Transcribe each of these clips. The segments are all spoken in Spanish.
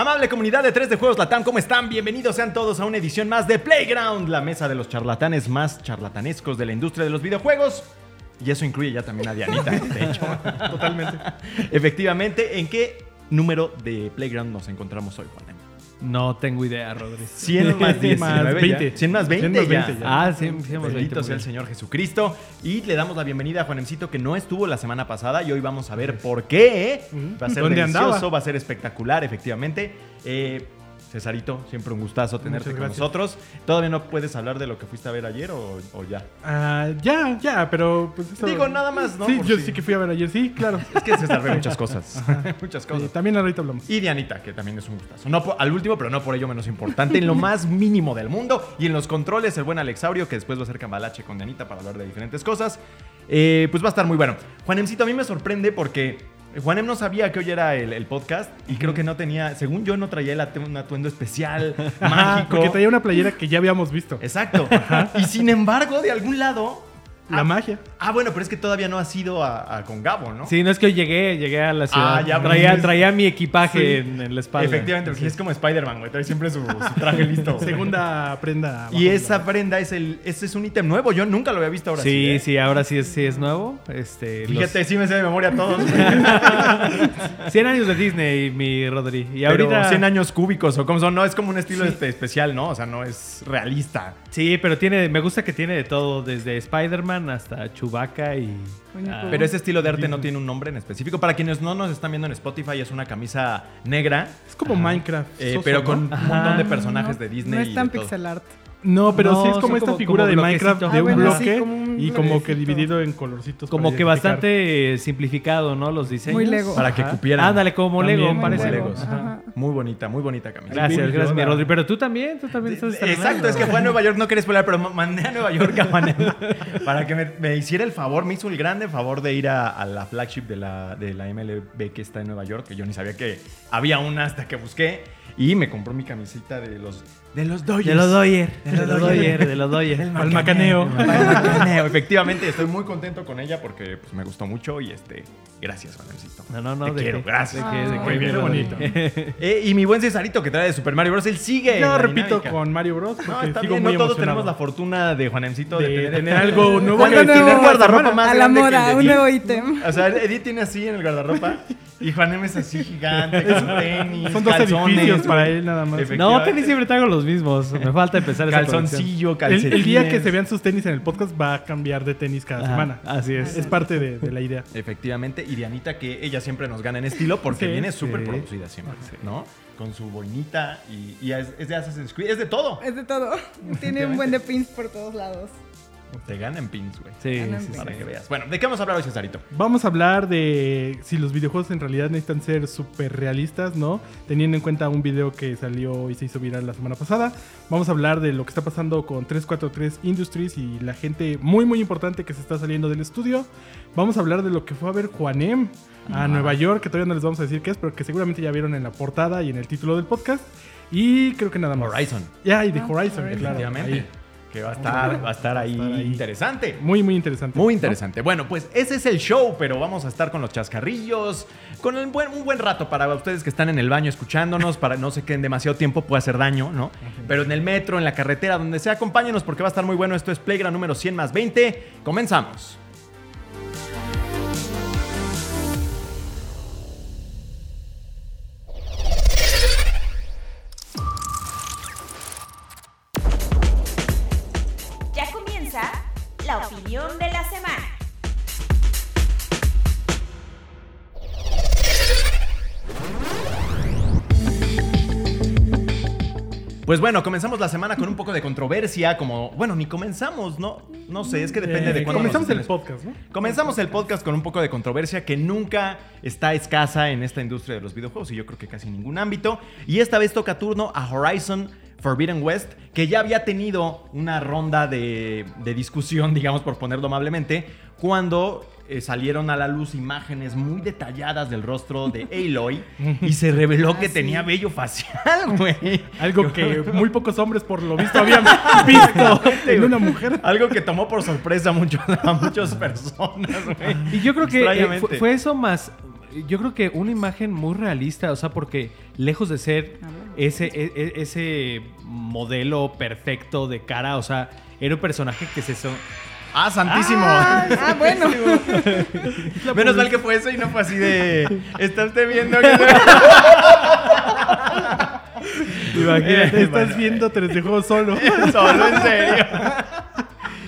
Amable comunidad de 3 de Juegos Latam, ¿cómo están? Bienvenidos sean todos a una edición más de Playground, la mesa de los charlatanes más charlatanescos de la industria de los videojuegos. Y eso incluye ya también a Dianita, de hecho. Totalmente. Efectivamente, ¿en qué número de Playground nos encontramos hoy, Juan? No tengo idea, Rodri. 100 más 19 más ya. 20. 100 más 20, 100 más ya. 20 ya. Ah, sí, sí, hemos Bendito 20, sea el Señor Jesucristo. Y le damos la bienvenida a Juanemcito que no estuvo la semana pasada y hoy vamos a ver por qué. Ujú. Va a ser ¿Dónde delicioso, andaba? va a ser espectacular, efectivamente. Eh, Cesarito, siempre un gustazo tenerte con nosotros. ¿Todavía no puedes hablar de lo que fuiste a ver ayer o, o ya? Ah, ya, ya, pero pues eso- Digo, nada más, ¿no? Sí, Por yo sí que fui a ver ayer, sí, claro. Es que César ve muchas cosas. muchas Sí, cosas. también ahorita hablamos. Y Dianita, que también es un gustazo. No al último, pero no por ello menos importante, en lo más mínimo del mundo. Y en los controles, el buen Alexaurio, que después va a ser cambalache con Dianita para hablar de diferentes cosas. Eh, pues va a estar muy bueno. Juanemcito, a mí me sorprende porque Juanem no sabía que hoy era el, el podcast y creo que no tenía, según yo, no traía el atu- un atuendo especial, mágico. Porque traía una playera que ya habíamos visto. Exacto. Y sin embargo, de algún lado. La ah, magia. Ah, bueno, pero es que todavía no has ido a, a con Gabo, ¿no? Sí, no es que hoy llegué, llegué a la ciudad. Ah, ya, traía, pues, traía mi equipaje sí. en, en la espalda. Efectivamente, porque es como Spider-Man, güey. Trae siempre su, su traje listo. güey. Segunda prenda. Y esa la- prenda es el. Ese es un ítem nuevo. Yo nunca lo había visto ahora. Sí, ¿eh? sí, ahora sí es, sí es nuevo. Este, Fíjate, los sí me sé de memoria todos. 100 años de Disney, mi Rodri. Y Pero ahorita 100 años cúbicos o como son. No es como un estilo Sí. este, especial, ¿no? O sea, no es realista. Sí, pero tiene, me gusta que tiene de todo, desde Spider-Man hasta Chewbacca y. ah, Pero ese estilo de arte no tiene un nombre en específico. Para quienes no nos están viendo en Spotify, es una camisa negra. Es como Minecraft. eh, soso, pero ¿no? con un montón de personajes de Disney. No y es tan de todo. pixel art. No, pero No, sí es como esta como- figura como de Minecraft bloquecitos. de Ah, un bueno, sí, bloque como un y como que dividido en colorcitos. como que bastante simplificado, ¿no? Los diseños. Muy Lego. Para que cupieran. Ándale, como También Lego, muy parece. Lego. Muy bonita, muy bonita camisa. Gracias, gracias, mi. Rodri. Pero tú también, tú también estás Exacto, es que fue a Nueva York, no quería spoiler, pero ma- mandé a Nueva York a Juanem para que me, me hiciera el favor, me hizo el grande favor de ir a, a la flagship de la, de la MLB que está en Nueva York, que yo ni sabía que había una hasta que busqué, y me compró mi camiseta de los, de los Dodgers. De los Doyer, De los Dodgers. Doyer, de los Doyer. Al macaneo. Al macaneo, Efectivamente, estoy muy contento con ella porque pues, me gustó mucho y este, gracias, Juanemcito. No, no, no. Te de quiero, qué. gracias. De qué, de qué, muy bien, bonito. Eh, y mi buen Cesarito que trae de Super Mario Bros. Él sigue. Yo repito dinámica. con Mario Bros. No, Porque está sigo bien, muy no todos emocionado. tenemos la fortuna de Juanemcito de, De tener, algo nuevo Algo nuevo. tener un guardarropa más a la grande que el moda, de un nuevo ítem. O sea, Edith tiene así en el guardarropa y Juanem es así gigante, con su tenis, Son dos edificios para él nada más. No, tenis siempre traigo los mismos. Me falta empezar esa. Calzoncillo, El, calcetines. el día que se vean sus tenis en el podcast va a cambiar de tenis cada Ajá, semana. Así es. Es parte de, de la idea. Efectivamente, y Dianita que ella siempre nos gana en estilo porque Sí, viene súper sí. producida siempre, ¿no? Con su boinita y, y es, es de Assassin's Creed, es de todo. Es de todo. Tiene un buen de pins por todos lados. Te gana en pins, güey. Sí, Ganan sí. Para que veas. Bueno, ¿de qué vamos a hablar hoy, Cesarito? Vamos a hablar de si los videojuegos en realidad necesitan ser súper realistas, ¿no? Teniendo en cuenta un video que salió y se hizo viral la semana pasada. Vamos a hablar de lo que está pasando con 343 Industries y la gente muy, muy importante que se está saliendo del estudio. Vamos a hablar de lo que fue a ver Juanem a Ah. Nueva York, que todavía no les vamos a decir qué es, pero que seguramente ya vieron en la portada y en el título del podcast. Y creo que nada más. Horizon. Ya, y de Ah, Horizon, Horizon. claro. Efectivamente. ahí. Que va a estar, va a estar ahí, interesante. Muy, muy interesante. Muy interesante. Bueno, pues ese es el show, pero vamos a estar con los chascarrillos, con el buen, un buen rato para ustedes que están en el baño escuchándonos, para no se queden demasiado tiempo, puede hacer daño, ¿no? Pero en el metro, en la carretera, donde sea, acompáñenos porque va a estar muy bueno. Esto es Playground número 100 más 20. Comenzamos. Pues bueno, comenzamos la semana con un poco de controversia, como, bueno, ni comenzamos, ¿no? No sé, es que depende Eh, de cuándo Comenzamos nos el podcast, ¿no? Comenzamos el podcast con un poco de controversia que nunca está escasa en esta industria de los videojuegos y yo creo que casi en ningún ámbito. Y esta vez toca turno a Horizon Forbidden West, que ya había tenido una ronda de, de discusión, digamos por ponerlo amablemente, cuando eh, salieron a la luz imágenes muy detalladas del rostro de Aloy y se reveló que tenía vello facial, güey. Algo que muy pocos hombres, por lo visto, habían visto en una mujer. Algo que tomó por sorpresa a, muchos- a muchas personas, güey. Y yo creo que eh, fue eso más. Yo creo que una imagen muy realista, o sea, porque lejos de ser ese, e- e- ese modelo perfecto de cara, o sea, era un personaje que se. so- Ah, santísimo. Ah, bueno. Menos mal que fue eso y no fue así de. ¿Está usted viendo que Imagínate, Eh, estás bueno. viendo 3D juego solo. Solo en serio.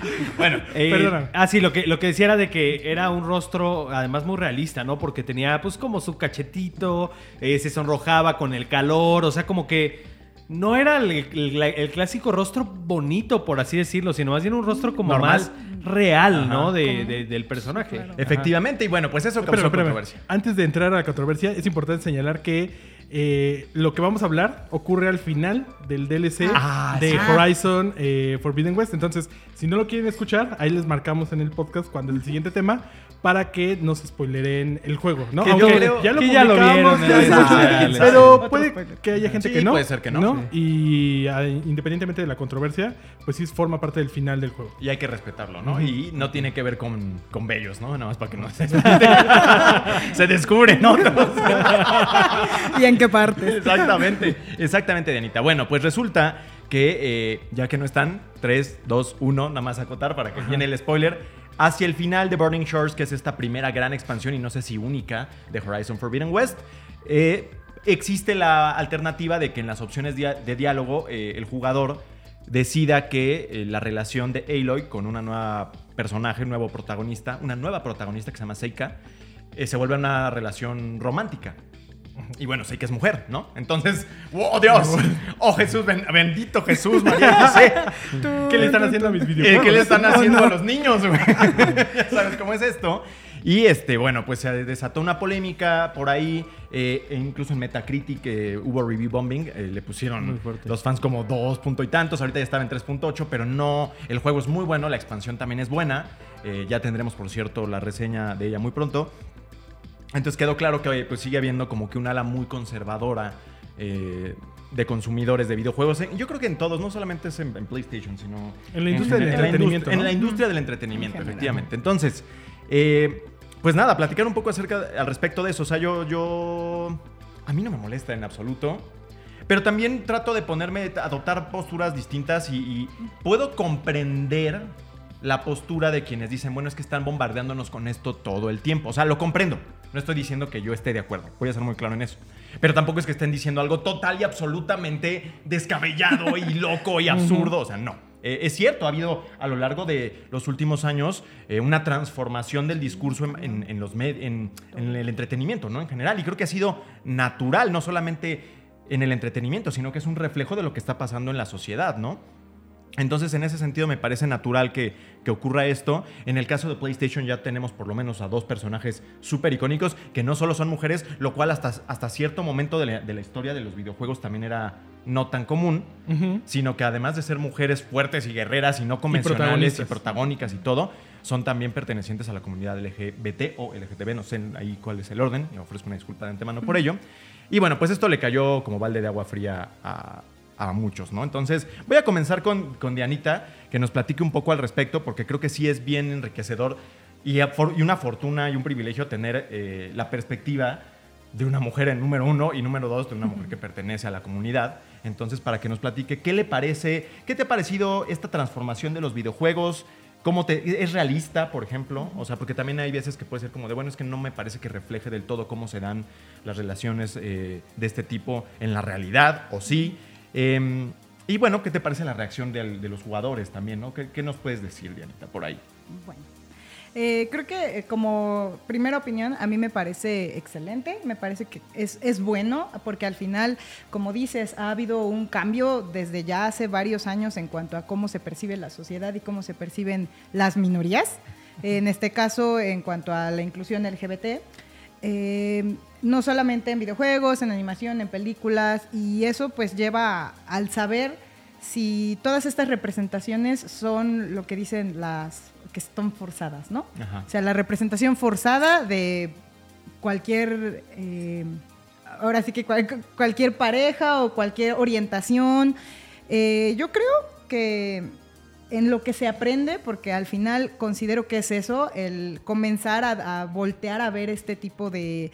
bueno, Eh. Ah, sí, lo que, lo que decía era de que era un rostro además muy realista, ¿no? Porque tenía pues como su cachetito, eh, se sonrojaba con el calor, o sea, como que no era el, el- el clásico rostro bonito, por así decirlo, sino más bien un rostro como Normal. más real, ¿no? De, de- del personaje. Claro. efectivamente, y bueno, pues eso causó espérame. controversia. Antes de entrar a la controversia, es importante señalar que eh, lo que vamos a hablar ocurre al final del DLC Ah, de sí. Horizon eh, Forbidden West. Entonces, si no lo quieren escuchar, ahí les marcamos en el podcast cuando el siguiente tema para que no se spoileren el juego, ¿no? Que yo Aunque creo- ya lo que ya lo vieron ya pero puede que haya gente Sí, que no. puede ser que no. Y ah, independientemente de la controversia, pues sí forma parte del final del juego. Y hay que respetarlo, ¿no? Y no tiene que ver con, con bellos, ¿no? Nada más para que no se... se descubren otros. ¿Y en qué parte? Exactamente, exactamente, Dianita. Bueno, pues resulta que eh, ya que no están, 3, 2, 1, nada más acotar para que viene el spoiler. Hacia el final de Burning Shores, que es esta primera gran expansión y no sé si única de Horizon Forbidden West, eh, existe la alternativa de que en las opciones de diálogo eh, el jugador decida que eh, la relación de Aloy con una nueva personaje, un nuevo protagonista, una nueva protagonista que se llama Seika, se vuelve una relación romántica. Y bueno, sé que es mujer, ¿no? Entonces, ¡oh Dios! ¡Oh Jesús! ben- ¡Bendito Jesús, María José! ¿Qué le están haciendo a mis Eh, videojuegos? ¿Qué le están haciendo a los niños, güey? ya sabes cómo es esto. Y este, bueno, pues se desató una polémica por ahí. eh, e incluso en Metacritic eh, hubo review bombing. eh, le pusieron los fans como 2 punto y tantos. Ahorita ya estaba en 3.8, pero no. El juego es muy bueno, la expansión también es buena. eh, ya tendremos, por cierto, la reseña de ella muy pronto. Entonces quedó claro que oye, pues sigue habiendo como que un ala muy conservadora eh, de consumidores de videojuegos. Yo creo que en todos, no solamente es en, en PlayStation, sino En la industria del en la entretenimiento, industria- En ¿no? la industria del entretenimiento, En efectivamente. Entonces, eh, pues nada, platicar un poco acerca al respecto de eso. O sea, yo, yo, a mí no me molesta en absoluto. Pero también trato de ponerme, adoptar posturas distintas y, y puedo comprender la postura de quienes dicen, bueno, es que están bombardeándonos con esto todo el tiempo. O sea, lo comprendo. No estoy diciendo que yo esté de acuerdo. Voy a ser muy claro en eso. Pero tampoco es que estén diciendo algo total y absolutamente descabellado y loco y absurdo. O sea, no. Eh, es cierto, ha habido a lo largo de los últimos años eh, una transformación del discurso en, en- en los en el entretenimiento, ¿no? En general. Y creo que ha sido natural, no solamente en el entretenimiento, sino que es un reflejo de lo que está pasando en la sociedad, ¿no? Entonces, en ese sentido, me parece natural que, que ocurra esto. En el caso de PlayStation ya tenemos por lo menos a dos personajes súper icónicos, que no solo son mujeres, lo cual hasta, hasta cierto momento de la, de la historia de los videojuegos también era no tan común, sino que además de ser mujeres fuertes y guerreras y no convencionales y protagonistas. protagónicas y todo, son también pertenecientes a la comunidad LGBT o LGTB, no sé ahí cuál es el orden, y ofrezco una disculpa de antemano por ello. Y bueno, pues esto le cayó como balde de agua fría a, a muchos, ¿no? Entonces, voy a comenzar con, con Dianita, que nos platique un poco al respecto, porque creo que sí es bien enriquecedor y, una fortuna y un privilegio tener eh, la perspectiva de una mujer en número uno y número dos de una mujer que pertenece a la comunidad. Entonces, para que nos platique qué le parece, qué te ha parecido esta transformación de los videojuegos, cómo te, es realista, por ejemplo, o sea, porque también hay veces que puede ser como de, bueno, es que no me parece que refleje del todo cómo se dan las relaciones eh, de este tipo en la realidad, o sí. Eh, y bueno, ¿qué te parece la reacción de, los jugadores también, no? ¿Qué, qué nos puedes decir, Dianita, por ahí? Bueno. Eh, creo que eh, como primera opinión a mí me parece excelente, me parece que es, es bueno porque al final, como dices, ha habido un cambio desde ya hace varios años en cuanto a cómo se percibe la sociedad y cómo se perciben las minorías, en este caso en cuanto a la inclusión LGBT. Eh, no solamente en videojuegos, en animación, en películas, y eso pues lleva al saber si todas estas representaciones son lo que dicen las que están forzadas, ¿no? Ajá. O sea, la representación forzada de cualquier, eh, ahora sí que cual- cualquier pareja o cualquier orientación. Eh, yo creo que en lo que se aprende, porque al final considero que es eso, el comenzar a, a voltear a ver este tipo de,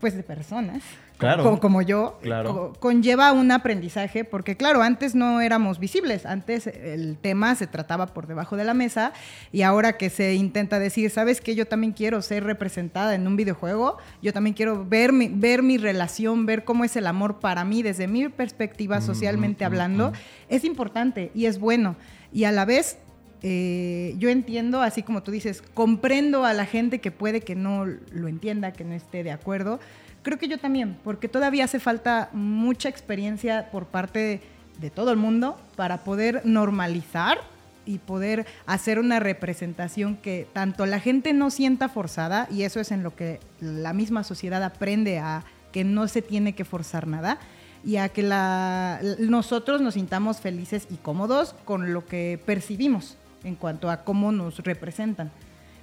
pues, de personas. Claro. Como, como yo, Claro. co- conlleva un aprendizaje, porque claro, antes no éramos visibles, antes el tema se trataba por debajo de la mesa y ahora que se intenta decir, ¿sabes qué? Yo también quiero ser representada en un videojuego, yo también quiero ver mi, ver mi relación, ver cómo es el amor para mí desde mi perspectiva socialmente hablando, es importante y es bueno. Y a la vez eh, yo entiendo, así como tú dices, comprendo a la gente que puede que no lo entienda, que no esté de acuerdo. Creo que yo también, porque todavía hace falta mucha experiencia por parte de, de todo el mundo para poder normalizar y poder hacer una representación que tanto la gente no sienta forzada, y eso es en lo que la misma sociedad aprende a que no se tiene que forzar nada, y a que la, nosotros nos sintamos felices y cómodos con lo que percibimos en cuanto a cómo nos representan.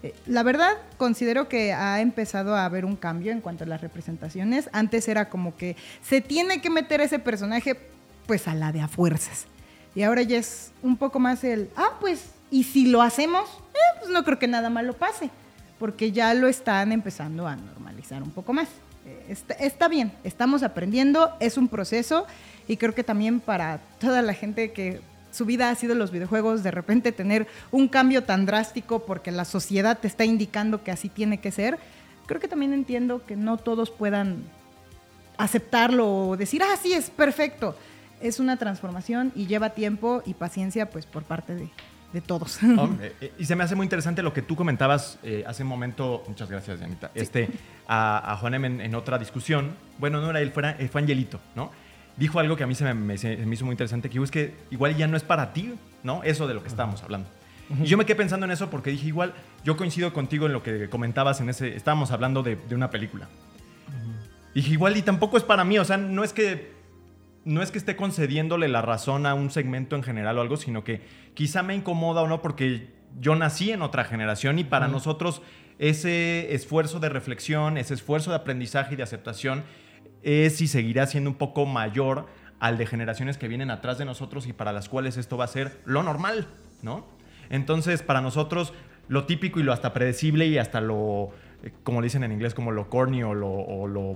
Eh, La verdad, considero que ha empezado a haber un cambio en cuanto a las representaciones. Antes era como que se tiene que meter ese personaje, pues a la de a fuerzas. Y ahora ya es un poco más el, ah, pues, y si lo hacemos, eh, pues no creo que nada malo pase, porque ya lo están empezando a normalizar un poco más. Está, está bien, estamos aprendiendo, es un proceso y creo que también para toda la gente que su vida ha sido los videojuegos, de repente tener un cambio tan drástico porque la sociedad te está indicando que así tiene que ser, creo que también entiendo que no todos puedan aceptarlo o decir, ah, sí, es perfecto. Es una transformación y lleva tiempo y paciencia pues por parte de, de todos. Eh, y se me hace muy interesante lo que tú comentabas eh, hace un momento, muchas gracias, Janita, este, a, a Juanem en, en otra discusión. Bueno, no era él, fuera, eh, fue Angelito, ¿no? Dijo algo que a mí se me, me- se me hizo muy interesante, que es que igual ya no es para ti, ¿no? Eso de lo que estábamos hablando. Y yo me quedé pensando en eso porque dije, igual, yo coincido contigo en lo que comentabas en ese, estábamos hablando de, de una película. Dije, igual y tampoco es para mí, o sea, no es que no es que esté concediéndole la razón a un segmento en general o algo, sino que quizá me incomoda o no porque yo nací en otra generación y para nosotros ese esfuerzo de reflexión, ese esfuerzo de aprendizaje y de aceptación es y seguirá siendo un poco mayor al de generaciones que vienen atrás de nosotros y para las cuales esto va a ser lo normal, ¿no? Entonces, para nosotros, lo típico y lo hasta predecible y hasta lo, como le dicen en inglés, como lo corny o lo, o lo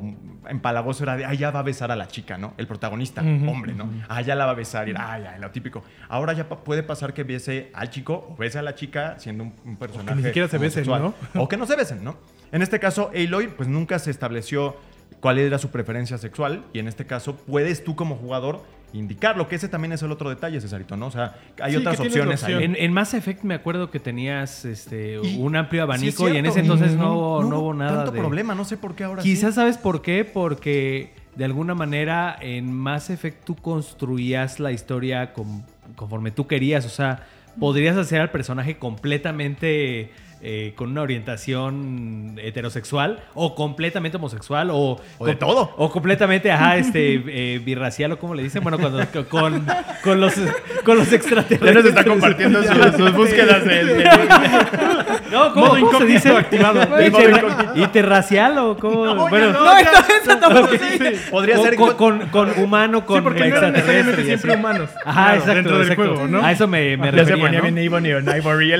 empalagoso era de, ah, ya va a besar a la chica, ¿no? El protagonista, hombre, ¿no? Ah, ya la va a besar y era, ah, ya, lo típico. Ahora ya puede pasar que bese al chico o bese a la chica siendo un, un personaje. siquiera se besen, homosexual. O que no se besen, ¿no? En este caso, Aloy, pues nunca se estableció cuál era su preferencia sexual y en este caso puedes tú como jugador indicarlo, que ese también es el otro detalle, Cesarito, ¿no? O sea, hay Sí, otras opciones ahí. En, en Mass Effect me acuerdo que tenías este, Y- un amplio abanico Sí, y en ese entonces no, hubo- no hubo nada tanto de... problema, no sé por qué ahora Quizás sí. sabes por qué, porque de alguna manera en Mass Effect tú construías la historia con- conforme tú querías, o sea, podrías hacer al personaje completamente eh, con una orientación heterosexual o completamente homosexual o, O de com- todo. o completamente, ajá, este, eh, birracial o como le dicen, bueno, cuando, con, con los con los extraterrestres. Ya nos está compartiendo sus, sus búsquedas de, de- No, ¿cómo, Modo cómo se dice? activado. ¿Interracial o cómo? No, bueno, no, No, tampoco sí. Podría ser con, con- con humano, con Sí, extraterrestre. siempre así. humanos. Ajá, Claro, exacto. Dentro del exacto. juego, ¿no? A eso me, me ya se refería, ponía ¿no? bien Avon y Ivory.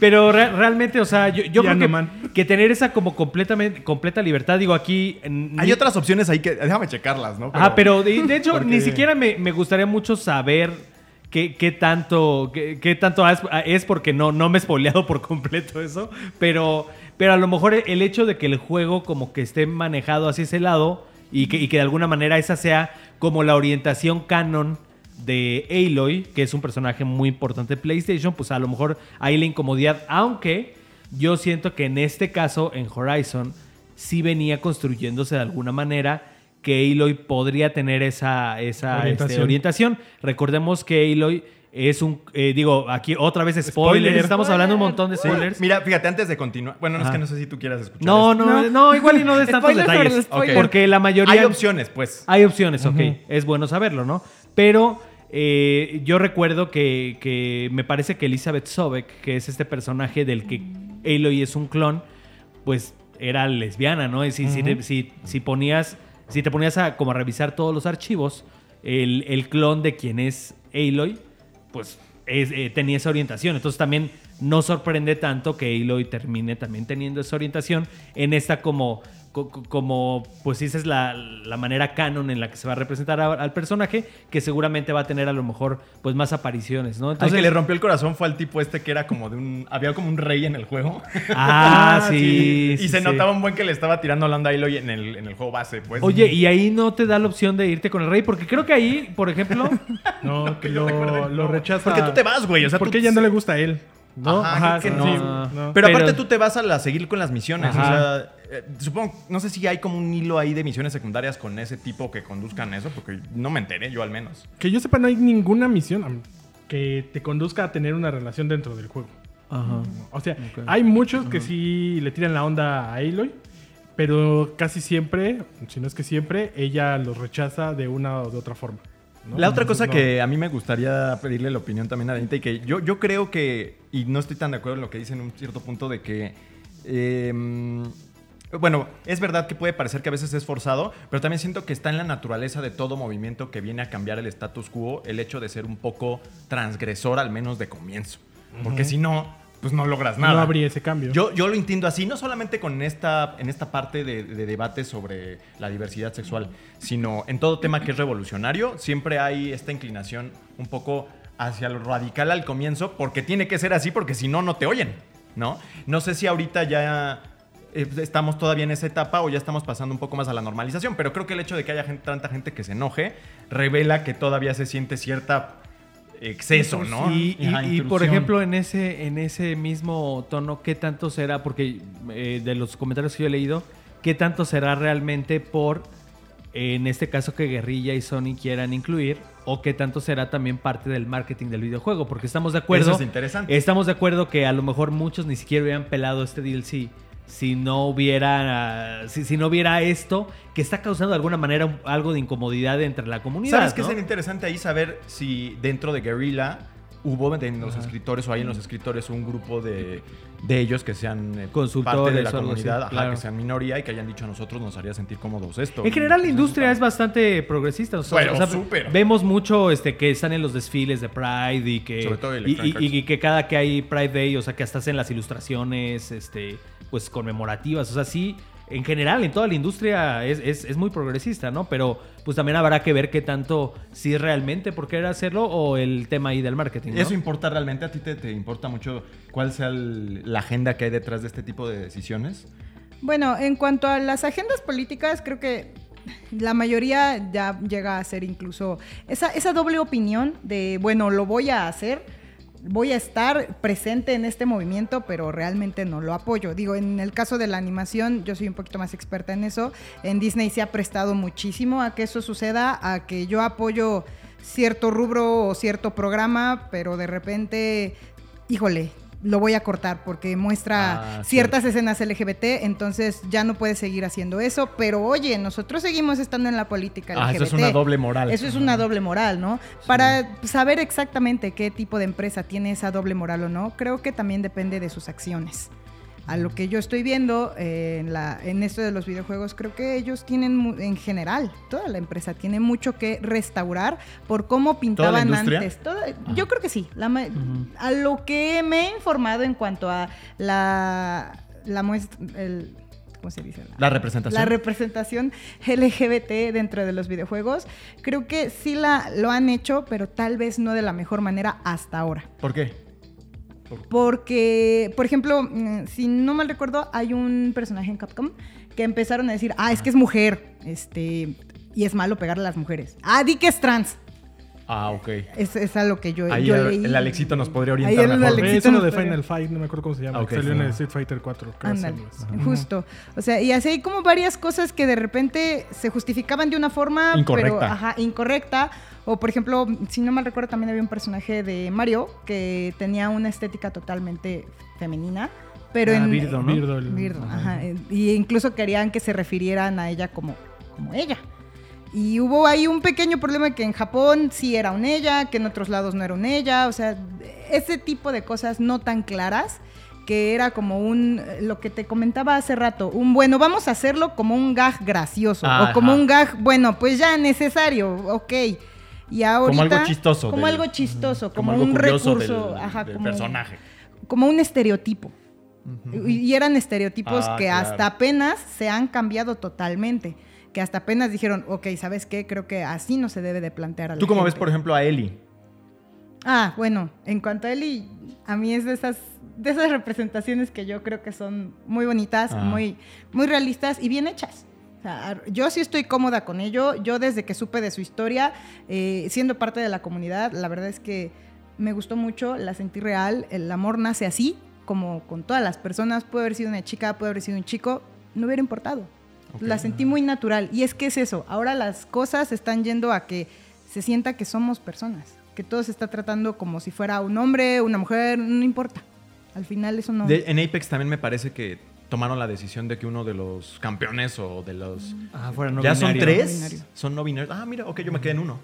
Pero re- realmente, o sea, yo, creo no, que, tener esa como completamente completa libertad, digo, aquí... Hay otras opciones ahí que déjame checarlas, ¿no? Ajá, pero de, de hecho, porque- ni siquiera me, me gustaría mucho saber qué, qué tanto, qué, qué tanto es, es porque no, no me he spoileado por completo eso. Pero, pero a lo mejor el hecho de que el juego como que esté manejado hacia ese lado y que, y que de alguna manera esa sea como la orientación canon de Aloy, que es un personaje muy importante de PlayStation, pues a lo mejor hay la incomodidad, aunque yo siento que en este caso, en Horizon, sí venía construyéndose de alguna manera que Aloy podría tener esa, esa Orientación. este, orientación. Recordemos que Aloy es un, eh, digo, aquí otra vez spoilers, Spoiler. estamos hablando un montón de Sí. spoilers. Mira, fíjate, antes de continuar. Bueno, no es que no sé si tú quieras escuchar. No, esto. no, no, igual y no des tantos detalles. Porque la mayoría... Hay opciones, pues. Hay opciones, ok. Es bueno saberlo, ¿no? Pero eh, yo recuerdo que, que me parece que Elizabeth Sobek, que es este personaje del que Aloy es un clon, pues era lesbiana, ¿no? Es decir, si te- si, si ponías, si te ponías a como a revisar todos los archivos, el, el clon de quien es Aloy, pues es- eh, tenía esa orientación. Entonces también no sorprende tanto que Aloy termine también teniendo esa orientación en esta como, co- co- como pues esa es la, la manera canon en la que se va a representar a- al personaje, que seguramente va a tener a lo mejor pues más apariciones, ¿no? Al que le rompió el corazón fue al tipo este que era como de un. Había como un rey en el juego. Ah, sí. y sí, se sí. notaba un buen que le estaba tirando la onda a en el, en el juego base, pues. Oye, y ahí no te da la opción de irte con el rey, porque creo que ahí, por ejemplo, No, que lo, lo no. rechaza. Porque tú te vas, güey, o sea, porque tú- ella no le gusta a él. ¿no? Ajá, creo que sí, no. no. Pero, Pero- aparte tú te vas a la, seguir con las misiones. Ajá. O sea, eh, supongo, no sé si hay como un hilo ahí de misiones secundarias con ese tipo que conduzcan eso, porque no me enteré, yo al menos. Que yo sepa, no hay ninguna misión que te conduzca a tener una relación dentro del juego. O sea, hay muchos que sí le tiran la onda a Aloy, pero casi siempre, si no es que siempre, ella los rechaza de una o de otra forma. ¿no? La otra cosa no. que a mí me gustaría pedirle la opinión también a Danita y que yo, yo creo que, y no estoy tan de acuerdo en lo que dice en un cierto punto de que, eh, bueno, es verdad que puede parecer que a veces es forzado, pero también siento que está en la naturaleza de todo movimiento que viene a cambiar el status quo el hecho de ser un poco transgresor al menos de comienzo. Porque si no, pues no logras nada. no habría ese cambio. Yo, yo lo entiendo así, no solamente con esta, en esta parte de, de debate sobre la diversidad sexual, sino en todo tema que es revolucionario, siempre hay esta inclinación un poco hacia lo radical al comienzo, porque tiene que ser así, porque si no, no te oyen, ¿no? No sé si ahorita ya estamos todavía en esa etapa o ya estamos pasando un poco más a la normalización, pero creo que el hecho de que haya gente- tanta gente que se enoje revela que todavía se siente cierta exceso, ¿no? Y, y- por ejemplo, en ese, en ese mismo tono, ¿qué tanto será? Porque eh, de los comentarios que yo he leído, ¿qué tanto será realmente por, en este caso, que Guerrilla y Sony quieran incluir? ¿O qué tanto será también parte del marketing del videojuego? Porque estamos de acuerdo. Eso es interesante. Estamos de acuerdo que a lo mejor muchos ni siquiera hubieran pelado este DLC si no hubiera si, si no hubiera esto que está causando de alguna manera algo de incomodidad entre la comunidad. ¿Sabes qué ¿no? sería interesante ahí saber si dentro de Guerrilla hubo en los escritores o hay en los escritores un grupo de, de ellos que sean eh, Consultores parte de la así, comunidad, ajá, claro. que sean minoría y que hayan dicho a nosotros nos haría sentir cómodos esto. En general la industria es bastante progresista. o sea, Bueno, o sea, súper. Vemos mucho este, que están en los desfiles de Pride y que, Sobre todo y, y- y que cada que hay Pride Day, o sea, que hasta hacen las ilustraciones este, pues conmemorativas. O sea, sí, en general, en toda la industria es, es- es muy progresista, ¿no? Pero pues también habrá que ver qué tanto sí realmente por querer hacerlo o el tema ahí del marketing. ¿no? ¿Eso importa realmente? ¿A ti te, te importa mucho cuál sea el- la agenda que hay detrás de este tipo de decisiones? Bueno, en cuanto a las agendas políticas, creo que la mayoría ya llega a ser incluso esa, esa doble opinión de, bueno, lo voy a hacer, voy a estar presente en este movimiento, pero realmente no lo apoyo. Digo, en el caso de la animación, yo soy un poquito más experta en eso. En Disney se ha prestado muchísimo a que eso suceda, a que yo apoyo cierto rubro o cierto programa, pero de repente, híjole, lo voy a cortar porque muestra Ah, ciertas escenas LGBT, entonces ya no puedes seguir haciendo eso, pero oye, nosotros seguimos estando en la política LGBT. Ah, eso es una doble moral. Eso es una doble moral, ¿no? Para saber exactamente qué tipo de empresa tiene esa doble moral o no, creo que también depende de sus acciones. A lo que yo estoy viendo eh, en, la, en esto de los videojuegos, creo que ellos tienen, en general, toda la empresa tiene mucho que restaurar por cómo pintaban antes. Toda- yo creo que sí. La ma- A lo que me he informado en cuanto a la, la muestra, el, ¿cómo se dice? La representación. La representación LGBT dentro de los videojuegos, creo que sí la, lo han hecho, pero tal vez no de la mejor manera hasta ahora. ¿Por qué? Porque, por ejemplo, mm, si no mal recuerdo, hay un personaje en Capcom que empezaron a decir, ah, es que es mujer, este, y es malo pegarle a las mujeres. Ah, di que es trans. Ah, ok. Es, es a lo que yo, Ahí yo el, leí. el Alexito nos podría Ahí orientar el mejor. Alexito Es uno nos de podría- Final Fight, no me acuerdo cómo se llama. Ah, ok. que Salió en el. Street Fighter 4. creo, Ándale, salió. justo. O sea, y así hay como varias cosas que de repente se justificaban de una forma Incorrecta. pero ajá, incorrecta. O por ejemplo, si no mal recuerdo, también había un personaje de Mario que tenía una estética totalmente femenina. Pero Ah, en Birdo, ¿no? Birdo, el- Birdo, ajá. ajá. Y incluso querían que se refirieran a ella como, como ella. Y hubo ahí un pequeño problema que en Japón sí era un ella, que en otros lados no era un ella. O sea, ese tipo de cosas no tan claras que era como un, eh, lo que te comentaba hace rato, un bueno, vamos a hacerlo como un gag gracioso Ajá. o como un gag, bueno, pues ya necesario, ok. Y ahorita, algo chistoso Como del- algo chistoso, como, algo un recurso, del, ajá, del como, personaje. como un estereotipo. Y y eran estereotipos Ah, que claro. hasta apenas se han cambiado totalmente. Que hasta apenas dijeron, ok, ¿sabes qué? Creo que así no se debe de plantear a la ¿Tú cómo ves, gente". por ejemplo, a Eli? Ah, bueno, en cuanto a Eli, a mí es de esas, de esas representaciones que yo creo que son muy bonitas, Ah. muy, muy realistas y bien hechas. O sea, yo sí estoy cómoda con ello. Yo desde que supe de su historia, eh, siendo parte de la comunidad, la verdad es que me gustó mucho, la sentí real. El amor nace así, como con todas las personas. Puede haber sido una chica, puede haber sido un chico, no hubiera importado. La sentí muy natural. Y es que es eso, ahora las cosas están yendo a que se sienta que somos personas, que todo se está tratando como si fuera un hombre, una mujer, no importa. Al final eso no... De- en Apex también me parece que tomaron la decisión de que uno de los campeones o de los... Ah, fuera no ¿Ya son binario. Tres? Son no binarios. Ah, mira, ok, yo me quedé en uno.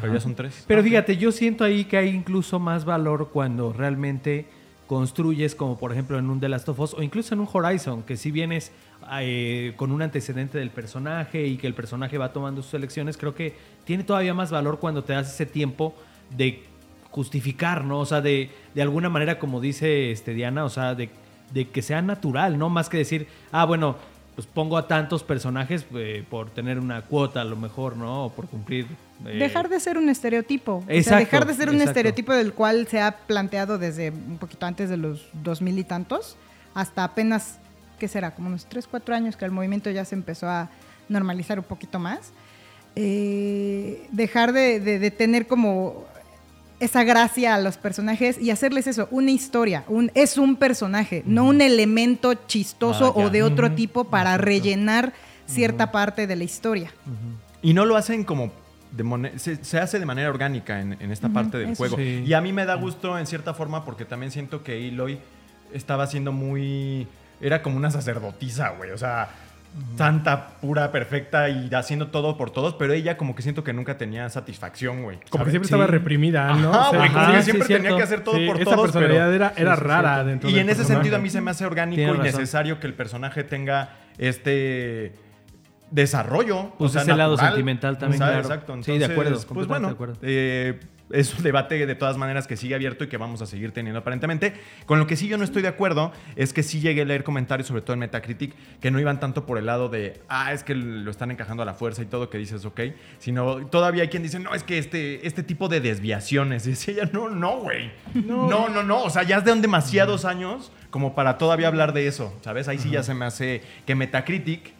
Pero ya son tres. Pero fíjate, yo siento ahí que hay incluso más valor cuando realmente construyes, como por ejemplo en un The Last of Us o incluso en un Horizon, que si vienes eh, con un antecedente del personaje y que el personaje va tomando sus elecciones, creo que tiene todavía más valor cuando te das ese tiempo de justificar, ¿no? O sea, de, de alguna manera, como dice este, Diana, o sea, de, de que sea natural, ¿no? Más que decir, ah, bueno, pues pongo a tantos personajes eh, por tener una cuota a lo mejor, ¿no? O por cumplir... eh, Dejar de ser un estereotipo. o sea, Exacto, dejar de ser un exacto. estereotipo del cual se ha planteado desde un poquito antes de los dos mil y tantos, hasta apenas, ¿qué será? Como unos 3, 4 años que el movimiento ya se empezó a normalizar un poquito más. Eh, dejar de, de- de tener como esa gracia a los personajes y hacerles eso, una historia, un, es un personaje, no un elemento chistoso Ah, o de otro tipo para rellenar cierta parte de la historia. Y no lo hacen como... de se, se hace de manera orgánica en, en esta parte del juego. sí. Y a mí me da gusto en cierta forma porque también siento que Eloy estaba siendo muy... Era como una sacerdotisa, güey. O sea, santa, pura, perfecta y haciendo todo por todos. Pero ella como que siento que nunca tenía satisfacción, güey. Como que siempre estaba reprimida, ¿no? Ajá, O sea, güey, como ajá, que sí, siempre cierto. tenía que hacer todo sí, por esa todos. personalidad pero- era, era rara dentro Y en ese personaje. sentido a mí se me hace orgánico y razón. necesario que el personaje tenga este desarrollo. Pues ese lado sentimental también, ¿sabes? claro. Exacto. Sí, de acuerdo, Pues completamente bueno, de acuerdo. eh, es un debate de todas maneras que sigue abierto y que vamos a seguir teniendo aparentemente. Con lo que sí yo no estoy de acuerdo es que sí llegué a leer comentarios, sobre todo en Metacritic, que no iban tanto por el lado de, ah, es que lo están encajando a la fuerza y todo, que dices, ok, sino todavía hay quien dice, no, es que este, este tipo de desviaciones. Y decía ella, no, no, güey. No. no, no, O sea, ya es de demasiados años como para todavía hablar de eso, ¿sabes? Ahí sí ya se me hace que Metacritic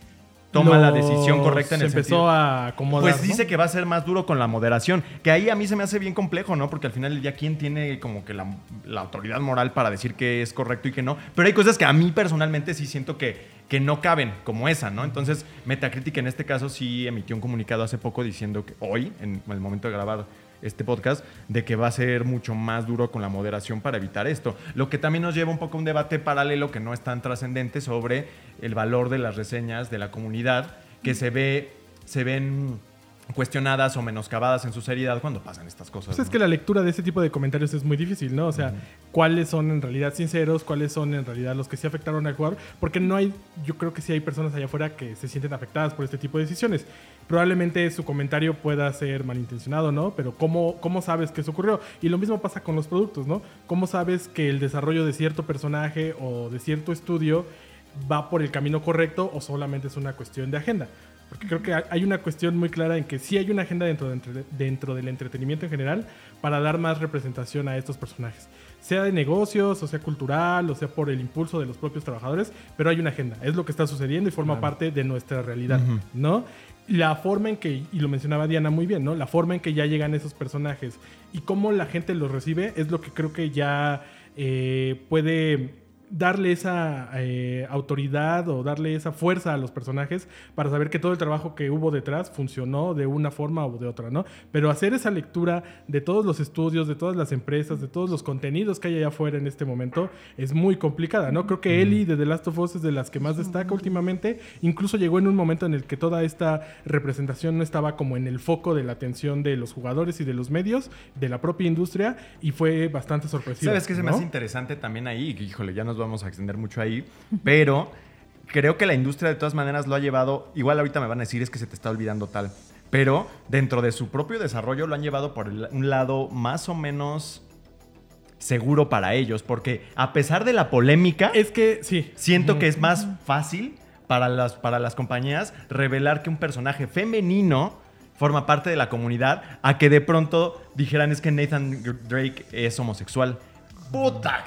toma la decisión correcta en se el empezó sentido- a acomodar. pues ¿no? dice que va a ser más duro con la moderación. Que ahí a mí se me hace bien complejo, ¿no? Porque al final del día, ¿quién tiene como que la, la autoridad moral para decir que es correcto y que no? Pero hay cosas que a mí personalmente sí siento que, que no caben, como esa, ¿no? Entonces, Metacritic en este caso sí emitió un comunicado hace poco diciendo que hoy, en el momento de grabar este podcast, de que va a ser mucho más duro con la moderación para evitar esto. Lo que también nos lleva un poco a un debate paralelo que no es tan trascendente sobre el valor de las reseñas de la comunidad que se ve, se ven cuestionadas o menoscabadas en su seriedad cuando pasan estas cosas. Pues es ¿no? que la lectura de ese tipo de comentarios es muy difícil, ¿no? O sea, cuáles son en realidad sinceros, cuáles son en realidad los que sí afectaron al jugador, porque no hay, yo creo que sí hay personas allá afuera que se sienten afectadas por este tipo de decisiones. Probablemente su comentario pueda ser malintencionado, ¿no? Pero ¿cómo, cómo sabes que eso ocurrió? Y lo mismo pasa con los productos, ¿no? ¿Cómo sabes que el desarrollo de cierto personaje o de cierto estudio va por el camino correcto o solamente es una cuestión de agenda? Porque creo que hay- una cuestión muy clara en que sí hay una agenda dentro, de entre- dentro del entretenimiento en general para dar más representación a estos personajes. Sea de negocios, o sea cultural, o sea por el impulso de los propios trabajadores, pero hay una agenda. Es lo que está sucediendo y forma parte de nuestra realidad, ¿no? La forma en que, y lo mencionaba Diana muy bien, ¿no? La forma en que ya llegan esos personajes y cómo la gente los recibe es lo que creo que ya eh, puede darle esa eh, autoridad o darle esa fuerza a los personajes para saber que todo el trabajo que hubo detrás funcionó de una forma o de otra, ¿no? Pero hacer esa lectura de todos los estudios, de todas las empresas, de todos los contenidos que hay allá afuera en este momento es muy complicada, ¿no? Creo que Ellie de The Last of Us es de las que más destaca últimamente. Incluso llegó en un momento en el que toda esta representación no estaba como en el foco de la atención de los jugadores y de los medios, de la propia industria, y fue bastante sorpresivo. ¿Sabes qué me ¿no? hace interesante también ahí? Híjole, ya nos vamos a extender mucho ahí, pero creo que la industria de todas maneras lo ha llevado, igual ahorita me van a decir es que se te está olvidando tal, pero dentro de su propio desarrollo lo han llevado por un lado más o menos seguro para ellos, porque a pesar de la polémica, Es que sí. siento que es más fácil para las, para las compañías revelar que un personaje femenino forma parte de la comunidad a que de pronto dijeran es que Nathan Drake es homosexual. Puta.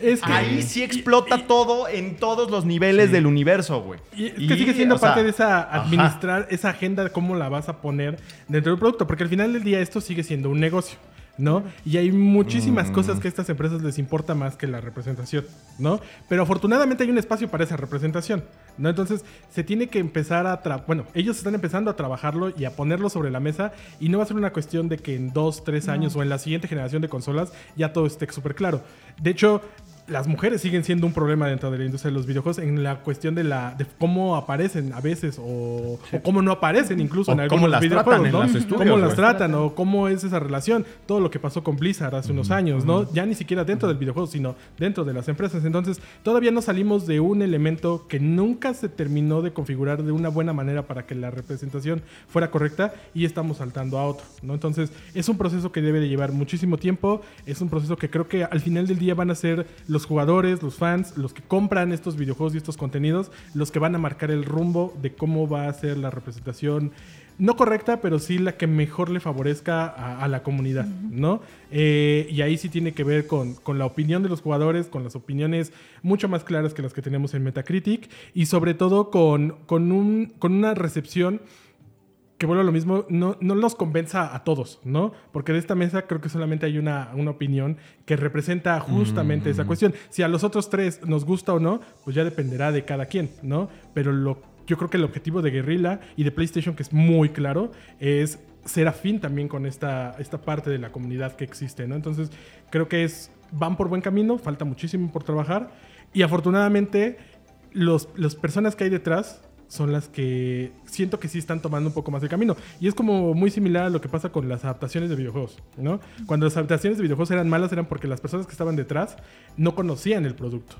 Es que- Ahí sí explota todo en todos los niveles del universo, güey. Y es que sigue siendo sea, parte de esa ajá. administrar esa agenda de cómo la vas a poner dentro del producto, porque al final del día esto sigue siendo un negocio. ¿No? Y hay muchísimas Mm. cosas que a estas empresas les importa más que la representación, ¿no? Pero afortunadamente hay un espacio para esa representación, ¿no? Entonces se tiene que empezar a... tra- Bueno, ellos están empezando a trabajarlo y a ponerlo sobre la mesa y no va a ser una cuestión de que en dos, tres años o en la siguiente generación de consolas ya todo esté súper claro. De hecho, las mujeres siguen siendo un problema dentro de la industria de los videojuegos en la cuestión de la de cómo aparecen a veces o, o cómo no aparecen incluso O en algunos cómo las videojuegos, tratan en ¿no? estudios, cómo las tratan o cómo es esa relación, todo lo que pasó con Blizzard hace unos años, ¿no? Ya ni siquiera dentro del videojuego, sino dentro de las empresas. Entonces, todavía no salimos de un elemento que nunca se terminó de configurar de una buena manera para que la representación fuera correcta y estamos saltando a otro, ¿no? Entonces, es un proceso que debe de llevar muchísimo tiempo, es un proceso que creo que al final del día van a ser los jugadores, los fans, los que compran estos videojuegos y estos contenidos, los que van a marcar el rumbo de cómo va a ser la representación no correcta, pero sí la que mejor le favorezca a, a la comunidad, ¿no? Eh, y ahí sí tiene que ver con, con la opinión de los jugadores, con las opiniones mucho más claras que las que tenemos en Metacritic y sobre todo con, con, un, con una recepción que vuelvo a lo mismo, no, no nos convenza a todos, ¿no? Porque de esta mesa creo que solamente hay una, una opinión que representa justamente esa cuestión. Si a los otros tres nos gusta o no, pues ya dependerá de cada quien, ¿no? Pero lo, yo creo que el objetivo de Guerrilla y de PlayStation, que es muy claro, es ser afín también con esta, esta parte de la comunidad que existe, ¿no? Entonces, creo que es, van por buen camino, falta muchísimo por trabajar y afortunadamente los, las personas que hay detrás son las que siento que sí están tomando un poco más el camino. Y es como muy similar a lo que pasa con las adaptaciones de videojuegos, ¿no? Cuando las adaptaciones de videojuegos eran malas eran porque las personas que estaban detrás no conocían el producto.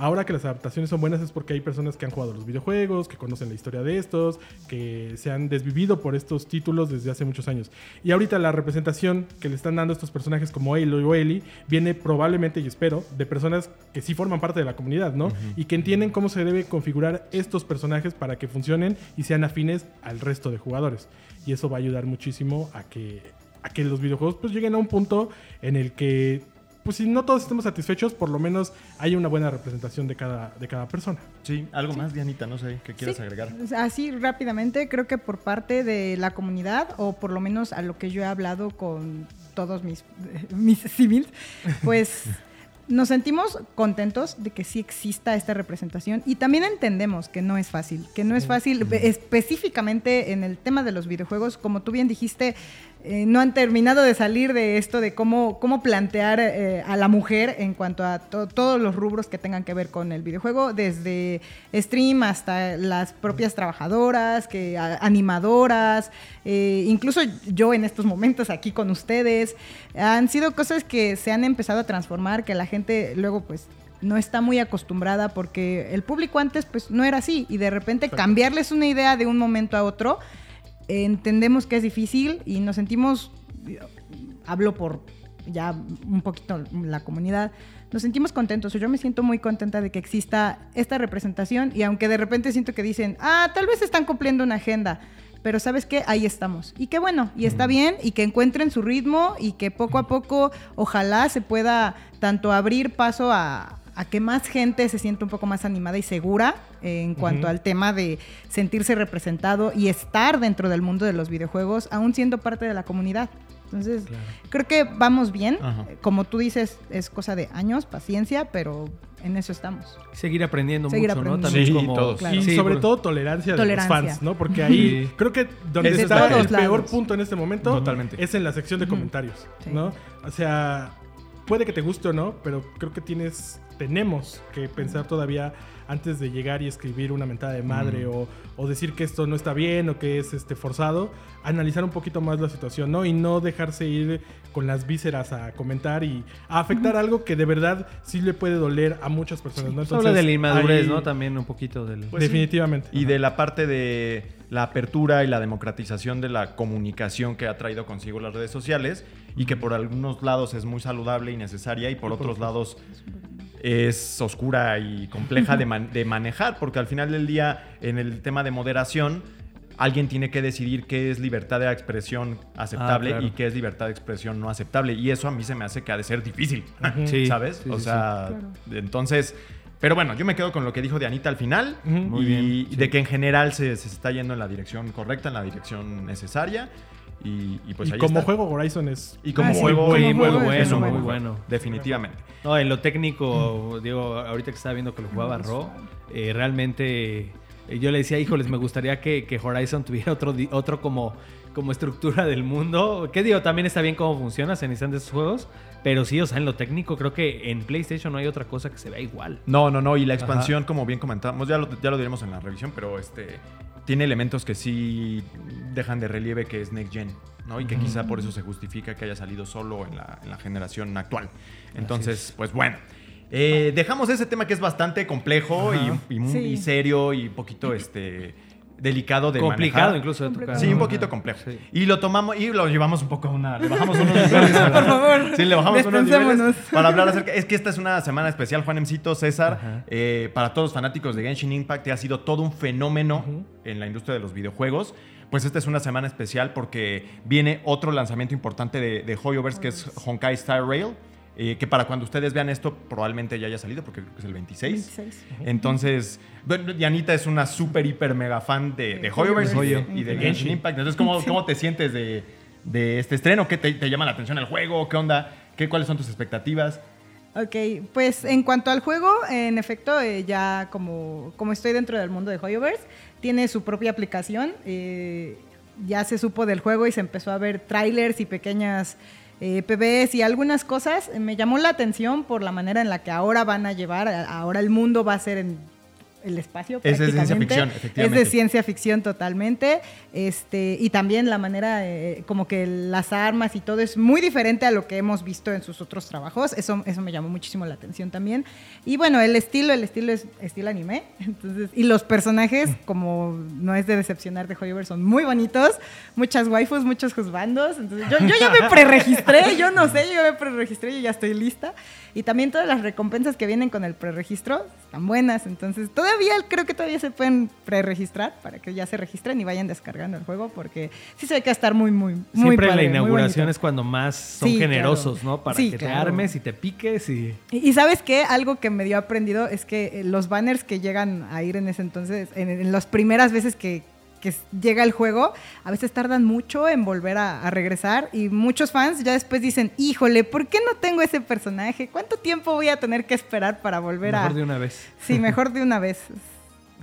Ahora que las adaptaciones son buenas es porque hay personas que han jugado los videojuegos, que conocen la historia de estos, que se han desvivido por estos títulos desde hace muchos años. Y ahorita la representación que le están dando estos personajes como Aloy o Ellie viene probablemente, y espero, de personas que sí forman parte de la comunidad, ¿no? Y que entienden cómo se debe configurar estos personajes para que funcionen y sean afines al resto de jugadores. Y eso va a ayudar muchísimo a que, a que los videojuegos pues lleguen a un punto en el que pues si no todos estemos satisfechos, por lo menos haya una buena representación de cada, de cada persona. Sí, algo más, Dianita, no sé, ¿qué quieres Sí. agregar? Así rápidamente, creo que por parte de la comunidad, o por lo menos a lo que yo he hablado con todos mis, mis civils, pues nos sentimos contentos de que sí exista esta representación y también entendemos que no es fácil, que no es fácil específicamente en el tema de los videojuegos, como tú bien dijiste, eh, no han terminado de salir de esto de cómo, cómo plantear eh, a la mujer en cuanto a to- todos los rubros que tengan que ver con el videojuego, desde stream hasta las propias trabajadoras, que, animadoras, eh, incluso yo en estos momentos aquí con ustedes. Han sido cosas que se han empezado a transformar, que la gente luego pues no está muy acostumbrada porque el público antes pues no era así y de repente cambiarles una idea de un momento a otro entendemos que es difícil y nos sentimos, hablo por ya un poquito la comunidad, nos sentimos contentos. Yo me siento muy contenta de que exista esta representación y aunque de repente siento que dicen, ah, tal vez están cumpliendo una agenda, pero sabes qué, ahí estamos. Y qué bueno, y está bien, y que encuentren su ritmo y que poco a poco ojalá se pueda tanto abrir paso a, a que más gente se sienta un poco más animada y segura eh, en cuanto al tema de sentirse representado y estar dentro del mundo de los videojuegos, aún siendo parte de la comunidad. Entonces, creo que vamos bien. Ajá. Como tú dices, es cosa de años, paciencia, pero en eso estamos. Seguir aprendiendo Seguir mucho, aprendiendo. ¿no? También Sí, como... todos. Claro. Y Sí, sobre por- todo tolerancia, Tolerancia. de los fans, ¿no? Porque ahí Sí. creo que donde Desde está el peor lados. punto en este momento Totalmente. es en la sección de comentarios, Sí. ¿no? O sea, puede que te guste o no, pero creo que tienes, tenemos que pensar todavía antes de llegar y escribir una mentada de madre o, o decir que esto no está bien o que es este forzado, analizar un poquito más la situación, ¿no? Y no dejarse ir con las vísceras a comentar y a afectar algo que de verdad sí le puede doler a muchas personas, ¿no? Pues habla de la inmadurez, ahí- ¿no? También un poquito del... Pues sí. definitivamente. Y de la parte de la apertura y la democratización de la comunicación que ha traído consigo las redes sociales y que por algunos lados es muy saludable y necesaria y por otros lados es oscura y compleja de, man- de manejar porque al final del día en el tema de moderación alguien tiene que decidir qué es libertad de expresión aceptable Ah, claro. y qué es libertad de expresión no aceptable. Y eso a mí se me hace que ha de ser difícil, Sí, ¿sabes? sí, o sí, sea, entonces... Pero bueno, yo me quedo con lo que dijo de Anita al final Ujú. Muy y bien, y de que en general se, se está yendo en la dirección correcta, en la dirección necesaria. Y, y pues y ahí como está. juego Horizon es Y como Ah, sí, juego, como muy, juego muy es bueno, muy muy bueno. bueno. definitivamente. No, en lo técnico, digo, ahorita que estaba viendo que lo jugaba Ro, eh, realmente eh, yo le decía, híjoles, me gustaría que, que Horizon tuviera otro, otro como, como estructura del mundo. Que digo, también está bien cómo funciona, se necesitan de esos juegos. Pero sí, o sea, en lo técnico creo que en PlayStation no hay otra cosa que se vea igual. No, no, no. Y la expansión, como bien comentamos, ya lo, ya lo diremos en la revisión, pero este tiene elementos que sí dejan de relieve que es Next Gen. ¿no? Y que quizá por eso se justifica que haya salido solo en la, en la generación actual. Entonces, pues bueno. Eh, dejamos ese tema que es bastante complejo y, y muy Sí. serio y un poquito este, delicado de Complicado manejar. incluso de tocar. Sí, un poquito complejo. Sí. Y lo tomamos y lo llevamos un poco a una. Le bajamos unos niveles. Por favor. Sí, le bajamos unos niveles para hablar acerca. Es que esta es una semana especial, Juan Emcito, César. Eh, para todos los fanáticos de Genshin Impact, ha sido todo un fenómeno en la industria de los videojuegos. Pues esta es una semana especial porque viene otro lanzamiento importante de, de Hoyoverse, que es Honkai Star Rail. Eh, que para cuando ustedes vean esto probablemente ya haya salido porque creo que es el 26. 26. Entonces, bueno, Dianita es una súper, hiper, mega fan de, de Hoyoverse y de, y. Genshin Impact. Entonces, ¿cómo, cómo te sientes de, de este estreno? ¿Qué te, te llama la atención el juego? ¿Qué onda? ¿Qué, ¿Cuáles son tus expectativas? Ok, pues en cuanto al juego, en efecto, eh, ya como, como estoy dentro del mundo de Hoyoverse, tiene su propia aplicación. eh, ya se supo del juego y se empezó a ver trailers y pequeñas eh, PBs y algunas cosas. Me llamó la atención por la manera en la que ahora van a llevar, ahora el mundo va a ser en el espacio. Es de ciencia ficción, Es efectivamente. de ciencia ficción totalmente. Este, y también la manera, eh, como que las armas y todo es muy diferente a lo que hemos visto en sus otros trabajos. Eso, eso me llamó muchísimo la atención también. Y bueno, el estilo, el estilo es estilo anime. Entonces, y los personajes, como no es de decepcionar de Hoyoverse, son muy bonitos. Muchas waifus, muchos juzbandos. Entonces, yo, yo ya me preregistré, yo no sé, yo me preregistré, yo ya estoy lista. Y también todas las recompensas que vienen con el preregistro están buenas. Entonces, todavía creo que todavía se pueden preregistrar para que ya se registren y vayan descargando el juego porque sí se ve que va a estar muy, muy, muy Siempre padre, la inauguración es cuando más son Sí, generosos, claro. ¿no? Para Sí, que te armes y te piques y... Y, y sabes qué, algo que me dio aprendido es que eh, los banners que llegan a ir en ese entonces, en, en las primeras veces que, que llega el juego, a veces tardan mucho en volver a, a regresar y muchos fans ya después dicen, híjole, ¿por qué no tengo ese personaje? ¿Cuánto tiempo voy a tener que esperar para volver Mejor a... de una vez. Sí, mejor de una vez.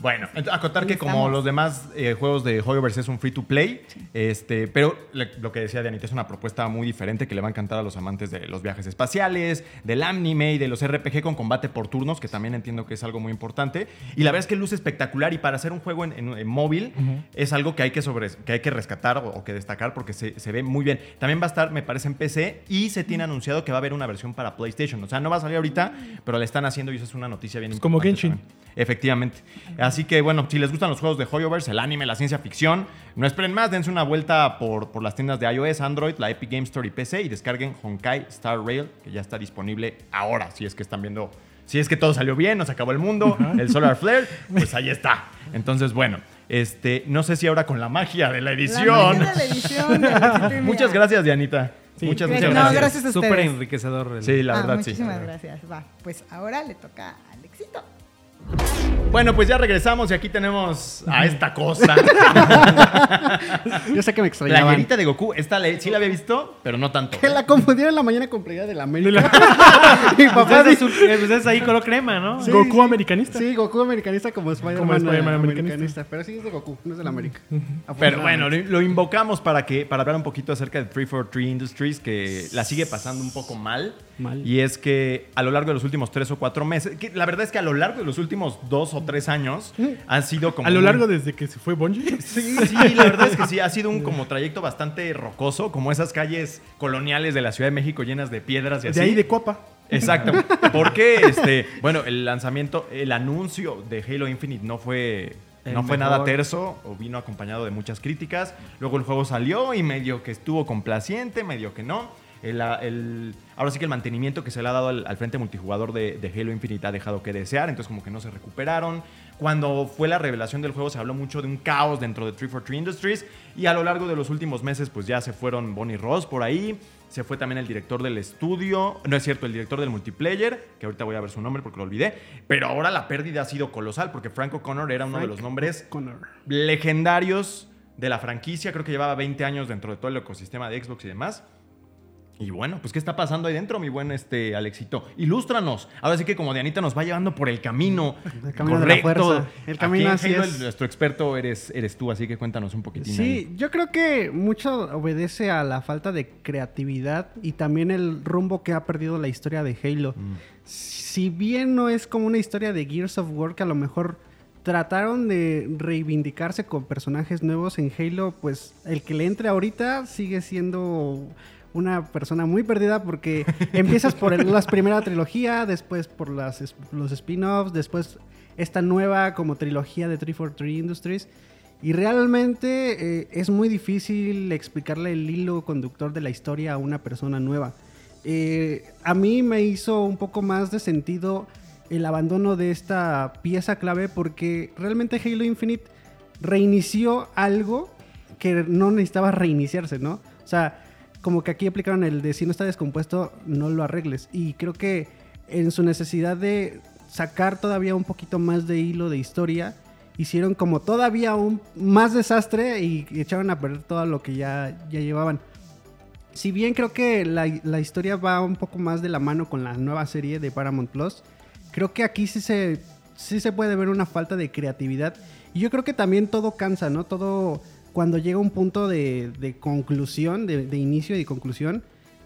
Bueno, acotar Ahí que como los demás eh, juegos de Hoyoverse es un free to play, este, pero le- lo que decía Dianita es una propuesta muy diferente que le va a encantar a los amantes de los viajes espaciales, del anime y de los RPG con combate por turnos, que también entiendo que es algo muy importante. Y la verdad es que luce espectacular y para hacer un juego en, en- en móvil es algo que hay que, sobre, que hay que rescatar o, o que destacar porque se, se ve muy bien. También va a estar, me parece, en PC y se tiene anunciado que va a haber una versión para PlayStation. O sea, no va a salir ahorita, pero la están haciendo y eso es una noticia bien Es como Genshin. también. Efectivamente. Así que bueno, si les gustan los juegos de Hoyoverse, el anime, la ciencia ficción, no esperen más, dense una vuelta por, por las tiendas de iOS, Android, la Epic Game Store y PC y descarguen Honkai Star Rail, que ya está disponible ahora, si es que están viendo, si es que todo salió bien, nos acabó el mundo, el Solar Flare, pues ahí está. Entonces, bueno, este, no sé si ahora con la magia de la La edición. magia de la edición de Muchas gracias, Dianita. Sí. Muchas, No, muchas gracias. gracias a Súper enriquecedor. el- Sí, la Ah, verdad, sí. muchísimas gracias. Va, pues ahora le toca. Bueno, pues ya regresamos y aquí tenemos a esta cosa. Yo sé que me La extrañaban. llanita de Goku. Esta le- sí la había visto, pero no tanto. Que la confundieron en la mañana con playera de la América. Mi papá Pues es, eh, pues es ahí color crema, ¿no? Sí, Goku sí. americanista. Sí, Goku americanista como Spider-Man Como Spider-Man eh, americanista. americanista. Pero sí es de Goku, no es de la América. Pero bueno, lo, lo invocamos para que para hablar un poquito acerca de 343 Industries, que la sigue pasando un poco mal. Mal. Y es que a lo largo de los últimos tres o cuatro meses, que la verdad es que a lo largo de los últimos dos o tres años han sido como. A lo muy- largo desde que se fue Bungie. Sí, sí, la verdad es que sí, ha sido un como trayecto bastante rocoso, como esas calles coloniales de la Ciudad de México llenas de piedras y así. De ahí de Copa. Exacto. Porque, este, bueno, el lanzamiento, el anuncio de Halo Infinite no fue, El no fue mejor. nada terso o vino acompañado de muchas críticas. Luego el juego salió y medio que estuvo complaciente, medio que no. El, el- ahora sí que el mantenimiento que se le ha dado al, al frente multijugador de, de Halo Infinite ha dejado que desear, entonces como que no se recuperaron. Cuando fue la revelación del juego se habló mucho de un caos dentro de 343 Industries y a lo largo de los últimos meses pues ya se fueron Bonnie Ross por ahí, se fue también el director del estudio, no es cierto, el director del multiplayer, que ahorita voy a ver su nombre porque lo olvidé, pero ahora la pérdida ha sido colosal porque Frank O'Connor era uno de los nombres Connor. legendarios de la franquicia, creo que llevaba 20 años dentro de todo el ecosistema de Xbox y demás. Y bueno, pues ¿qué está pasando ahí dentro, mi buen este Alexito? Ilústranos. Ahora sí que como Dianita nos va llevando por el camino, El camino de la fuerza. El camino Aquí en así Halo, es. el- nuestro experto eres, eres tú, así que cuéntanos un poquitín. Sí, ahí. yo creo que mucho obedece a la falta de creatividad y también el rumbo que ha perdido la historia de Halo. Mm. Si bien no es como una historia de Gears of War que a lo mejor trataron de reivindicarse con personajes nuevos en Halo, pues el que le entre ahorita sigue siendo una persona muy perdida porque empiezas por la primera trilogía, después por las, los spin-offs, después esta nueva como trilogía de 343 Industries. Y realmente eh, es muy difícil explicarle el hilo conductor de la historia a una persona nueva. Eh, a mí me hizo un poco más de sentido el abandono de esta pieza clave porque realmente Halo Infinite reinició algo que no necesitaba reiniciarse, ¿no? O sea, como que aquí aplicaron el de si no está descompuesto, no lo arregles. Y creo que en su necesidad de sacar todavía un poquito más de hilo de historia, hicieron como todavía un más desastre y echaron a perder todo lo que ya, ya llevaban. Si bien creo que la, la historia va un poco más de la mano con la nueva serie de Paramount Plus, creo que aquí sí se, sí se puede ver una falta de creatividad. Y yo creo que también todo cansa, ¿no? Todo, cuando llega un punto de, de conclusión, de, de inicio y conclusión,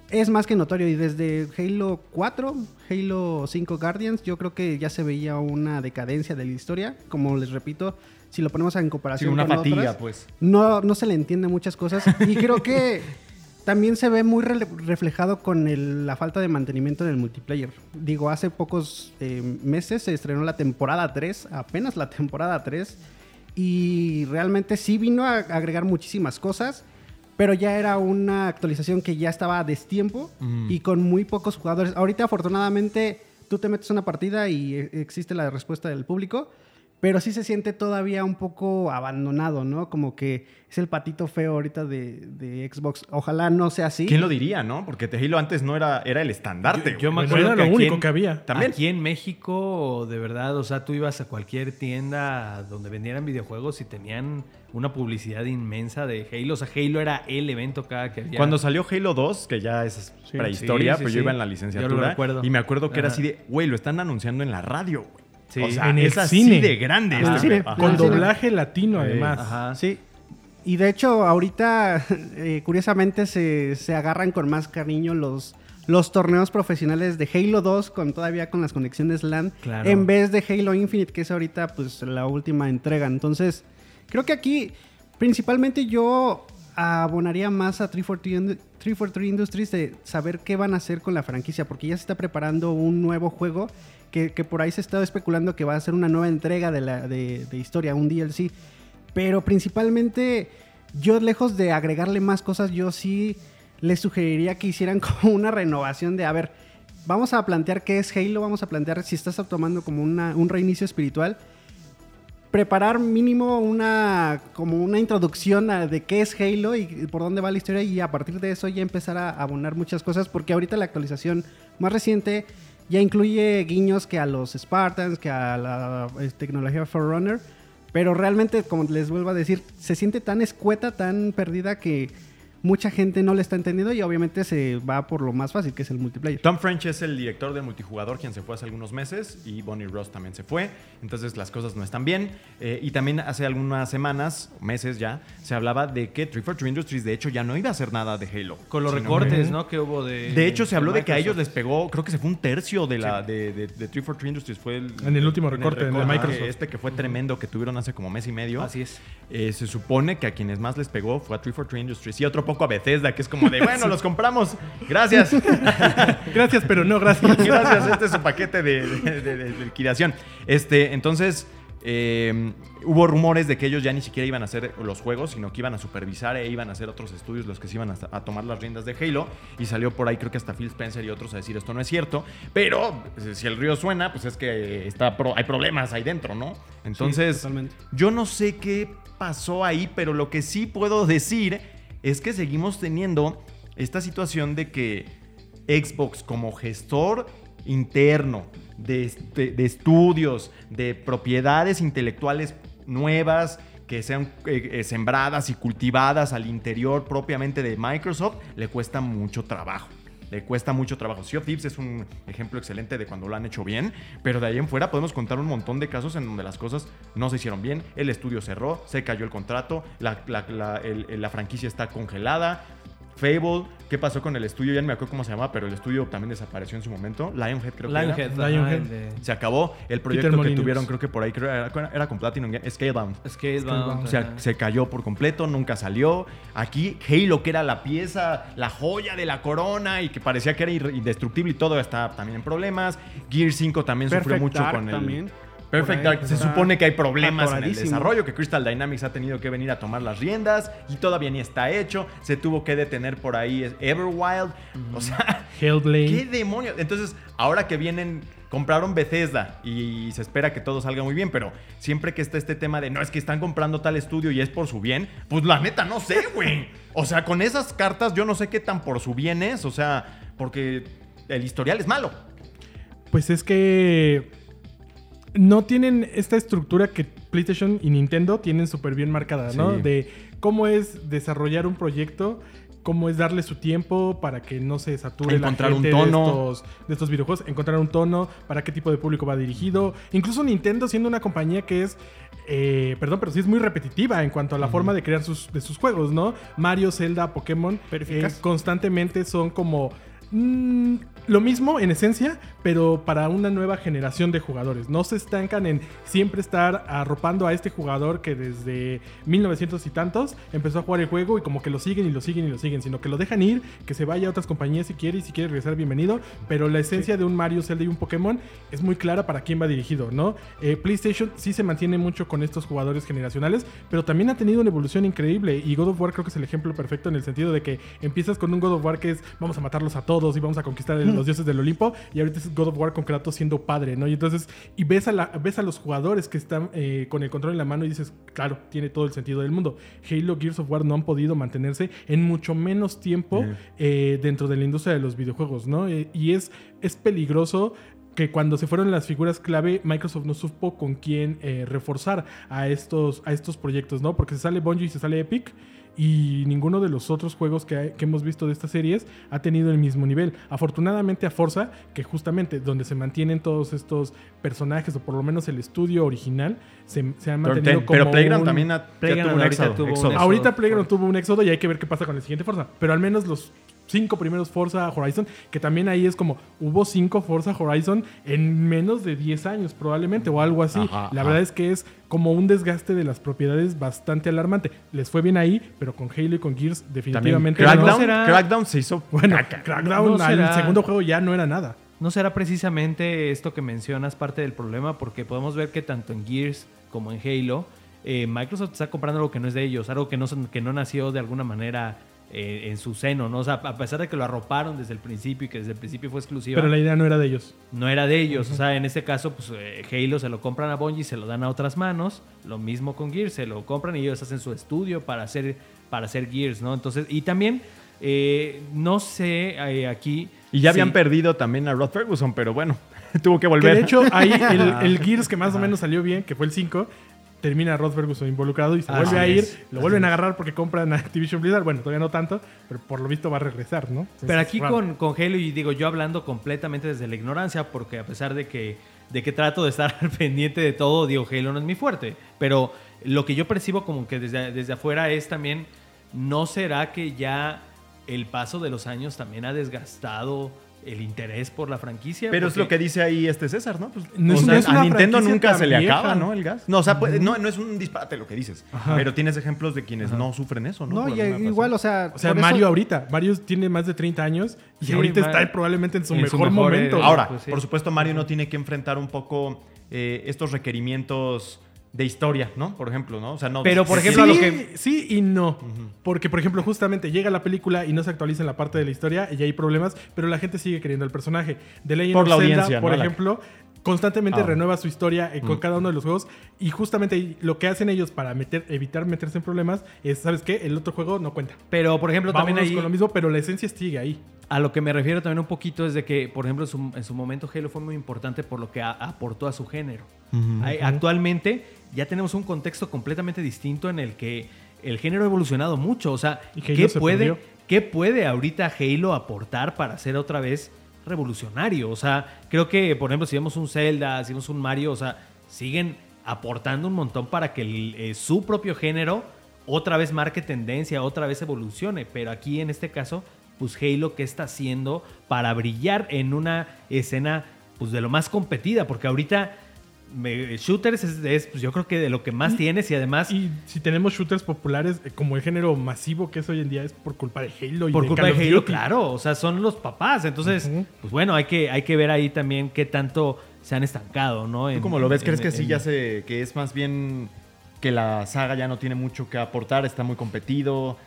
es más que notorio. Y desde Halo 4, Halo 5 Guardians, yo creo que ya se veía una decadencia de la historia. Como les repito, si lo ponemos en Sí, comparación una con fatiga, otras, pues. no, no se le entiende muchas cosas. Y creo que también se ve muy reflejado con el- la falta de mantenimiento del multiplayer. Digo, hace pocos eh, meses se estrenó la temporada 3, apenas la temporada 3. Y realmente sí vino a agregar muchísimas cosas. Pero ya era una actualización que ya estaba a destiempo Mm. y con muy pocos jugadores. Ahorita, afortunadamente, tú te metes una partida y eh, existe la respuesta del público. Pero sí se siente todavía un poco abandonado, ¿no? Como que es el patito feo ahorita de, de Xbox. Ojalá no sea así. ¿Quién lo diría, no? Porque The Halo antes no era, era el estandarte. Yo, yo me. Bueno, acuerdo era que lo único en- que había. También. Aquí en México, de verdad, o sea, tú ibas a cualquier tienda donde vendieran videojuegos y tenían una publicidad inmensa de Halo. O sea, Halo era el evento cada que había. Cuando salió Halo 2, que ya es Sí. prehistoria, Sí, sí, pues sí. yo iba en la Yo lo licenciatura. recuerdo. Y me acuerdo que era así de, güey, lo están anunciando en la radio, güey. Sí. o sea, En el es así cine. de grande. Este cine. Con doblaje latino, además. Ajá. Sí. Y de hecho, ahorita, eh, curiosamente, se, se agarran con más cariño los, los torneos profesionales de Halo 2, con todavía con las conexiones LAN, Claro. en vez de Halo Infinite, que es ahorita pues la última entrega. Entonces, creo que aquí, principalmente yo abonaría más a 343 Ind- 343 Industries de saber qué van a hacer con la franquicia, porque ya se está preparando un nuevo juego que, por ahí se está especulando que va a ser una nueva entrega de, la, de, historia, un DLC. Pero principalmente, yo lejos de agregarle más cosas, yo sí les sugeriría que hicieran como una renovación de, a ver, vamos a plantear qué es Halo, vamos a plantear si estás tomando como una- un reinicio espiritual preparar mínimo una como una introducción de qué es Halo y por dónde va la historia y a partir de eso ya empezar a abonar muchas cosas porque ahorita la actualización más reciente ya incluye guiños que a los Spartans, que a la eh, tecnología Forerunner, pero realmente como les vuelvo a decir, se siente tan escueta, tan perdida que mucha gente no le está entendiendo y obviamente se va por lo más fácil que es el multiplayer. Tom French es el director del multijugador, quien se fue hace algunos meses, y Bonnie Ross también se fue. Entonces las cosas no están bien. Eh, y también hace algunas semanas, meses ya, se hablaba de que 343 Industries, de hecho, ya no iba a hacer nada de Halo. Con los recortes, que- ¿no? Que hubo de. De hecho, se habló de que a ellos les pegó, creo que se fue un tercio de la de, de, de 343 Industries. Fue el, En el último recorte, en el de Microsoft. Este que fue tremendo, que tuvieron hace como mes y medio. Así es. Eh, se supone que a quienes más les pegó fue a 343 Industries y otro poco a Bethesda, que es como de, bueno, los compramos. Gracias. Gracias, pero no gracias. Gracias, este es su paquete de, de- de- de liquidación. Este, entonces, eh, hubo rumores de que ellos ya ni siquiera iban a hacer los juegos, sino que iban a supervisar e iban a hacer otros estudios los que se iban a, a tomar las riendas de Halo. Y salió por ahí, creo que hasta Phil Spencer y otros a decir esto no es cierto. Pero pues, si el río suena, pues es que está pro- hay problemas ahí dentro, ¿no? Entonces, yo no sé qué pasó ahí, pero lo que sí puedo decir es que seguimos teniendo esta situación de que Xbox como gestor interno de, de estudios, de propiedades intelectuales nuevas que sean eh, eh, sembradas y cultivadas al interior propiamente de Microsoft, le cuesta mucho trabajo. Le cuesta mucho trabajo. Sea of Thieves es un ejemplo excelente de cuando lo han hecho bien, pero de ahí en fuera podemos contar un montón de casos en donde las cosas no se hicieron bien. El estudio cerró, se cayó el contrato, la, franquicia está congelada. Fable, ¿qué pasó con el estudio? Ya no me acuerdo cómo se llama, pero el estudio también desapareció en su momento. Lionhead creo que era. Lionhead. Lionhead. Se acabó el proyecto que tuvieron, creo que por ahí creo era, era con Platinum, Scalebound. Scalebound. O sea, se cayó por completo, nunca salió. Aquí Halo, que era la pieza, la joya de la corona y que parecía que era indestructible y todo, está también en problemas. Gear 5 también sufrió mucho Dark con el... también. Perfect Dark. Se está supone que hay problemas en el desarrollo, que Crystal Dynamics ha tenido que venir a tomar las riendas y todavía ni está hecho. Se tuvo que detener por ahí es- Everwild. O sea, Hellblade. ¿Qué demonios? Entonces, ahora que vienen, compraron Bethesda y se espera que todo salga muy bien, pero siempre que está este tema de no es que están comprando tal estudio y es por su bien, pues la neta no sé, güey. O sea, con esas cartas yo no sé qué tan por su bien es, o sea, porque el historial es malo. Pues es que no tienen esta estructura que PlayStation y Nintendo tienen súper bien marcada, ¿no? Sí. De cómo es desarrollar un proyecto, cómo es darle su tiempo para que no se sature Encontrar la un gente tono. De, estos, de estos videojuegos, encontrar un tono, para qué tipo de público va dirigido. Incluso Nintendo siendo una compañía que es, eh, perdón, pero sí es muy repetitiva en cuanto a la forma de crear sus, de sus juegos, ¿no? Mario, Zelda, Pokémon, eh, constantemente son como... mm, lo mismo en esencia, pero para una nueva generación de jugadores. No se estancan en siempre estar arropando a este jugador que desde 1900 y tantos empezó a jugar el juego y como que lo siguen y lo siguen y lo siguen, sino que lo dejan ir, que se vaya a otras compañías si quiere y si quiere regresar, bienvenido. Pero la esencia de un Mario, Zelda y un Pokémon es muy clara para quién va dirigido, ¿no? Eh, PlayStation sí se mantiene mucho con estos jugadores generacionales, pero también ha tenido una evolución increíble y God of War creo que es el ejemplo perfecto en el sentido de que empiezas con un God of War que es vamos a matarlos a todos y vamos a conquistar los dioses del Olimpo y ahorita es God of War con Kratos siendo padre, ¿no? Y entonces, y ves a, la- ves a los jugadores que están eh, con el control en la mano y dices, claro, tiene todo el sentido del mundo. Halo, Gears of War no han podido mantenerse en mucho menos tiempo eh, dentro de la industria de los videojuegos, ¿no? Eh, y es, es peligroso que cuando se fueron las figuras clave, Microsoft no supo con quién eh, reforzar a estos, a estos proyectos, ¿no? Porque se sale Bungie y se sale Epic y ninguno de los otros juegos que, hay- que hemos visto de estas series ha tenido el mismo nivel. Afortunadamente a Forza, que justamente donde se mantienen todos estos personajes, o por lo menos el estudio original, se, se ha mantenido como Pero Playground un- también ha- ya Playground tuvo un ahorita éxodo. tuvo un éxodo. éxodo. Ahorita Playground tuvo un éxodo y hay que ver qué pasa con el siguiente Forza. Pero al menos los cinco primeros Forza Horizon, que también ahí es como, hubo cinco Forza Horizon en menos de 10 años probablemente o algo así. Ajá, La ajá. verdad es que es como un desgaste de las propiedades bastante alarmante. Les fue bien ahí, pero con Halo y con Gears También definitivamente Crackdown, no. será- Crackdown se hizo Bueno, caca. Crackdown No al será- segundo juego ya no era nada. ¿No será precisamente esto que mencionas parte del problema? Porque podemos ver que tanto en Gears como en Halo, eh, Microsoft está comprando algo que no es de ellos, algo que no, son- que no nació de alguna manera eh, en su seno, ¿no? O sea, a pesar de que lo arroparon desde el principio y que desde el principio fue exclusiva, Pero la idea no era de ellos. no era de ellos. O sea, en este caso, pues eh, Halo se lo compran a Bungie, se lo dan a otras manos. Lo mismo con Gears, se lo compran y ellos hacen su estudio para hacer, para hacer Gears, ¿no? Entonces, y también, eh, no sé, eh, aquí... Y ya habían sí. perdido también a Rod Ferguson, pero bueno, tuvo que Que volver. de hecho, ahí el, el Gears que más o menos salió bien, que fue el 5, termina Rod Ferguson involucrado y se Así vuelve a ir. es. Lo vuelven a agarrar porque compran a Activision Blizzard. Bueno, todavía no tanto, pero por lo visto va a regresar, ¿no? Entonces, Pero aquí con, con Halo, y digo yo hablando completamente desde la ignorancia, porque a pesar de que, de que trato de estar al pendiente de todo, digo, Halo no es mi fuerte. Pero lo que yo percibo como que desde, desde afuera es también, ¿no será que ya el paso de los años también ha desgastado el interés por la franquicia? Pero es lo que dice ahí este César, ¿no? Pues, No o es- sea, no es una a Nintendo nunca se le vieja. acaba, ¿no? El gas. No, o sea, puede- no, no es un disparate lo que dices. Ajá. Pero tienes ejemplos de quienes no sufren eso, ¿no? No, y igual, o sea. O sea, eso- Mario ahorita. Mario tiene más de 30 años y Sí, ahorita Mario- está probablemente en su en su mejor mejor, momento. eh, Ahora, Pues sí. por supuesto, Mario no tiene que enfrentar un poco eh, estos requerimientos de historia, ¿no? Por ejemplo, ¿no? O sea, no. Pero, por sí, ejemplo, a lo sí, que- sí y no. Porque, por ejemplo, justamente llega la película y no se actualiza en la parte de la historia y hay problemas, pero la gente sigue queriendo el personaje. The Legend Por of la Zelda, audiencia, por ¿no? La- ejemplo, constantemente Ah. renueva su historia eh, con Mm. cada uno de los juegos y justamente lo que hacen ellos para meter, evitar meterse en problemas es, ¿sabes qué? El otro juego no cuenta. Pero, por ejemplo, también ahí... con lo mismo, pero la esencia sigue ahí. A lo que me refiero también un poquito es de que, por ejemplo, en su, en su momento Halo fue muy importante por lo que a- aportó a su género. Actualmente ya tenemos un contexto completamente distinto en el que el género ha evolucionado mucho. O sea, ¿qué puede, perdió. ¿qué puede ahorita Halo aportar para ser otra vez revolucionario? O sea, creo que, por ejemplo, si vemos un Zelda, si vemos un Mario, o sea, siguen aportando un montón para que el- eh, su propio género otra vez marque tendencia, otra vez evolucione. Pero aquí en este caso, pues Halo, ¿qué está haciendo para brillar en una escena pues de lo más competida? Porque ahorita me- shooters es, es, pues, yo creo que de lo que más tienes y además Y si tenemos shooters populares, eh, como el género masivo que es hoy en día, es por culpa de Halo y por de culpa Call de of Halo, Duty. claro, o sea, son los papás. Entonces, pues bueno, hay que, hay que ver ahí también qué tanto se han estancado, ¿no? ¿Tú cómo lo ves? en- ¿Crees que en- sí ya se. que es más bien que la saga ya no tiene mucho que aportar, está muy competido?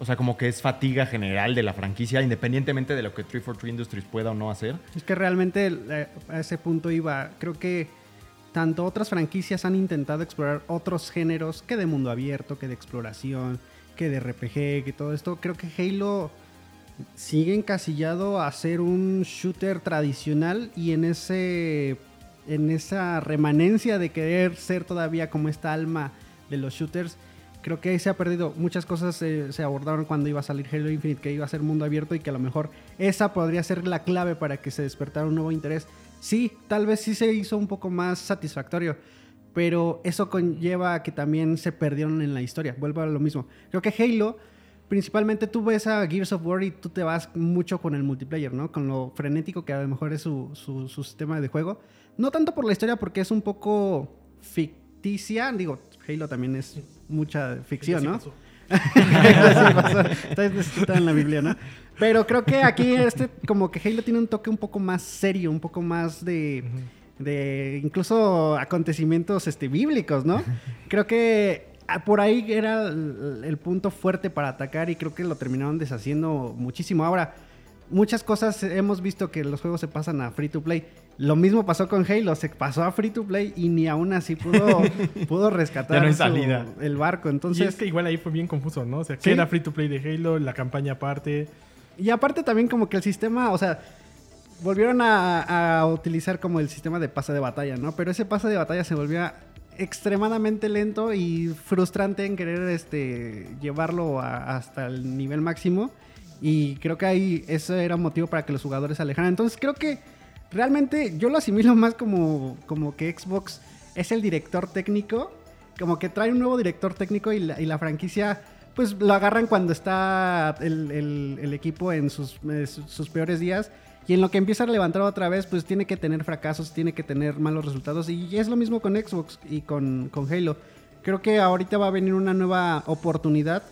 O sea, como que es fatiga general de la franquicia, independientemente de lo que 343 Industries pueda o no hacer. Es que realmente eh, a ese punto iba. Creo que tanto otras franquicias han intentado explorar otros géneros que de mundo abierto, que de exploración, que de RPG, que todo esto. Creo que Halo sigue encasillado a ser un shooter tradicional y en ese en esa remanencia de querer ser todavía como esta alma de los shooters creo que ahí se ha perdido muchas cosas eh, se abordaron cuando iba a salir Halo Infinite que iba a ser mundo abierto y que a lo mejor esa podría ser la clave para que se despertara un nuevo interés sí tal vez sí se hizo un poco más satisfactorio pero eso conlleva a que también se perdieron en la historia vuelvo a lo mismo creo que Halo principalmente tú ves a Gears of War y tú te vas mucho con el multiplayer, ¿no? Con lo frenético que a lo mejor es su, su, su sistema de juego. No tanto por la historia, porque es un poco ficticia. Digo, Halo también es mucha ficción, ¿no? Está en la Biblia, ¿no? Pero creo que aquí este, como que Halo tiene un toque un poco más serio, un poco más de, de incluso acontecimientos este, bíblicos, ¿no? Creo que ah, por ahí era el, el punto fuerte para atacar y creo que lo terminaron deshaciendo muchísimo. Ahora, muchas cosas hemos visto que los juegos se pasan a free to play. Lo mismo pasó con Halo, se pasó a free to play y ni aún así pudo, pudo rescatar Ya no hay su- salida. el barco. Y Entonces, es que igual ahí fue bien confuso, ¿no? O sea, Sí. que era free to play de Halo, la campaña aparte. Y aparte también como que el sistema, o sea, volvieron a, utilizar como el sistema de pase de batalla, ¿no? Pero ese pase de batalla se volvía extremadamente lento y frustrante en querer este llevarlo hasta el nivel máximo y creo que ahí eso era un motivo para que los jugadores se alejaran. Entonces creo que realmente yo lo asimilo más como, como que Xbox es el director técnico, como que trae un nuevo director técnico y la franquicia pues lo agarran cuando está el, el- el equipo en sus, eh, sus- peores días. Y en lo que empieza a levantar otra vez, pues tiene que tener fracasos, tiene que tener malos resultados. Y es lo mismo con Xbox y con, con Halo. Creo que ahorita va a venir una nueva oportunidad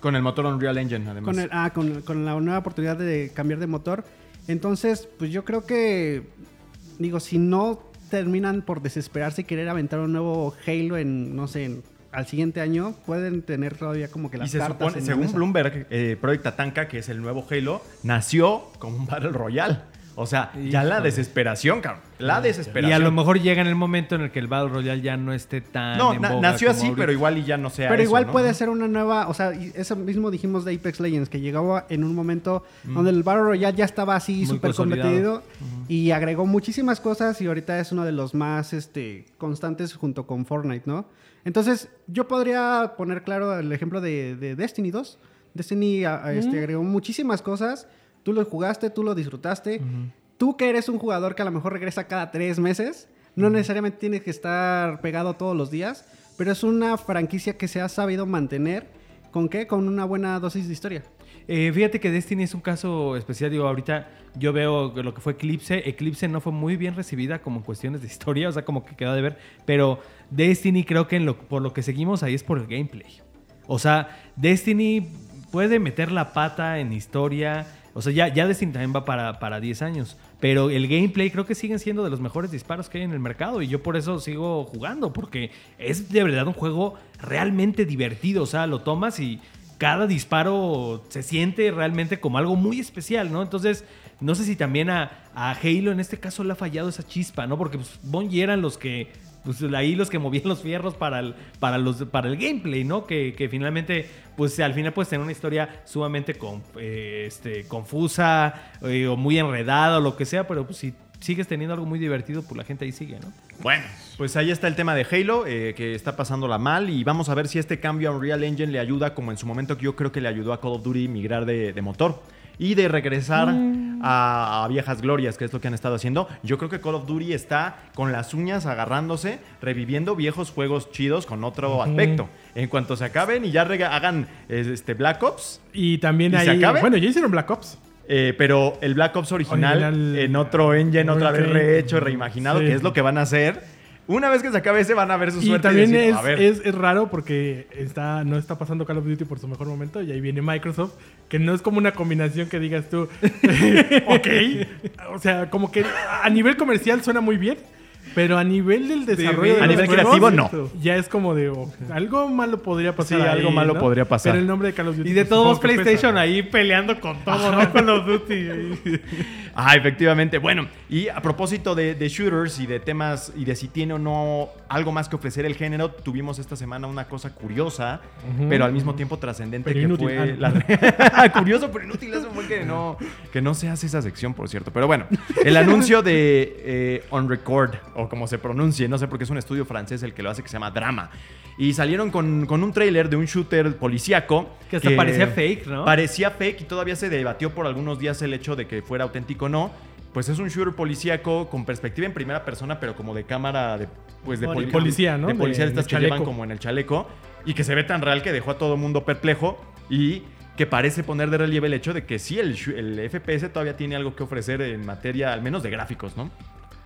Con el motor Unreal Engine, además. con, el- ah, con, con la nueva oportunidad de cambiar de motor. Entonces, pues yo creo que, digo, si no terminan por desesperarse y querer aventar un nuevo Halo en, no sé, en- al siguiente año, pueden tener todavía como que Y las se cartas supone, en la según mesa. Bloomberg, eh, Project Tatanka, que es el nuevo Halo, nació como un Battle Royale. O sea, ya la desesperación, cabrón. La Y desesperación. a lo mejor llega en el momento en el que el Battle Royale ya no esté tan. No, en na- boga nació como así, ahorita. pero igual y ya no sea Pero eso, igual ¿no? puede ser una nueva, o sea, y eso mismo dijimos de Apex Legends, que llegaba en un momento donde el Battle Royale ya estaba así Mm. Súper competido y agregó muchísimas cosas y ahorita es uno de los más este, constantes junto con Fortnite, ¿no? Entonces, yo podría poner claro el ejemplo de, de Destiny 2. Destiny a- a, este, agregó muchísimas cosas, tú lo jugaste, tú lo disfrutaste. Tú que eres un jugador que a lo mejor regresa cada tres meses, no necesariamente tienes que estar pegado todos los días, pero es una franquicia que se ha sabido mantener. ¿Con qué? Con una buena dosis de historia. Eh, fíjate que Destiny es un caso especial. Digo, ahorita yo veo lo que fue Eclipse. Eclipse no fue muy bien recibida como en cuestiones de historia, o sea, como que quedó de ver. Pero Destiny creo que por lo que seguimos ahí es por el gameplay. O sea, Destiny puede meter la pata en historia. O sea, ya, ya Destiny también va para, para 10 años. Pero el gameplay creo que siguen siendo de los mejores disparos que hay en el mercado. Y yo por eso sigo jugando. Porque es de verdad un juego realmente divertido. O sea, lo tomas y cada disparo se siente realmente como algo muy especial, ¿no? Entonces, no sé si también a, Halo en este caso le ha fallado esa chispa, ¿no? Porque pues, eran los que, pues ahí los que movían los fierros para el, para los, para el gameplay, ¿no? Que, que finalmente, pues al final puedes tener una historia sumamente con- eh, este, confusa eh, o muy enredada o lo que sea, pero pues si sigues teniendo algo muy divertido, pues la gente ahí sigue, ¿no? Bueno, pues ahí está el tema de Halo, eh, que está pasándola mal. Y vamos a ver si este cambio a Unreal Engine le ayuda, como en su momento que yo creo que le ayudó a Call of Duty migrar de, de motor. Y de regresar a, a viejas glorias, que es lo que han estado haciendo. Yo creo que Call of Duty está con las uñas agarrándose, reviviendo viejos juegos chidos con otro aspecto. En cuanto se acaben y ya hagan este Black Ops, Y también ¿Y se acabe? Bueno, ya hicieron Black Ops. Eh, pero el Black Ops original, Original. en otro engine, otra vez rehecho, reimaginado, Sí. que es lo que van a hacer. Una vez que se acabe ese, van a ver su Y suerte. también decir, es, a ver, es, es raro porque está, no está pasando Call of Duty por su mejor momento y ahí viene Microsoft, que no es como una combinación que digas tú, ok. O sea, como que a nivel comercial suena muy bien, pero a nivel del desarrollo. de a nivel juegos, creativo, no. Ya es como de, oh, algo malo podría pasar. Sí, ahí, algo malo ¿no? podría pasar. Pero el nombre de Call of Duty. Y de pues, todos modos, supongo que pesa. PlayStation ahí peleando con todo, ¿no? Call of Duty. Ah, efectivamente. Bueno, y a propósito de, de shooters y de temas y de si tiene o no algo más que ofrecer el género, tuvimos esta semana una cosa curiosa, pero al mismo tiempo trascendente Pero que inútil. fue Ah, la curioso pero inútil es un buen que no que no se hace esa sección, por cierto. Pero bueno, el anuncio de eh, On Record o como se pronuncie, no sé porque es un estudio francés el que lo hace que se llama Drama. Y salieron con, con un tráiler de un shooter policíaco Que hasta parecía fake, ¿no? Parecía fake y todavía se debatió por algunos días el hecho de que fuera auténtico o no. Pues es un shooter policíaco con perspectiva en primera persona, pero como de cámara de, pues de poli- Policía, ¿no? De policía De- de estas que llevan como en el chaleco y que se ve tan real que dejó a todo mundo perplejo y que parece poner de relieve el hecho de que sí, el, el FPS todavía tiene algo que ofrecer en materia, al menos de gráficos, ¿no?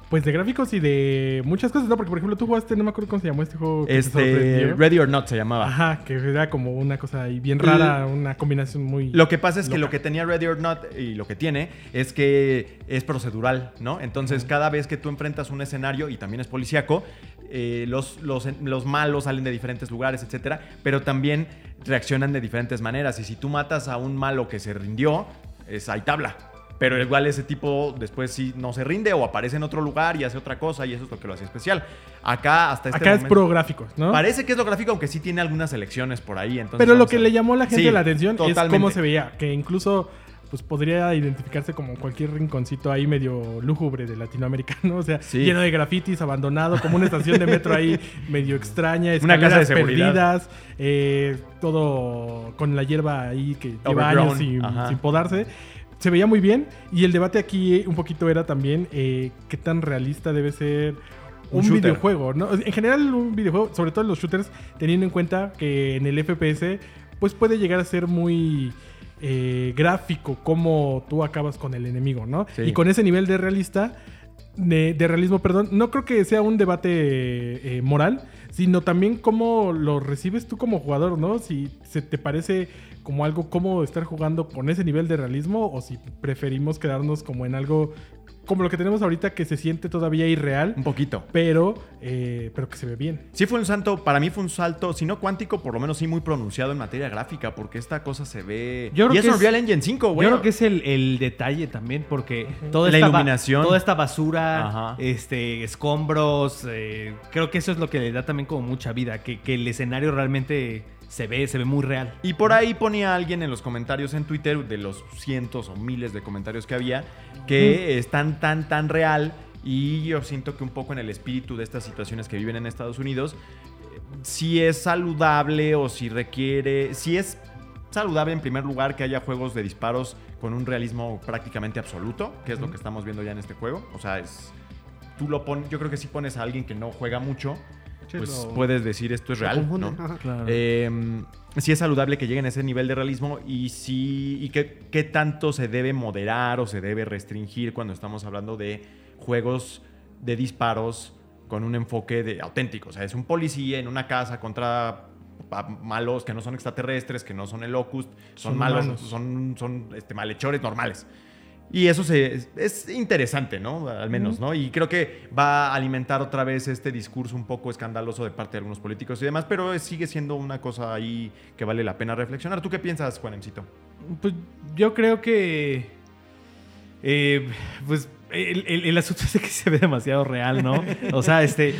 Pues de gráficos y de muchas cosas, ¿no? Porque, por ejemplo, tú jugaste, no me acuerdo cómo se llamó este juego. que te Este. Ready or Not se llamaba. Ajá, que era como una cosa ahí bien rara, una combinación muy... Lo que pasa es que lo que tenía Ready or Not y lo que tiene es que es procedural, ¿no? Entonces, cada vez que tú enfrentas un escenario y también es policíaco, eh, los, los, los malos salen de diferentes lugares, etcétera, pero también reaccionan de diferentes maneras. Y si tú matas a un malo que se rindió, es hay tabla. Pero igual ese tipo después sí no se rinde o aparece en otro lugar y hace otra cosa y eso es lo que lo hace especial. Acá hasta este Acá es pro gráficos, ¿no? Parece que es lo gráfico, aunque sí tiene algunas elecciones por ahí. Entonces Pero lo que a- le llamó a la gente Sí, la atención es cómo se veía, que incluso pues podría identificarse como cualquier rinconcito ahí medio lúgubre de Latinoamérica, ¿no? O sea, Sí. lleno de grafitis, abandonado, como una estación de metro ahí medio extraña, Una casa de seguridad. perdidas, eh, todo con la hierba ahí que lleva Overgrown, años sin, sin podarse. Se veía muy bien y el debate aquí un poquito era también eh, qué tan realista debe ser Un videojuego, ¿no? En general un videojuego, sobre todo en los shooters, teniendo en cuenta que en el FPS pues puede llegar a ser muy eh, gráfico cómo tú acabas con el enemigo, ¿no? Sí. Y con ese nivel de realista, de, realismo, perdón, no creo que sea un debate eh, moral, sino también cómo lo recibes tú como jugador, ¿no? Si se te parece como algo cómodo estar jugando con ese nivel de realismo o si preferimos quedarnos como en algo como lo que tenemos ahorita que se siente todavía irreal, Un poquito. pero, eh, pero que se ve bien. Sí fue un salto, para mí fue un salto, si no cuántico, por lo menos sí muy pronunciado en materia gráfica, porque esta cosa se ve... Yo creo y es que es- Unreal Engine 5, güey. Yo creo que es el, el detalle también, porque toda La esta iluminación. toda esta basura, Ajá. este, escombros, eh, creo que eso es lo que le da también como mucha vida, que, que el escenario realmente se ve, se ve muy real. Y por ahí ponía alguien en los comentarios en Twitter, de los cientos o miles de comentarios que había, que están tan, tan real. Y yo siento que un poco en el espíritu de estas situaciones que viven en Estados Unidos, eh, si es saludable o si requiere, si es saludable en primer lugar que haya juegos de disparos con un realismo prácticamente absoluto, que es lo que estamos viendo ya en este juego. O sea, es, tú lo pones, yo creo que si pones a alguien que no juega mucho, Sí, pues lo- puedes decir esto es real, confunde, ¿no? Claro. Eh, sí es saludable que lleguen a ese nivel de realismo y sí y qué, qué tanto se debe moderar o se debe restringir cuando estamos hablando de juegos de disparos con un enfoque de auténtico. O sea, es un policía en una casa contra malos que no son extraterrestres, que no son el Locust, son, Son malos, humanos. son, son este, malhechores normales. Y eso se, es, es interesante, ¿no? Al menos, ¿no? Y creo que va a alimentar otra vez este discurso un poco escandaloso de parte de algunos políticos y demás, pero sigue siendo una cosa ahí que vale la pena reflexionar. ¿Tú qué piensas, Juanemcito? Pues yo creo que. eh, pues el, el- el asunto es de que se ve demasiado real, ¿no? O sea, este.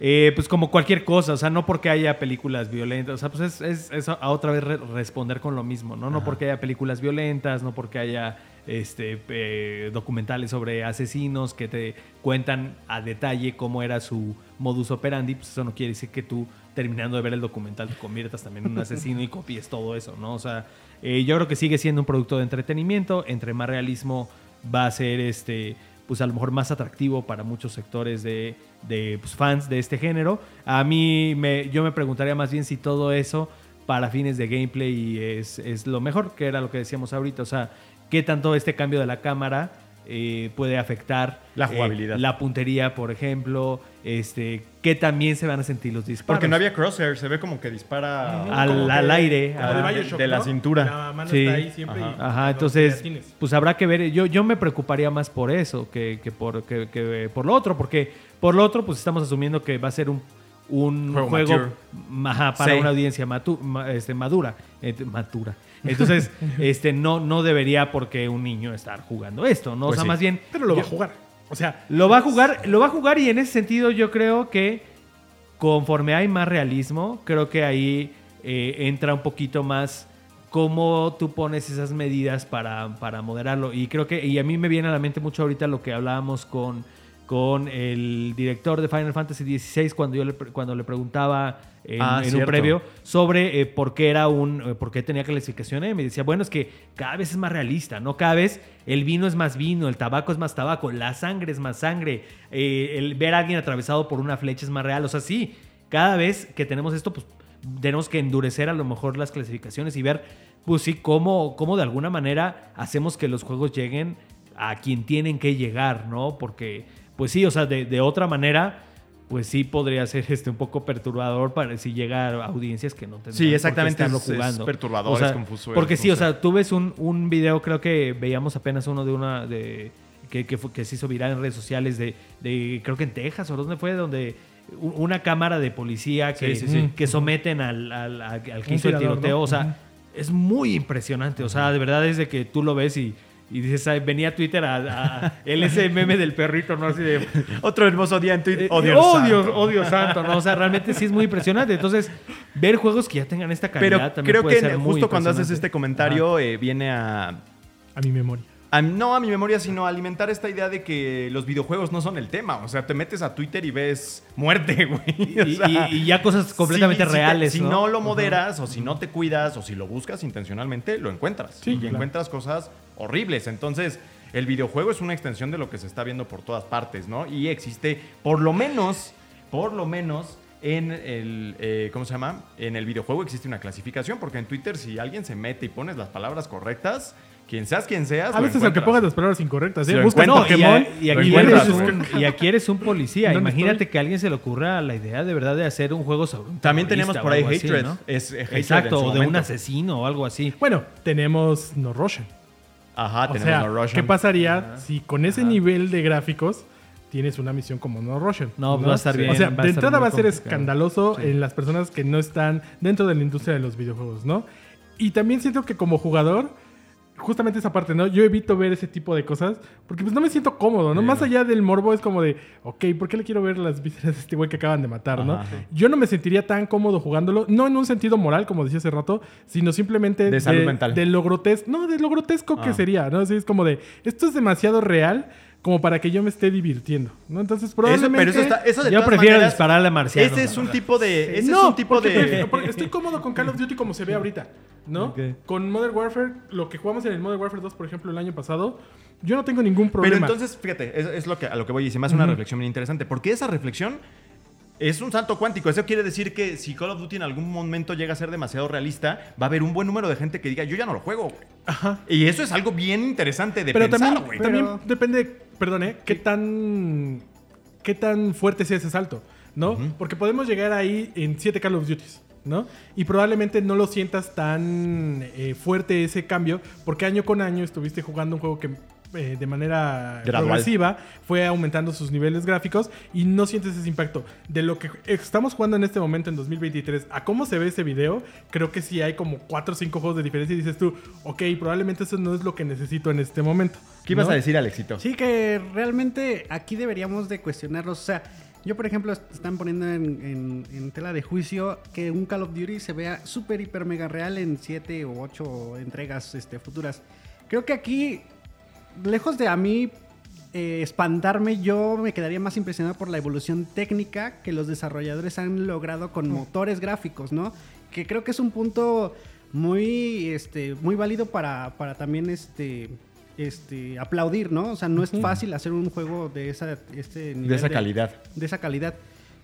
eh, pues como cualquier cosa, o sea, no porque haya películas violentas, o sea, pues es, es- es a otra vez re- responder con lo mismo, ¿no? No porque haya películas violentas, no porque haya este eh, documentales sobre asesinos que te cuentan a detalle cómo era su modus operandi, pues eso no quiere decir que tú terminando de ver el documental te conviertas también en un asesino y copies todo eso, ¿no? O sea, eh, yo creo que sigue siendo un producto de entretenimiento, entre más realismo va a ser este pues a lo mejor más atractivo para muchos sectores de, de, pues, fans de este género. A mí me, yo me preguntaría más bien si todo eso para fines de gameplay es, es lo mejor, que era lo que decíamos ahorita. O sea, qué tanto este cambio de la cámara eh, puede afectar La eh, jugabilidad. la puntería, por ejemplo, este, qué también se van a sentir los disparos. Porque no había crosshair, se ve como que dispara Al- que- aire, de Bioshock, De la ¿no? cintura. La mano Sí. está ahí siempre. Ajá. y- Ajá, entonces, pues habrá que ver. Yo, yo me preocuparía más por eso que, que por, que, que por lo otro, porque por lo otro, pues estamos asumiendo que va a ser un, un Juego juego, mature. ajá, para Sí. una audiencia matu- ma- este, madura. eh, matura. Entonces, este, no, no debería porque un niño estar jugando esto, ¿no? Pues o sea, sí. más bien. Pero lo va yo- a jugar. O sea, lo va a jugar, lo va a jugar y en ese sentido yo creo que conforme hay más realismo, creo que ahí eh, entra un poquito más cómo tú pones esas medidas para, para moderarlo. Y creo que, y a mí me viene a la mente mucho ahorita lo que hablábamos con, con el director de Final Fantasy XVI cuando yo le, cuando le preguntaba en, Ah, en un previo sobre eh, por qué era un eh, por qué tenía clasificación M. Me decía, bueno, es que cada vez es más realista, ¿no? Cada vez el vino es más vino, el tabaco es más tabaco, la sangre es más sangre, eh, el ver a alguien atravesado por una flecha es más real. O sea, sí, cada vez que tenemos esto, pues tenemos que endurecer a lo mejor las clasificaciones y ver, pues sí, cómo, cómo de alguna manera hacemos que los juegos lleguen a quien tienen que llegar, ¿no? Porque, pues sí, o sea, de, de otra manera, pues sí podría ser este un poco perturbador para si llega a audiencias que no tendrán Sí, por qué exactamente, estarlo es- es jugando. perturbador, O sea, es confuso, es Porque sí, o sea, tú ves un, un video, creo que veíamos apenas uno de una de que, que, fue- que se hizo viral en redes sociales de, de creo que en Texas o dónde fue, donde una cámara de policía que, Sí, sí, sí. que someten al, al, al- al que hizo el tiroteo. ¿no? O sea, es muy impresionante. O sea, de verdad es de que tú lo ves y, y dices, "Ay, venía a Twitter a, a- el ese meme del perrito, ¿no? Así de Otro hermoso día en Twitter. eh, Odio, odio, santo. odio santo, ¿no? O sea, realmente sí es muy impresionante. Entonces, ver juegos que ya tengan esta calidad Pero también creo puede que ser muy justo cuando haces este comentario eh, viene a, a mi memoria. A- No a mi memoria, sino a alimentar esta idea de que los videojuegos no son el tema. O sea, te metes a Twitter y ves muerte, güey. O Y, sea, y- y ya cosas completamente si- si te- reales. Si no, lo moderas o si no te cuidas o si lo buscas intencionalmente, lo encuentras. Sí, y claro. encuentras cosas horribles. Entonces, el videojuego es una extensión de lo que se está viendo por todas partes, ¿no? Y existe, por lo menos, por lo menos, en el, eh, ¿cómo se llama? En el videojuego existe una clasificación, porque en Twitter si alguien se mete y pones las palabras correctas, quien seas quien seas, A veces aunque encuentras. pongas las palabras incorrectas, ¿eh? y, Pokémon. a- y aquí eres un, y aquí eres un policía. ¿Dónde Imagínate estoy? que a alguien se le ocurra la idea de verdad de hacer un juego sobre un También tenemos por ahí así, Hatred. ¿no? Es, Hatred Exacto, o de un asesino o algo así. Bueno, tenemos No Russian. Ajá, O tenemos sea, No Russian. ¿qué pasaría si con ese nivel de gráficos tienes una misión como No Russian? No, va a estar bien, O sea, de entrada va a ser complicado. escandaloso Sí. en las personas que no están dentro de la industria de los videojuegos, ¿no? Y también siento que como jugador, justamente esa parte, ¿no? Yo evito ver ese tipo de cosas porque pues no me siento cómodo, ¿no? Sí, Más no. allá del morbo es como de, ok, ¿por qué le quiero ver las vísceras de este güey que acaban de matar, ¿no? Yo no me sentiría tan cómodo jugándolo, no en un sentido moral, como decía hace rato, sino simplemente De salud mental. de lo grotesco, no, de lo grotesco que Ah. sería, ¿no? Así es como de, esto es demasiado real como para que yo me esté divirtiendo, ¿no? Entonces, Eso, probablemente... pero eso, está, eso de Yo prefiero maneras, dispararle a marcianos. Ese es un tipo de. Ese no, es un tipo porque de. porque estoy cómodo con Call of Duty como se ve ahorita, ¿no? Con Modern Warfare, lo que jugamos en el Modern Warfare 2, por ejemplo, el año pasado, yo no tengo ningún Pero problema. entonces, fíjate, es, es lo que, a lo que voy y se me hace una reflexión bien interesante. Porque esa reflexión es un salto cuántico. Eso quiere decir que si Call of Duty en algún momento llega a ser demasiado realista, va a haber un buen número de gente que diga, yo ya no lo juego, güey. Ajá. Y eso es algo bien interesante de Pero pensar, también, güey. también Pero- depende, perdón, ¿eh? ¿Qué tan, qué tan fuerte sea ese salto, ¿no? Porque podemos llegar ahí en 7 Call of Duties, ¿no? Y probablemente no lo sientas tan eh, fuerte ese cambio, porque año con año estuviste jugando un juego que eh, de manera Gradual. progresiva fue aumentando sus niveles gráficos y no sientes ese impacto. De lo que estamos jugando en este momento en 2023 a cómo se ve ese video, creo que sí hay como 4 o 5 juegos de diferencia y dices tú, ok, probablemente eso no es lo que necesito en este momento. ¿Qué ibas ¿no? a decir, Alexito? Sí, que realmente aquí deberíamos de cuestionarlos. O sea, yo por ejemplo est- están poniendo en, en- en tela de juicio que un Call of Duty se vea súper, hiper, mega real en 7 o 8 entregas este, futuras. Creo que aquí, lejos de a mí eh, espantarme, yo me quedaría más impresionado por la evolución técnica que los desarrolladores han logrado con motores gráficos, ¿no? Que creo que es un punto muy, este, muy válido para, para también este, este, aplaudir, ¿no? O sea, no es fácil hacer un juego de esa, este nivel De esa calidad. de esa calidad.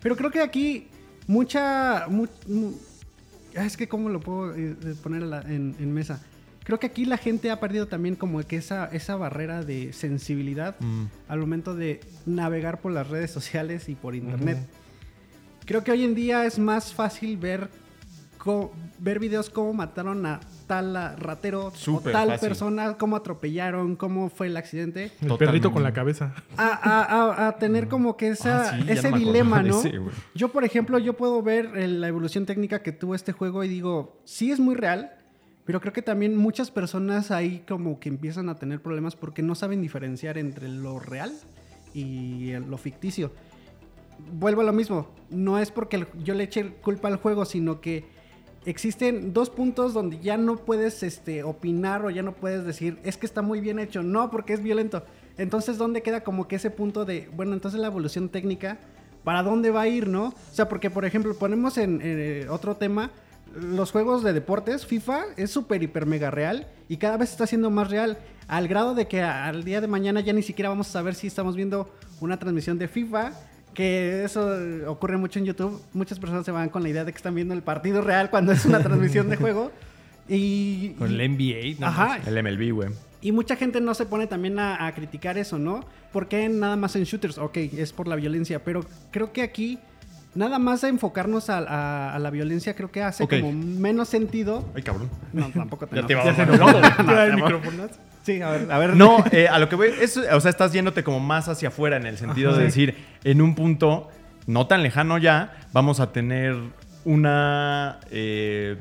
Pero creo que aquí mucha... mu- mu- ah, es que cómo lo puedo eh, eh, poner en mesa. Creo que aquí la gente ha perdido también como que esa, esa barrera de sensibilidad Mm. al momento de navegar por las redes sociales y por internet. Creo que hoy en día es más fácil ver, co- ver videos cómo mataron a tal ratero o tal fácil. persona, cómo atropellaron, cómo fue el accidente El Totalmente. perrito con la cabeza. a, a- a- a tener como que esa, Ah, sí, ese no dilema, ¿no? ese, yo, por ejemplo, yo puedo ver la evolución técnica que tuvo este juego y digo, sí es muy real, pero creo que también muchas personas ahí como que empiezan a tener problemas porque no saben diferenciar entre lo real y lo ficticio. Vuelvo a lo mismo, no es porque yo le eche culpa al juego, sino que existen dos puntos donde ya no puedes este, opinar o ya no puedes decir, es que está muy bien hecho, no, porque es violento. Entonces, ¿dónde queda como que ese punto de, bueno, entonces la evolución técnica, ¿para dónde va a ir, no? O sea, porque, por ejemplo, ponemos en eh, otro tema, los juegos de deportes, FIFA es súper, hiper, mega real y cada vez está siendo más real, al grado de que al día de mañana ya ni siquiera vamos a saber si estamos viendo una transmisión de FIFA. Que eso ocurre mucho en YouTube. Muchas personas se van con la idea de que están viendo el partido real cuando es una transmisión de juego. Y, Con el NBA. ¿no? Ajá. El MLB, güey. Y mucha gente no se pone también a, a criticar eso, ¿no? Porque nada más en shooters, ok, es por la violencia, pero creo que aquí nada más a enfocarnos a, a- a la violencia creo que hace como menos sentido. Ay, cabrón. No, tampoco te Ya te iba a el micrófonos. Sí, a ver, a ver. No, eh, a lo que voy, es, o sea, estás yéndote como más hacia afuera en el sentido de decir, en un punto no tan lejano ya, vamos a tener una... eh,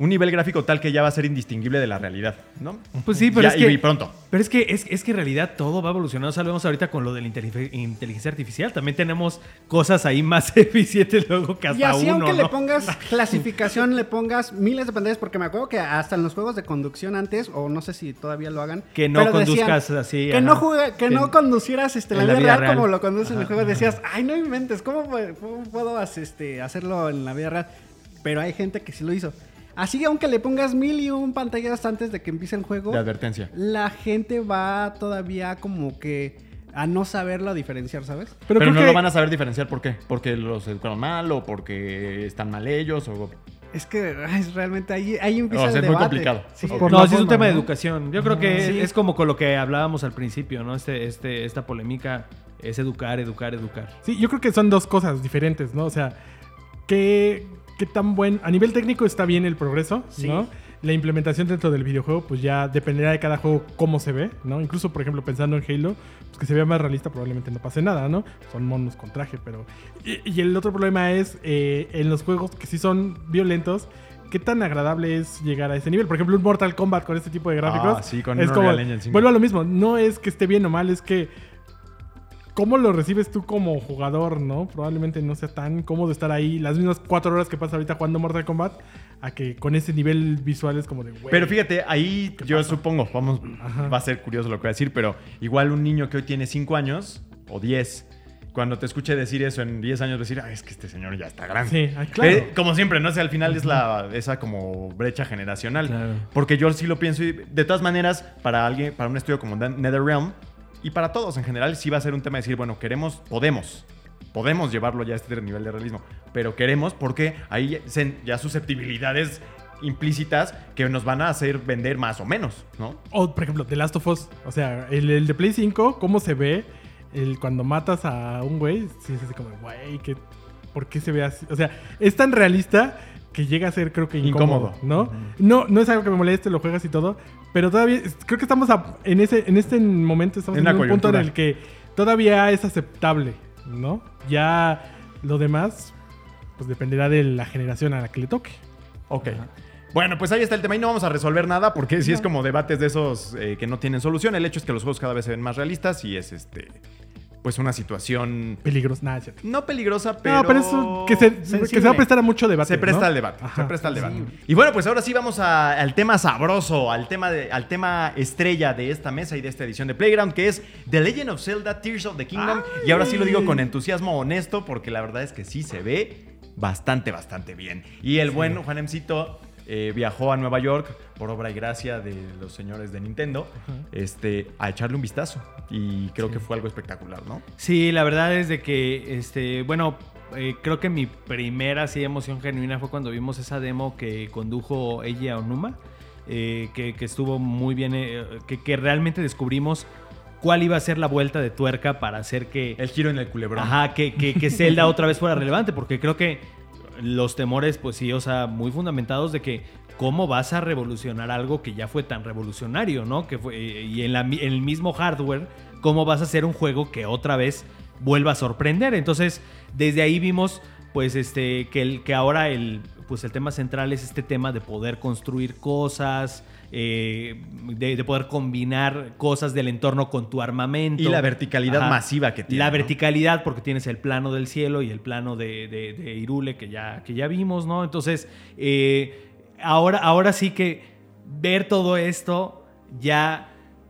un nivel gráfico tal que ya va a ser indistinguible de la realidad, ¿no? Pues sí, pero Ya, es y- que... y pronto. Pero es que, es, es que en realidad todo va evolucionando. O sea, lo vemos ahorita con lo de la inteligencia artificial. También tenemos cosas ahí más eficientes luego que hasta Y así uno, aunque ¿no? le pongas clasificación, le pongas miles de pantallas, porque me acuerdo que hasta en los juegos de conducción antes, o no sé si todavía lo hagan, Que no pero decían conduzcas así, Que ajá. no, juega- que Que- no conducieras este, en la, vida, vida real, real. como lo conduces en el juego. Decías, ay, no inventes, ¿cómo, pu- cómo puedo este, hacerlo en la vida real? Pero hay gente que sí lo hizo. Así, aunque le pongas mil y un pantallas antes de que empiece el juego, De advertencia. la gente va todavía como que a no saberlo diferenciar, ¿sabes? Pero, no que- lo van a saber diferenciar por qué. Porque los educaron mal o porque están mal ellos o... Es que es realmente ahí, ahí empieza O sea, el es muy complicado. Sí. No, sí es un tema de educación. Yo creo que Sí. es como con lo que hablábamos al principio, ¿no? Este, este, esta polémica es educar, educar, educar. Sí, yo creo que son dos cosas diferentes, ¿no? O sea, ¿qué, qué tan buen... A nivel técnico está bien el progreso, ¿no? La implementación dentro del videojuego, pues ya dependerá de cada juego cómo se ve, ¿no? Incluso, por ejemplo, pensando en Halo, pues que se vea más realista probablemente no pase nada, ¿no? Son monos con traje, pero... Y, y el otro problema es eh, en los juegos que sí son violentos, ¿qué tan agradable es llegar a ese nivel? Por ejemplo, un Mortal Kombat con este tipo de gráficos. Ah, sí, con es como, Engine 5. Vuelvo a lo mismo, no es que esté bien o mal, es que ¿Cómo lo recibes tú como jugador, no? Probablemente no sea tan cómodo estar ahí las mismas cuatro horas que pasa ahorita jugando Mortal Kombat a que con ese nivel visual es como de. Pero fíjate, ahí ¿Qué yo pasa? supongo, vamos, Ajá. va a ser curioso lo que voy a decir, pero igual un niño que hoy tiene 5 años o 10, cuando te escuche decir eso en 10 años, decir, "Ay, es que este señor ya está grande. Sí, ay, claro. Eh, como siempre, ¿no? O sea, al final es la, esa como brecha generacional. Claro. Porque yo sí lo pienso y de todas maneras, para alguien, para un estudio como NetherRealm y para todos en general, sí va a ser un tema de decir, bueno, queremos, podemos. Podemos llevarlo ya a este nivel de realismo, pero queremos porque hay ya susceptibilidades implícitas que nos van a hacer vender más o menos, ¿no? O, por ejemplo, The Last of Us. O sea, el, el de Play 5, ¿cómo se ve el, cuando matas a un güey? Sí, es así como, güey, ¿qué- ¿por qué se ve así? O sea, es tan realista que llega a ser, creo que incómodo, Incómodo. ¿no? No no es algo que me moleste, lo juegas y todo, pero todavía creo que estamos a- en, ese, en este momento, estamos En en, un punto en el que todavía es aceptable, ¿no? Ya lo demás, pues dependerá de la generación a la que le toque. Ok. Bueno, pues ahí está el tema y no vamos a resolver nada porque sí es como debates de esos eh, que no tienen solución. El hecho es que los juegos cada vez se ven más realistas y es este pues una situación Peligros, nada, es cierto. no peligrosa, pero No, pero eso que se, que se va a prestar a mucho debate. se presta ¿no? al debate, se presta al debate. Y bueno, pues ahora sí vamos a- al tema sabroso, al tema de- al tema estrella de esta mesa y de esta edición de Playground, que es The Legend of Zelda Tears of the Kingdom. Y ahora sí lo digo con entusiasmo honesto, porque la verdad es que sí se ve bastante, bastante bien. Y el buen Juan Emcito eh, viajó a Nueva York por obra y gracia de los señores de Nintendo, este, a echarle un vistazo. Y creo que fue algo espectacular, ¿no? Sí, la verdad es de que, este, bueno, eh, creo que mi primera así, emoción genuina fue cuando vimos esa demo que condujo Eiji Aonuma, eh, que, que estuvo muy bien, eh, que, que realmente descubrimos cuál iba a ser la vuelta de tuerca para hacer que... El giro en el culebrón. Ajá, que, que, que Zelda otra vez fuera relevante, porque creo que los temores, pues sí, o sea, muy fundamentados de que cómo vas a revolucionar algo que ya fue tan revolucionario, ¿no? Que fue, eh, y en, la en el mismo hardware, cómo vas a hacer un juego que otra vez vuelva a sorprender. Entonces, desde ahí vimos, pues, este, que, el, que ahora el, pues, el tema central es este tema de poder construir cosas, eh, de, de poder combinar cosas del entorno con tu armamento. Y la verticalidad masiva que tiene, La ¿no? verticalidad, porque tienes el plano del cielo y el plano de, de- de Irule que ya, que ya vimos, ¿no? Entonces, eh, ahora, ahora sí que ver todo esto ya,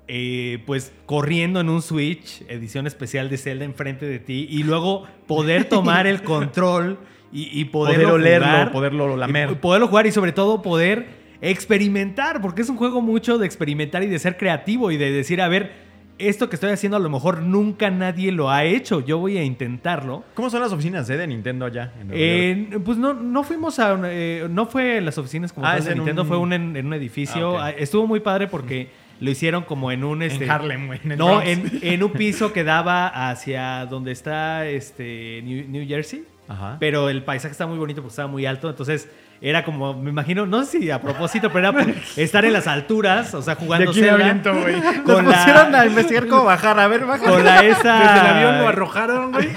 eh, pues corriendo en un Switch, edición especial de Zelda enfrente de ti, y luego poder tomar el control y, y poderlo Poder olerlo, jugar, poderlo lamer. poderlo jugar y sobre todo poder experimentar, porque es un juego mucho de experimentar y de ser creativo y de decir, a ver, esto que estoy haciendo a lo mejor nunca nadie lo ha hecho, yo voy a intentarlo. ¿Cómo son las oficinas eh, de Nintendo allá? En? Eh, pues no, no fuimos a. eh, no fue en las oficinas como Ah, tal de en Nintendo, un- fue un, en, en un edificio. Ah. Ah, Estuvo muy padre porque lo hicieron como en un. Este, Harlem, güey, en no, en, en un piso que daba hacia donde está este New, New Jersey. Ajá. Pero el paisaje está muy bonito porque estaba muy alto. Entonces era como, me imagino, no sé si a propósito, pero era por estar en las alturas, o sea, jugando Zelda, aviento, güey. Con Nos pusieron la, a investigar cómo bajar. A ver, baja. con la esa. Desde el avión lo arrojaron, güey,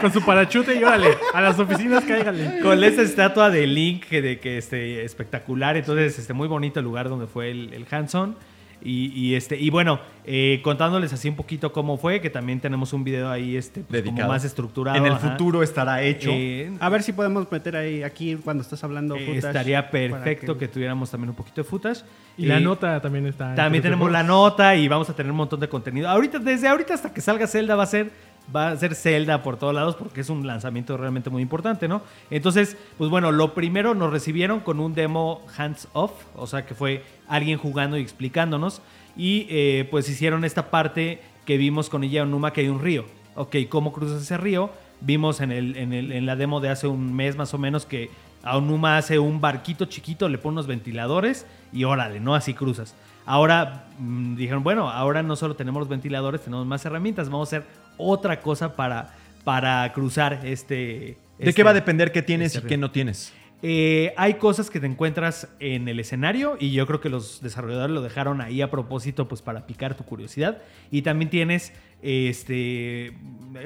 con su parachute y órale, a las oficinas cáigale. con esa estatua de Link que de que este espectacular entonces este muy bonito el lugar donde fue el, el Hanson y, y, este y bueno eh, contándoles así un poquito cómo fue que también tenemos un video ahí este pues, como Dedicado. más estructurado En el ajá. futuro estará hecho. Eh, A ver si podemos meter ahí, aquí, cuando estás hablando. eh, footage, estaría perfecto que... tuviéramos también un poquito de footage Y la nota también está. también tenemos la nota y vamos a tener un montón de contenido. Ahorita, desde ahorita hasta que salga Zelda va a ser va a ser Zelda por todos lados porque es un lanzamiento realmente muy importante, ¿no? Entonces, pues bueno, lo primero nos recibieron con un demo hands off, o sea que fue alguien jugando y explicándonos. Y eh, pues hicieron esta parte que vimos con ella Onuma, que hay un río. Ok, ¿cómo cruzas ese río? Vimos en, el, en, el- en la demo de hace un mes más o menos que Aonuma hace un barquito chiquito, le pone unos ventiladores y órale, ¿no? Así cruzas. Ahora mm, dijeron, bueno, ahora no solo tenemos los ventiladores, tenemos más herramientas, vamos a hacer otra cosa para, para cruzar este... ¿De este- qué va a depender qué tienes este y qué no tienes? Eh, hay cosas que te encuentras en el escenario y yo creo que los desarrolladores lo dejaron ahí a propósito pues para picar tu curiosidad. Y también tienes este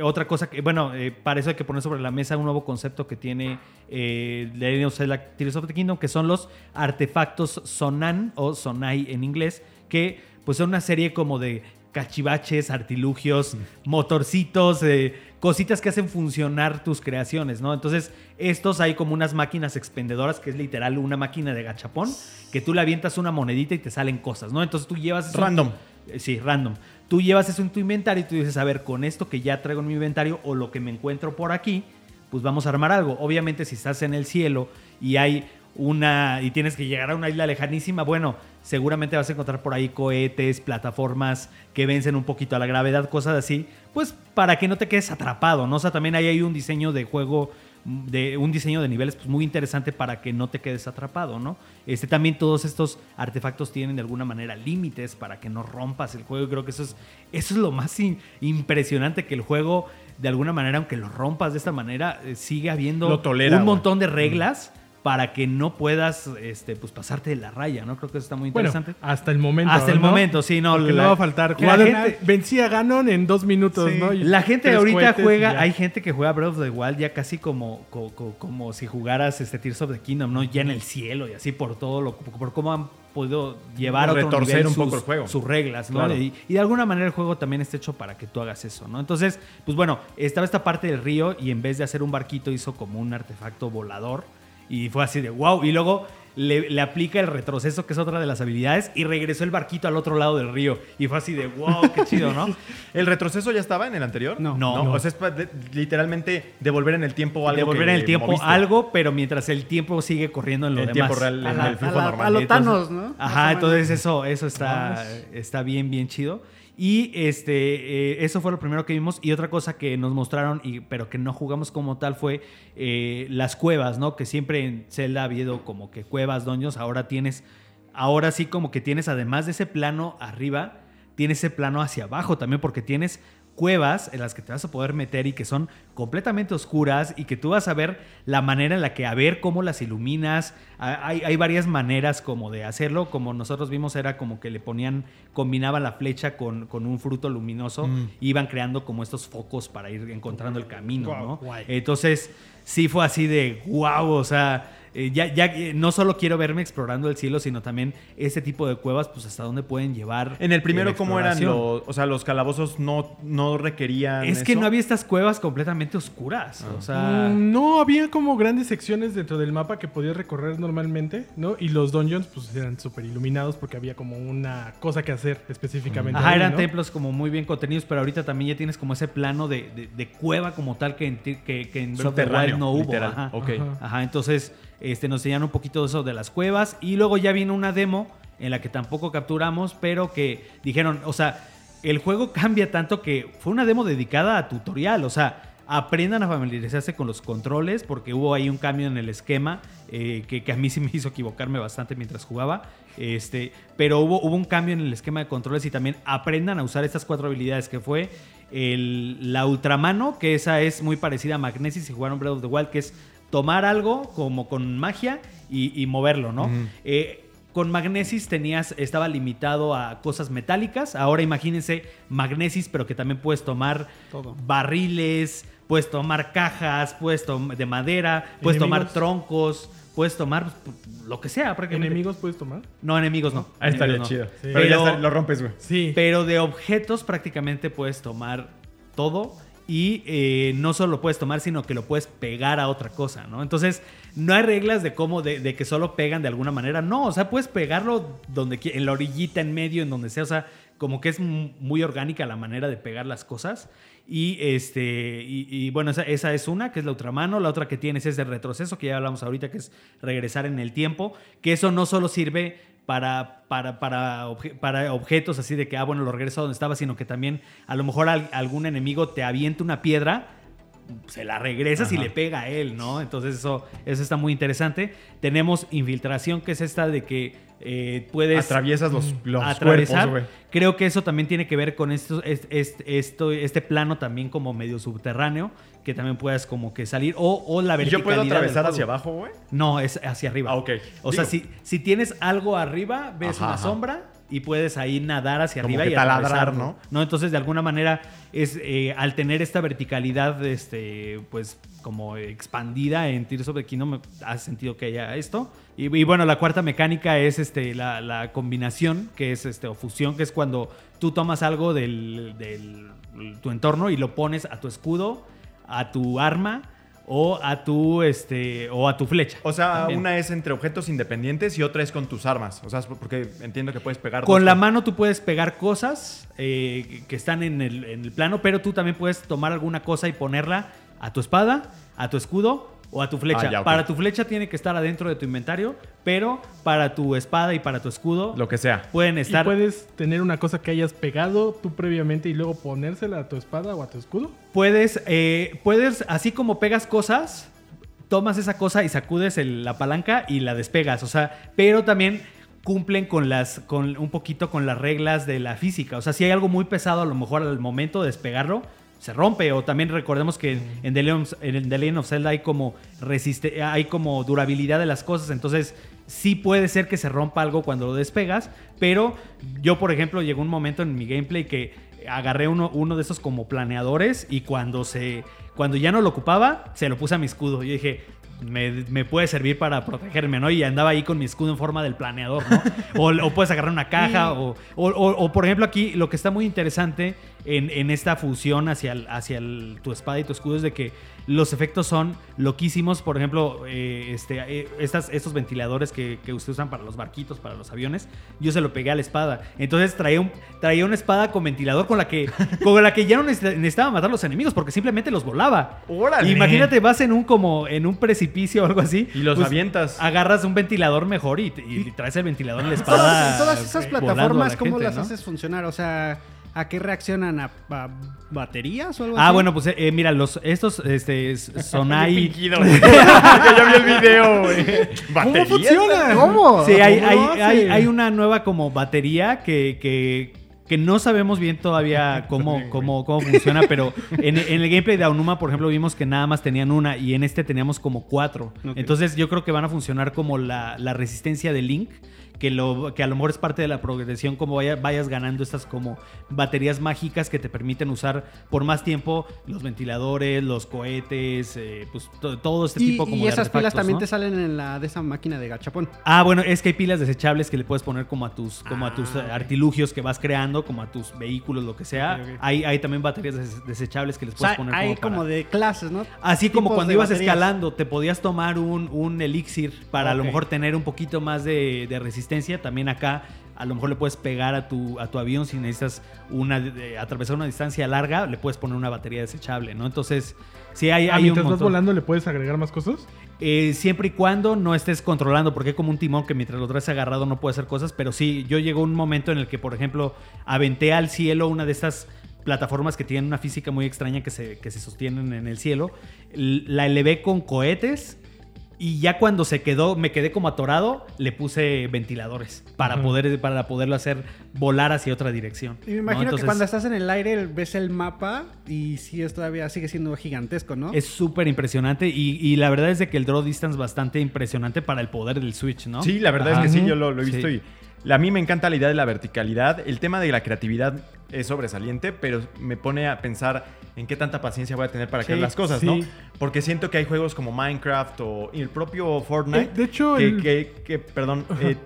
otra cosa que, bueno, eh, para eso hay que poner sobre la mesa un nuevo concepto que tiene eh, Legend of Zelda Tears of the Kingdom, que son los artefactos Sonan o Sonai en inglés, que pues son una serie como de cachivaches, artilugios, motorcitos, eh, cositas que hacen funcionar tus creaciones, ¿no? Entonces, estos hay como unas máquinas expendedoras, que es literal una máquina de gachapón, que tú le avientas una monedita y te salen cosas, ¿no? Entonces tú llevas... eso- Random. Eh, Sí, random. Tú llevas eso en tu inventario y tú dices, a ver, con esto que ya traigo en mi inventario o lo que me encuentro por aquí, pues vamos a armar algo. Obviamente, si estás en el cielo y hay una y tienes que llegar a una isla lejanísima, bueno, seguramente vas a encontrar por ahí cohetes, plataformas que vencen un poquito a la gravedad, cosas así, pues para que no te quedes atrapado, ¿no? O sea, también ahí hay un diseño de juego de un diseño de niveles pues, muy interesante para que no te quedes atrapado, ¿no? Este también todos estos artefactos tienen de alguna manera límites para que no rompas el juego. y Creo que eso es eso es lo más in- impresionante que el juego de alguna manera, aunque lo rompas de esta manera, eh, sigue habiendo tolera, un montón de reglas para que no puedas este pues pasarte de la raya, ¿no? Creo que eso está muy Bueno, interesante. hasta el momento. Hasta el momento, sí, no. Porque la- no va a faltar. la gente- vencía Ganon en dos minutos, Sí. ¿no? Y La gente ahorita cohetes juega, ya. hay gente que juega Breath of the Wild ya casi como, co- co- como, si jugaras este Tears of the Kingdom, ¿no? Ya en el cielo y así por todo, lo, por cómo han podido llevar a otro Retorcer nivel un sus, poco el juego. sus reglas, ¿no? Claro. Y, y de alguna manera el juego también está hecho para que tú hagas eso, ¿no? Entonces, pues bueno, estaba esta parte del río y en vez de hacer un barquito hizo como un artefacto volador y fue así de wow. Y luego le, le aplica el retroceso, que es otra de las habilidades, y regresó el barquito al otro lado del río. Y fue así de wow, qué chido, ¿no? ¿El retroceso ya estaba en el anterior? No. No. O sea, es de- literalmente devolver en el tiempo algo. devolver en el tiempo moviste. algo, pero mientras el tiempo sigue corriendo en lo En demás. tiempo real, A, en la- el a flujo la- normal. a lo Thanos, ¿no? Ajá, entonces eso, eso está, está bien, bien chido. Y este, eh, eso fue lo primero que vimos. Y otra cosa que nos mostraron, y, pero que no jugamos como tal, fue eh, las cuevas, ¿no? Que siempre en Zelda ha habido como que cuevas, doños. Ahora tienes, ahora sí como que tienes, además de ese plano arriba, tienes ese plano hacia abajo también, porque tienes cuevas en las que te vas a poder meter y que son completamente oscuras y que tú vas a ver la manera en la que a ver cómo las iluminas. A- Hay, hay varias maneras como de hacerlo, como nosotros vimos era como que le ponían, combinaban la flecha con, con un fruto luminoso, Mm. iban creando como estos focos para ir encontrando el camino, ¿no? guay. Entonces sí fue así de wow, o sea, eh, ya, ya eh, no solo quiero verme explorando el cielo, sino también este tipo de cuevas, pues hasta dónde pueden llevar. En el primero, la ¿cómo eran los. O sea, los calabozos no, no requerían. Es que eso? no había estas cuevas completamente oscuras. O sea, Mm, no, había como grandes secciones dentro del mapa que podías recorrer normalmente, ¿no? Y los dungeons, pues eran súper iluminados porque había como una cosa que hacer específicamente. Ajá, ahí, eran ¿no? templos como muy bien contenidos, pero ahorita también ya tienes como ese plano de, de- de cueva como tal que en, que, que en Breath of the Subterráneo, Wild no hubo. Ajá. Ok. Ajá. Ajá, entonces este, nos enseñaron un poquito de eso de las cuevas y luego ya vino una demo en la que tampoco capturamos, pero que dijeron, o sea, el juego cambia tanto que fue una demo dedicada a tutorial, o sea, aprendan a familiarizarse con los controles porque hubo ahí un cambio en el esquema eh, que, a mí sí me hizo equivocarme bastante mientras jugaba, este, pero hubo, hubo un cambio en el esquema de controles y también aprendan a usar estas cuatro habilidades que fue el, la ultramano, que esa es muy parecida a Magnesis si jugaron Breath of the Wild, que es tomar algo como con magia y, y moverlo, ¿no? Eh, con Magnesis tenías, estaba limitado a cosas metálicas. Ahora imagínense Magnesis, pero que también puedes tomar Todo. barriles, puedes tomar cajas, puedes tomar de madera, puedes tomar troncos, puedes tomar pues, lo que sea prácticamente. ¿Enemigos puedes tomar? No, enemigos no. Ahí estaría no. chido. Sí. Pero, ya está, lo rompes, güey. Sí. Pero de objetos prácticamente puedes tomar todo y eh, no solo lo puedes tomar, sino que lo puedes pegar a otra cosa, ¿no? Entonces, no hay reglas de cómo, de, que solo pegan de alguna manera. No, o sea, puedes pegarlo donde en la orillita, en medio, en donde sea. O sea, como que es muy orgánica la manera de pegar las cosas. Y este y, y bueno, esa, esa es una, que es la ultramano. La otra que tienes es el retroceso, que ya hablamos ahorita, que es regresar en el tiempo. Que eso no solo sirve para, para, para, para objetos así de que, ah, bueno, lo regreso a donde estaba, sino que también a lo mejor al- algún enemigo te avienta una piedra, se la regresas y Ajá. le pega a él, ¿no? Entonces eso, eso está muy interesante. Tenemos infiltración, que es esta de que eh, puedes Atraviesas los, los atravesar. cuerpos. Creo que eso también tiene que ver con esto, es- es- esto, este plano también como medio subterráneo, que también puedas como que salir, o, o la ¿Y verticalidad. yo puedo atravesar hacia abajo, güey? No, es hacia arriba. Ah, ok. O sea, si, si tienes algo arriba, ves Ajá, una ajá. sombra y puedes ahí nadar hacia Como arriba que y taladrar, atravesarlo, ¿no? Entonces, de alguna manera, es eh, al tener esta verticalidad, este, pues, como expandida en Tears of the Kingdom, hace sentido que haya esto. Y, y bueno, la cuarta mecánica es este, la, la combinación, que es este, o fusión, que es cuando tú tomas algo del, del- tu entorno y lo pones a tu escudo, a tu arma o a tu este o a tu flecha. O sea, También. una es entre objetos independientes y otra es con tus armas. O sea, porque entiendo que puedes pegar. Con la cosas. mano tú puedes pegar cosas eh, que- que están en el, en el plano, pero tú también puedes tomar alguna cosa y ponerla a tu espada, a tu escudo o a tu flecha. Ah, ya. Para tu flecha tiene que estar adentro de tu inventario, pero para tu espada y para tu escudo Lo que sea. pueden Y estar... puedes tener una cosa que hayas pegado tú previamente y luego ponérsela a tu espada o a tu escudo. Puedes, eh, puedes, así como pegas cosas, tomas esa cosa y sacudes el- la palanca y la despegas. O sea, pero también cumplen con las, con un poquito con las reglas de la física. O sea, si hay algo muy pesado, a lo mejor al momento de despegarlo, se rompe. O también recordemos que en The Legend, en The Legend of Zelda hay como resiste, hay como durabilidad de las cosas. Entonces, sí puede ser que se rompa algo cuando lo despegas. Pero yo, por ejemplo, llegó un momento en mi gameplay que agarré uno, uno de esos como planeadores y cuando se cuando ya no lo ocupaba, se lo puse a mi escudo. Yo dije, me, me puede servir para protegerme, ¿no? Y andaba ahí con mi escudo en forma del planeador, ¿no? o, o puedes agarrar una caja, o- o- o, por ejemplo aquí lo que está muy interesante en, en esta fusión hacia, el- hacia el- tu espada y tu escudo es de que los efectos son loquísimos. Por ejemplo, eh, este, eh, estas, estos ventiladores que, que ustedes usan para los barquitos, para los aviones, yo se lo pegué a la espada. Entonces traía, un, traía una espada con ventilador con la que, con la que ya no necesita- necesitaba matar a los enemigos porque simplemente los volaba. ¡Órale! Imagínate, vas en un como en un precipicio o algo así. pues, Y los avientas. Agarras un ventilador mejor y, traes el ventilador en la espada. todas esas a plataformas, la ¿cómo gente, las ¿no? haces funcionar? O sea, ¿a qué reaccionan? ¿A, a baterías o algo Ah, así? bueno, pues eh, eh, mira, los, estos este, s- Sonai. Fingido, güey. que yo vi el video, güey. ¿Cómo funciona? ¿Cómo? Sí, hay, ¿Cómo hay, hay, hay una nueva como batería que, que, que no sabemos bien todavía cómo, cómo, cómo funciona, pero en, en el gameplay de Aonuma, por ejemplo, vimos que nada más tenían una y en este teníamos como cuatro. Entonces yo creo que van a funcionar como la, la resistencia de Link. Que, lo, que a lo mejor es parte de la progresión, como vaya- vayas ganando estas como baterías mágicas que te permiten usar por más tiempo los ventiladores, los cohetes, eh, pues to- todo este Y, tipo como y de esas pilas también ¿no? te salen en la de esa máquina de gachapón. Ah, bueno, es que hay pilas desechables que le puedes poner como a tus, como a tus Ah, artilugios que vas creando, como a tus vehículos, lo que sea. Hay, hay también baterías des- desechables que les O puedes sea, poner hay como, para- de clases, ¿no? Así como cuando ibas baterías. escalando, te podías tomar un, un elixir para a lo mejor tener un poquito más de, de resistencia. También acá a lo mejor le puedes pegar a tu, a tu avión si necesitas una, atravesar una distancia larga, le puedes poner una batería desechable, ¿no? Entonces, sí hay, Ah, hay un mientras vas montón. volando le puedes agregar más cosas. Eh, siempre y cuando no estés controlando, porque hay como un timón que mientras lo traes agarrado no puede hacer cosas, pero sí, yo llegó un momento en el que, por ejemplo, aventé al cielo una de estas plataformas que tienen una física muy extraña que se, que se sostienen en el cielo, la elevé con cohetes y ya cuando se quedó, me quedé como atorado, le puse ventiladores para, poder, para poderlo hacer volar hacia otra dirección. Y me ¿no? imagino Entonces, que cuando estás en el aire ves el mapa y sí es todavía sigue siendo gigantesco, ¿no? Es súper impresionante y, y la verdad es de que el draw distance bastante impresionante para el poder del Switch, ¿no? Sí, la verdad Ajá. es que sí, yo lo, lo he visto Sí. y a mí me encanta la idea de la verticalidad. El tema de la creatividad es sobresaliente, pero me pone a pensar en qué tanta paciencia voy a tener para Sí, crear las cosas, sí. ¿no? Porque siento que hay juegos como Minecraft o el propio Fortnite Eh, de hecho, que, el- que- que, perdón, eh,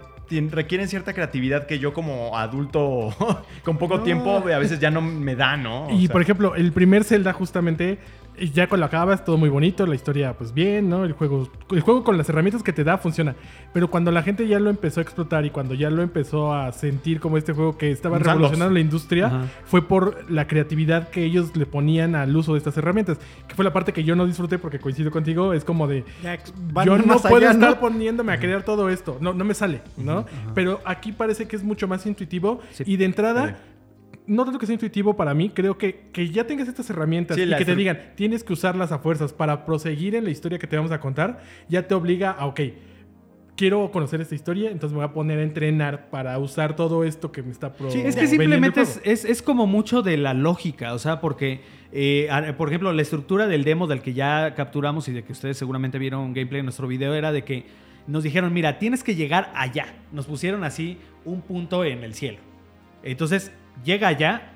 requieren cierta creatividad que yo como adulto con poco No. tiempo a veces ya no me da, ¿no? O y sea, por ejemplo, el primer Zelda justamente Y ya cuando lo acabas, todo muy bonito, la historia pues bien, ¿no? El juego, el juego con las herramientas que te da funciona. Pero cuando la gente ya lo empezó a explotar y cuando ya lo empezó a sentir como este juego que estaba revolucionando la industria, Ajá. fue por la creatividad que ellos le ponían al uso de estas herramientas. Que fue la parte que yo no disfruté porque coincido contigo, es como de... Ya Yo no puedo allá, estar ¿no? poniéndome a crear todo esto. No, no me sale, ¿no? Pero aquí parece que es mucho más intuitivo. Sí. Y de entrada, Sí. No tanto que sea intuitivo para mí, creo que, que ya tengas estas herramientas Sí, y que te digan, tienes que usarlas a fuerzas para proseguir en la historia que te vamos a contar, ya te obliga a, ok, quiero conocer esta historia, entonces me voy a poner a entrenar para usar todo esto que me está pro Sí, es que simplemente es, es- es como mucho de la lógica, o sea, porque, eh, por ejemplo, la estructura del demo del que ya capturamos y de que ustedes seguramente vieron gameplay en nuestro video era de que nos dijeron, mira, tienes que llegar allá. Nos pusieron así un punto en el cielo. Entonces, llega allá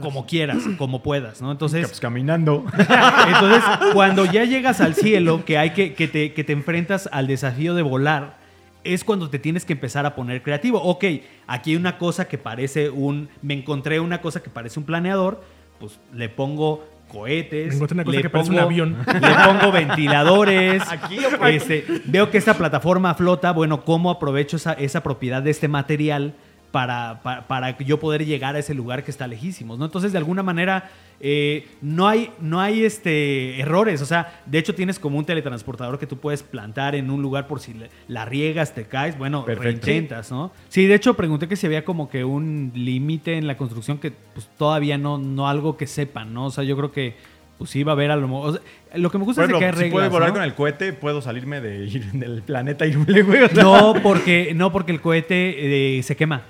como quieras, como puedas, ¿no? Entonces, Pues caminando. entonces, cuando ya llegas al cielo, que hay que, que te, que te enfrentas al desafío de volar, es cuando te tienes que empezar a poner creativo. Ok, aquí hay una cosa que parece un. Me encontré una cosa que parece un planeador, pues le pongo cohetes. Me encontré una cosa le que parece un avión. Le pongo ventiladores. Aquí. este, veo que esta plataforma flota. Bueno, ¿cómo aprovecho esa, esa propiedad de este material? Para, para, para yo poder llegar a ese lugar que está lejísimos, ¿no? Entonces, de alguna manera, eh, no hay, no hay este, errores. O sea, de hecho, tienes como un teletransportador que tú puedes plantar en un lugar por si la riegas, te caes. Bueno, Perfecto. reintentas, ¿no? Sí, de hecho, pregunté que si había como que un límite en la construcción que pues, todavía no, no algo que sepan, ¿no? O sea, yo creo que pues sí va a haber a lo mejor. o sea, lo que me gusta es que hay ejemplo, si reglas. puedo volar ¿no? con el cohete, puedo salirme de ir del planeta y irme, güey. No, porque, no, porque el cohete eh, se quema.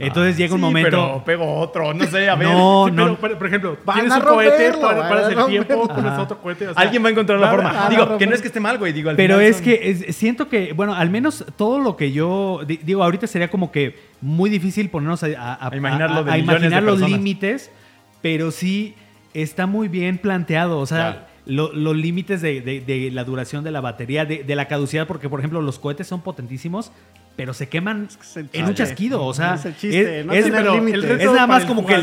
Entonces llega un Sí, momento. Pero pego otro, no sé, a ver. No, Sí, no. pero, por, ejemplo, tienes un cohete, romperlo, par- van a paras el tiempo, pones otro cohete. o sea, Alguien va a encontrar la forma. Digo, que no es que esté mal, güey. Digo, al Pero final es son- que es- siento que, bueno, al menos todo lo que yo di- digo, ahorita sería como que muy difícil ponernos a, a- A imaginarlo de a imaginar los límites, pero sí está muy bien planteado. O sea, Claro. lo- los límites de, de- de la duración de la batería, de, de la caducidad, porque por ejemplo los cohetes son potentísimos, pero se queman es en un chasquido. O sea, Es el chiste, es, no es- pero el reto nada más como que Sí,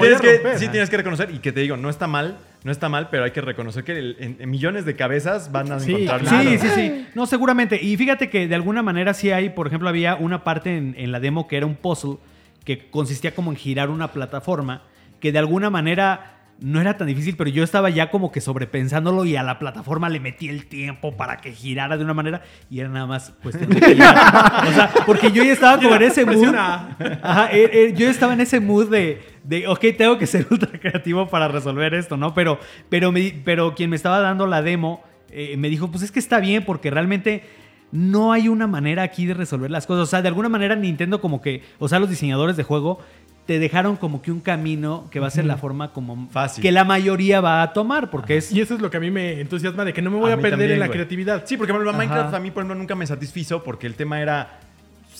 tienes que, romper. sí tienes que reconocer, y que te digo, no está mal, no está mal, pero hay que reconocer que el- en, en millones de cabezas van a Sí, encontrar claro. Sí, sí, sí. No, seguramente. Y fíjate que de alguna manera sí hay, por ejemplo, había una parte en, en la demo que era un puzzle que consistía como en girar una plataforma que de alguna manera no era tan difícil, pero yo estaba ya como que sobrepensándolo y a la plataforma le metí el tiempo para que girara de una manera y era nada más cuestión de. O sea, porque yo ya estaba como en ese mood. Ajá, eh, eh, yo estaba en ese mood de, de, ok, tengo que ser ultra creativo para resolver esto, ¿no? Pero, pero, me- pero quien me estaba dando la demo eh, me dijo, pues es que está bien porque realmente no hay una manera aquí de resolver las cosas. O sea, de alguna manera Nintendo como que, o sea, los diseñadores de juego te dejaron como que un camino que va a ser la forma como Fácil. que la mayoría va a tomar porque es... Y eso es lo que a mí me entusiasma de que no me voy A perder también, en la creatividad. Sí, porque por ejemplo. Minecraft a mí, por ejemplo, nunca me satisfizo porque el tema era.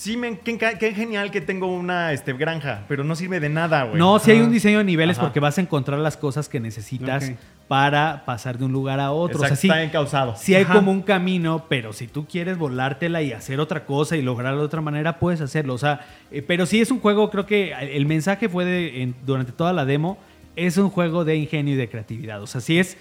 Sí, me, qué, qué genial que tengo una este, granja, pero no sirve de nada, güey. No, si hay un diseño de niveles Ajá. porque vas a encontrar las cosas que necesitas para pasar de un lugar a otro. Exacto, o sea, sí, está encausado. sí hay Ajá. como un camino, pero si tú quieres volártela y hacer otra cosa y lograrlo de otra manera, puedes hacerlo. O sea, eh, pero sí es un juego, creo que el mensaje fue de, en- durante toda la demo, es un juego de ingenio y de creatividad. O sea, si es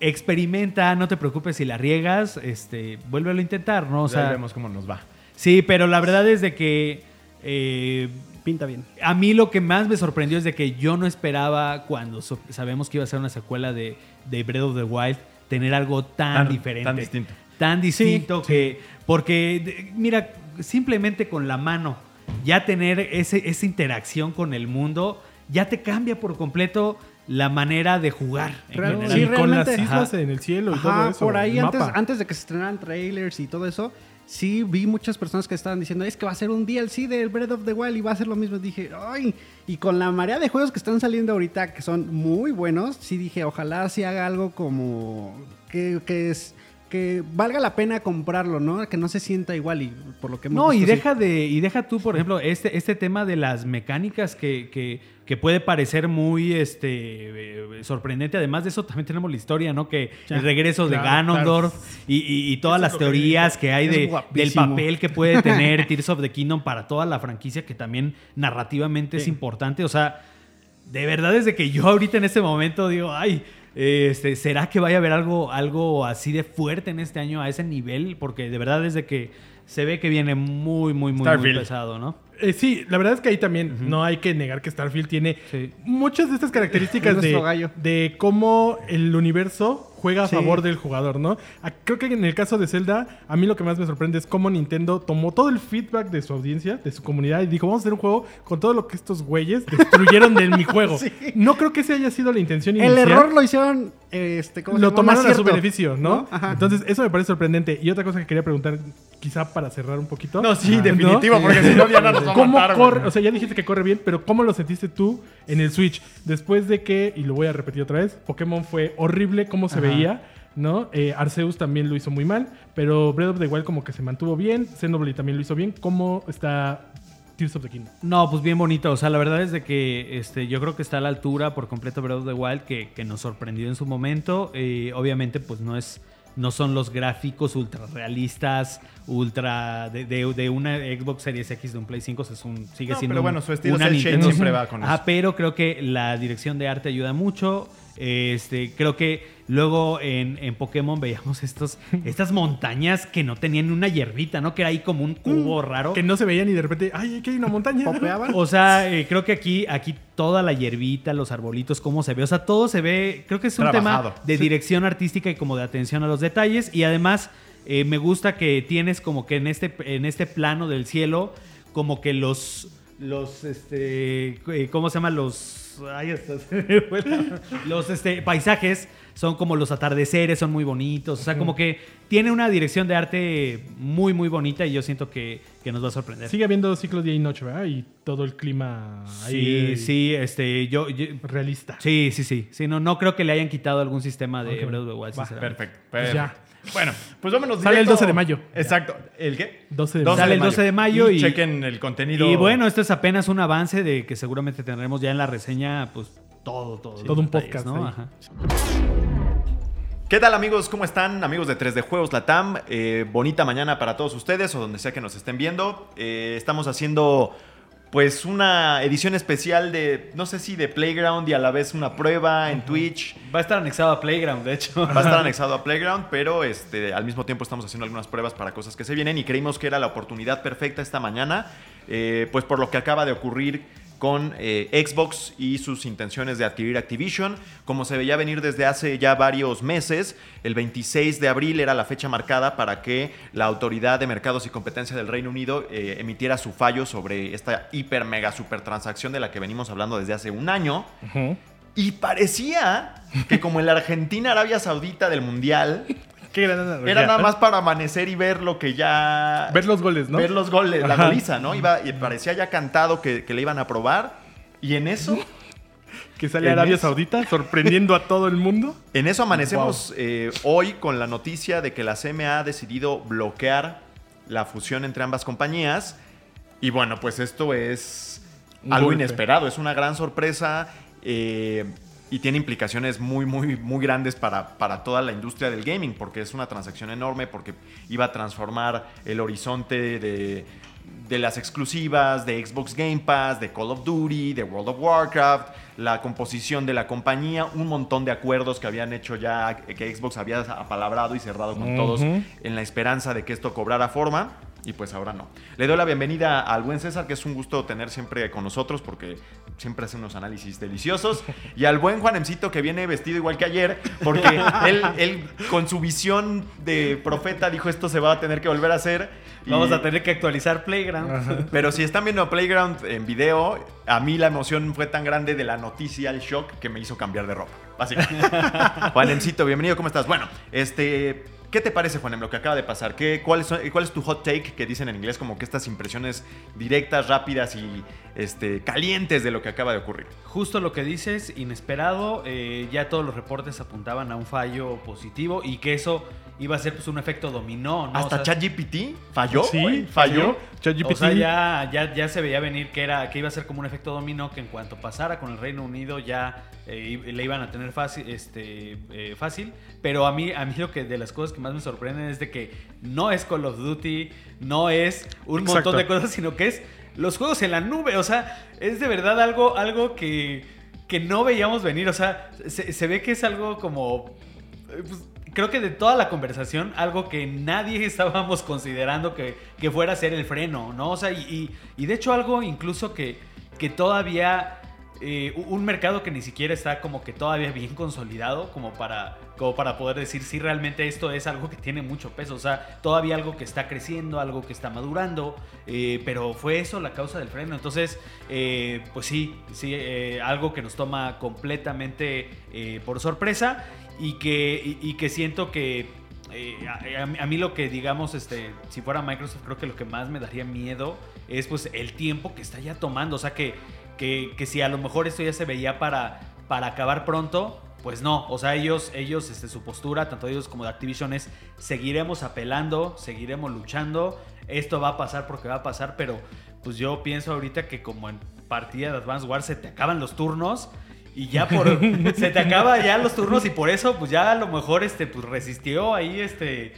experimenta, no te preocupes si la riegas, este, vuélvelo a intentar, ¿no? O Ya sea, vemos cómo nos va. Sí, pero la verdad es de que eh, Pinta bien. a mí lo que más me sorprendió es de que yo no esperaba cuando so- sabemos que iba a ser una secuela de, de Breath of the Wild tener algo tan, Tan- diferente. tan distinto. Tan distinto que... Porque, de- mira, simplemente con la mano, ya tener ese, esa interacción con el mundo, ya te cambia por completo la manera de jugar. en Real- general. y con las islas Ajá. en el cielo y Ajá, todo eso. por ahí antes, antes de que se estrenaran trailers y todo eso, sí vi muchas personas que estaban diciendo, es que va a ser un DLC del Breath of the Wild y va a ser lo mismo. Dije, ay, y con la marea de juegos que están saliendo ahorita, que son muy buenos, sí dije, ojalá sí haga algo como que, que es que valga la pena comprarlo, ¿no? Que no se sienta igual y por lo que hemos No, y sí. deja de, y deja tú, por ejemplo, este, este tema de las mecánicas que, que, que puede parecer muy este eh, sorprendente. Además de eso, también tenemos la historia, ¿no? Que Ya, el regreso de claro, Ganondorf y, y- y todas es las teorías que hay de, del papel que puede tener Tears of the Kingdom para toda la franquicia, que también narrativamente es importante. O sea, de verdad desde que yo ahorita en este momento digo, ay, este, ¿será que vaya a haber algo, algo así de fuerte en este año a ese nivel? Porque de verdad desde que se ve que viene muy, muy, muy, muy pesado, ¿no? Eh, sí, la verdad es que ahí también no hay que negar que Starfield tiene Sí. muchas de estas Es características de, gallo. de cómo el universo juega a Sí. favor del jugador, ¿no? Creo que en el caso de Zelda, a mí lo que más me sorprende es cómo Nintendo tomó todo el feedback de su audiencia, de su comunidad, y dijo, vamos a hacer un juego con todo lo que estos güeyes destruyeron de mi juego. No creo que esa haya sido la intención El inicial. error lo hicieron, este, ¿cómo se lo tomaron a su beneficio, ¿no? Ajá. Entonces, eso me parece sorprendente. Y otra cosa que quería preguntar, quizá para cerrar un poquito. No, sí, Ah, definitivo, porque si no, Diana nos va a ¿Cómo matar, güey. corre? O sea, ya dijiste que corre bien, pero ¿cómo lo sentiste tú en el Switch? Después de que, y lo voy a repetir otra vez, Pokémon fue horrible cómo se veía, ¿no? Eh, Arceus también lo hizo muy mal, pero Breath of the Wild como que se mantuvo bien, Xenoblade también lo hizo bien. ¿Cómo está Tears of the Kingdom? No, pues bien bonito. O sea, la verdad es de que este, yo creo que está a la altura por completo Breath of the Wild, que, que nos sorprendió en su momento. Eh, obviamente, pues no es. No son los gráficos ultra realistas, ultra de, de- de una Xbox Series X de un Play 5, es un, sigue No, siendo pero un- bueno, su estilo una Nintendo. siempre va con Ah, eso. pero creo que la dirección de arte ayuda mucho. Este, creo que luego en, en Pokémon veíamos estos, estas montañas que no tenían una hierbita, ¿no? Que era ahí como un cubo raro. Que no se veían y de repente, ¡ay, aquí hay una montaña! Popeaban. O sea, eh, creo que aquí, aquí toda la hierbita, los arbolitos, cómo se ve. O sea, todo se ve. Creo que es un Trabajado. tema de dirección artística y como de atención a los detalles. Y además, eh, me gusta que tienes como que en este, en este plano del cielo, como que los. Los, este. eh, ¿Cómo se llama? Los. Se me fue la- Los este, paisajes son como los atardeceres, son muy bonitos. O sea, como que tiene una dirección de arte muy, muy bonita y yo siento que, que nos va a sorprender. Sigue habiendo ciclos día y noche, ¿verdad? Y todo el clima Sí, ahí sí, este, yo, yo- realista. sí, sí, sí, sí, no, no creo que le hayan quitado algún sistema de Ok. Breath of the Wild, Va, sinceramente. Perfecto. Pues perfecto. Bueno, pues vámonos Sale el directo- 12 de mayo. Exacto. ¿El qué? 12 de mayo. Sale el 12 de mayo y- chequen el contenido. Y bueno, esto es apenas un avance de que seguramente tendremos ya en la reseña, pues todo, todo. Todo un podcast ¿no? Ajá. ¿Qué tal amigos? ¿Cómo están? Amigos de 3D Juegos Latam. Eh, bonita mañana para todos ustedes o donde sea que nos estén viendo. Eh, estamos haciendo pues una edición especial de, no sé si de Playground y a la vez una prueba en Twitch. Va a estar anexado a Playground, de hecho. Va a estar anexado a Playground, pero este, al mismo tiempo estamos haciendo algunas pruebas para cosas que se vienen y creímos que era la oportunidad perfecta esta mañana, eh, pues por lo que acaba de ocurrir con eh, Xbox y sus intenciones de adquirir Activision. Como se veía venir desde hace ya varios meses, el 26 de abril era la fecha marcada para que la Autoridad de Mercados y Competencia del Reino Unido eh, emitiera su fallo sobre esta hiper mega super transacción de la que venimos hablando desde hace un año. Y parecía que como en la Argentina-Arabia Saudita del Mundial, Qué gran analogía. era nada más para amanecer y ver lo que ya... Ver los goles, ¿no? Ver los goles, la goliza, ¿no? Iba, y parecía ya cantado que, que le iban a aprobar. Y en eso, Que sale Arabia eso. Saudita sorprendiendo a todo el mundo. en eso amanecemos eh, hoy con la noticia de que la CMA ha decidido bloquear la fusión entre ambas compañías. Y bueno, pues esto es Un algo golpe. inesperado, es una gran sorpresa eh, y tiene implicaciones muy, muy, muy grandes para, para toda la industria del gaming, porque es una transacción enorme, porque iba a transformar el horizonte de, de las exclusivas, de Xbox Game Pass, de Call of Duty, de World of Warcraft, la composición de la compañía, un montón de acuerdos que habían hecho ya, que Xbox había apalabrado y cerrado con todos en la esperanza de que esto cobrara forma. Y pues ahora no. Le doy la bienvenida al buen César, que es un gusto tener siempre con nosotros porque siempre hace unos análisis deliciosos. Y al buen Juanemcito, que viene vestido igual que ayer, porque él, él con su visión de profeta dijo esto se va a tener que volver a hacer. Y- Vamos a tener que actualizar Playground. Pero si están viendo Playground en video, a mí la emoción fue tan grande de la noticia, el shock, que me hizo cambiar de ropa. Básicamente. Juanemcito, bienvenido, ¿cómo estás? Bueno, este. ¿Qué te parece, Juanem, lo que acaba de pasar? ¿Qué, cuál, es, ¿Cuál es tu hot take que dicen en inglés? Como que estas impresiones directas, rápidas y este, calientes de lo que acaba de ocurrir. Justo lo que dices, inesperado, eh, ya todos los reportes apuntaban a un fallo positivo y que eso iba a ser pues un efecto dominó, ¿no? Hasta O sea, ChatGPT falló. Sí, güey, falló. ChatGPT. O sea, ya, ya, ya se veía venir que era que iba a ser como un efecto dominó que en cuanto pasara con el Reino Unido ya eh, le iban a tener fácil, este, eh, fácil. Pero a mí, a mí lo que de las cosas que más me sorprenden es de que no es Call of Duty, no es un Exacto. montón de cosas, sino que es los juegos en la nube. O sea, es de verdad algo, algo que que no veíamos venir. O sea, se, se ve que es algo como. eh, pues, creo que de toda la conversación, algo que nadie estábamos considerando que, que fuera a ser el freno, ¿no? O sea, y, y- de hecho algo incluso que, que todavía. eh, un mercado que ni siquiera está como que todavía bien consolidado como para, como para poder decir si realmente esto es algo que tiene mucho peso. O sea, todavía algo que está creciendo, algo que está madurando, eh, pero fue eso la causa del freno. Entonces, eh, pues sí, sí, algo que nos toma completamente por sorpresa y que, y, que siento que eh, a, a mí- lo que digamos, este, si fuera Microsoft, creo que lo que más me daría miedo es pues el tiempo que está ya tomando. O sea que, que, que si a lo mejor esto ya se veía para, para acabar pronto, pues no. O sea, ellos, ellos este, su postura, tanto ellos como de Activision, es seguiremos apelando, seguiremos luchando. Esto va a pasar porque va a pasar, pero pues yo pienso ahorita que como en partida de Advance Wars se te acaban los turnos. Y ya por se te acaba ya los turnos y por eso pues ya a lo mejor este pues resistió ahí este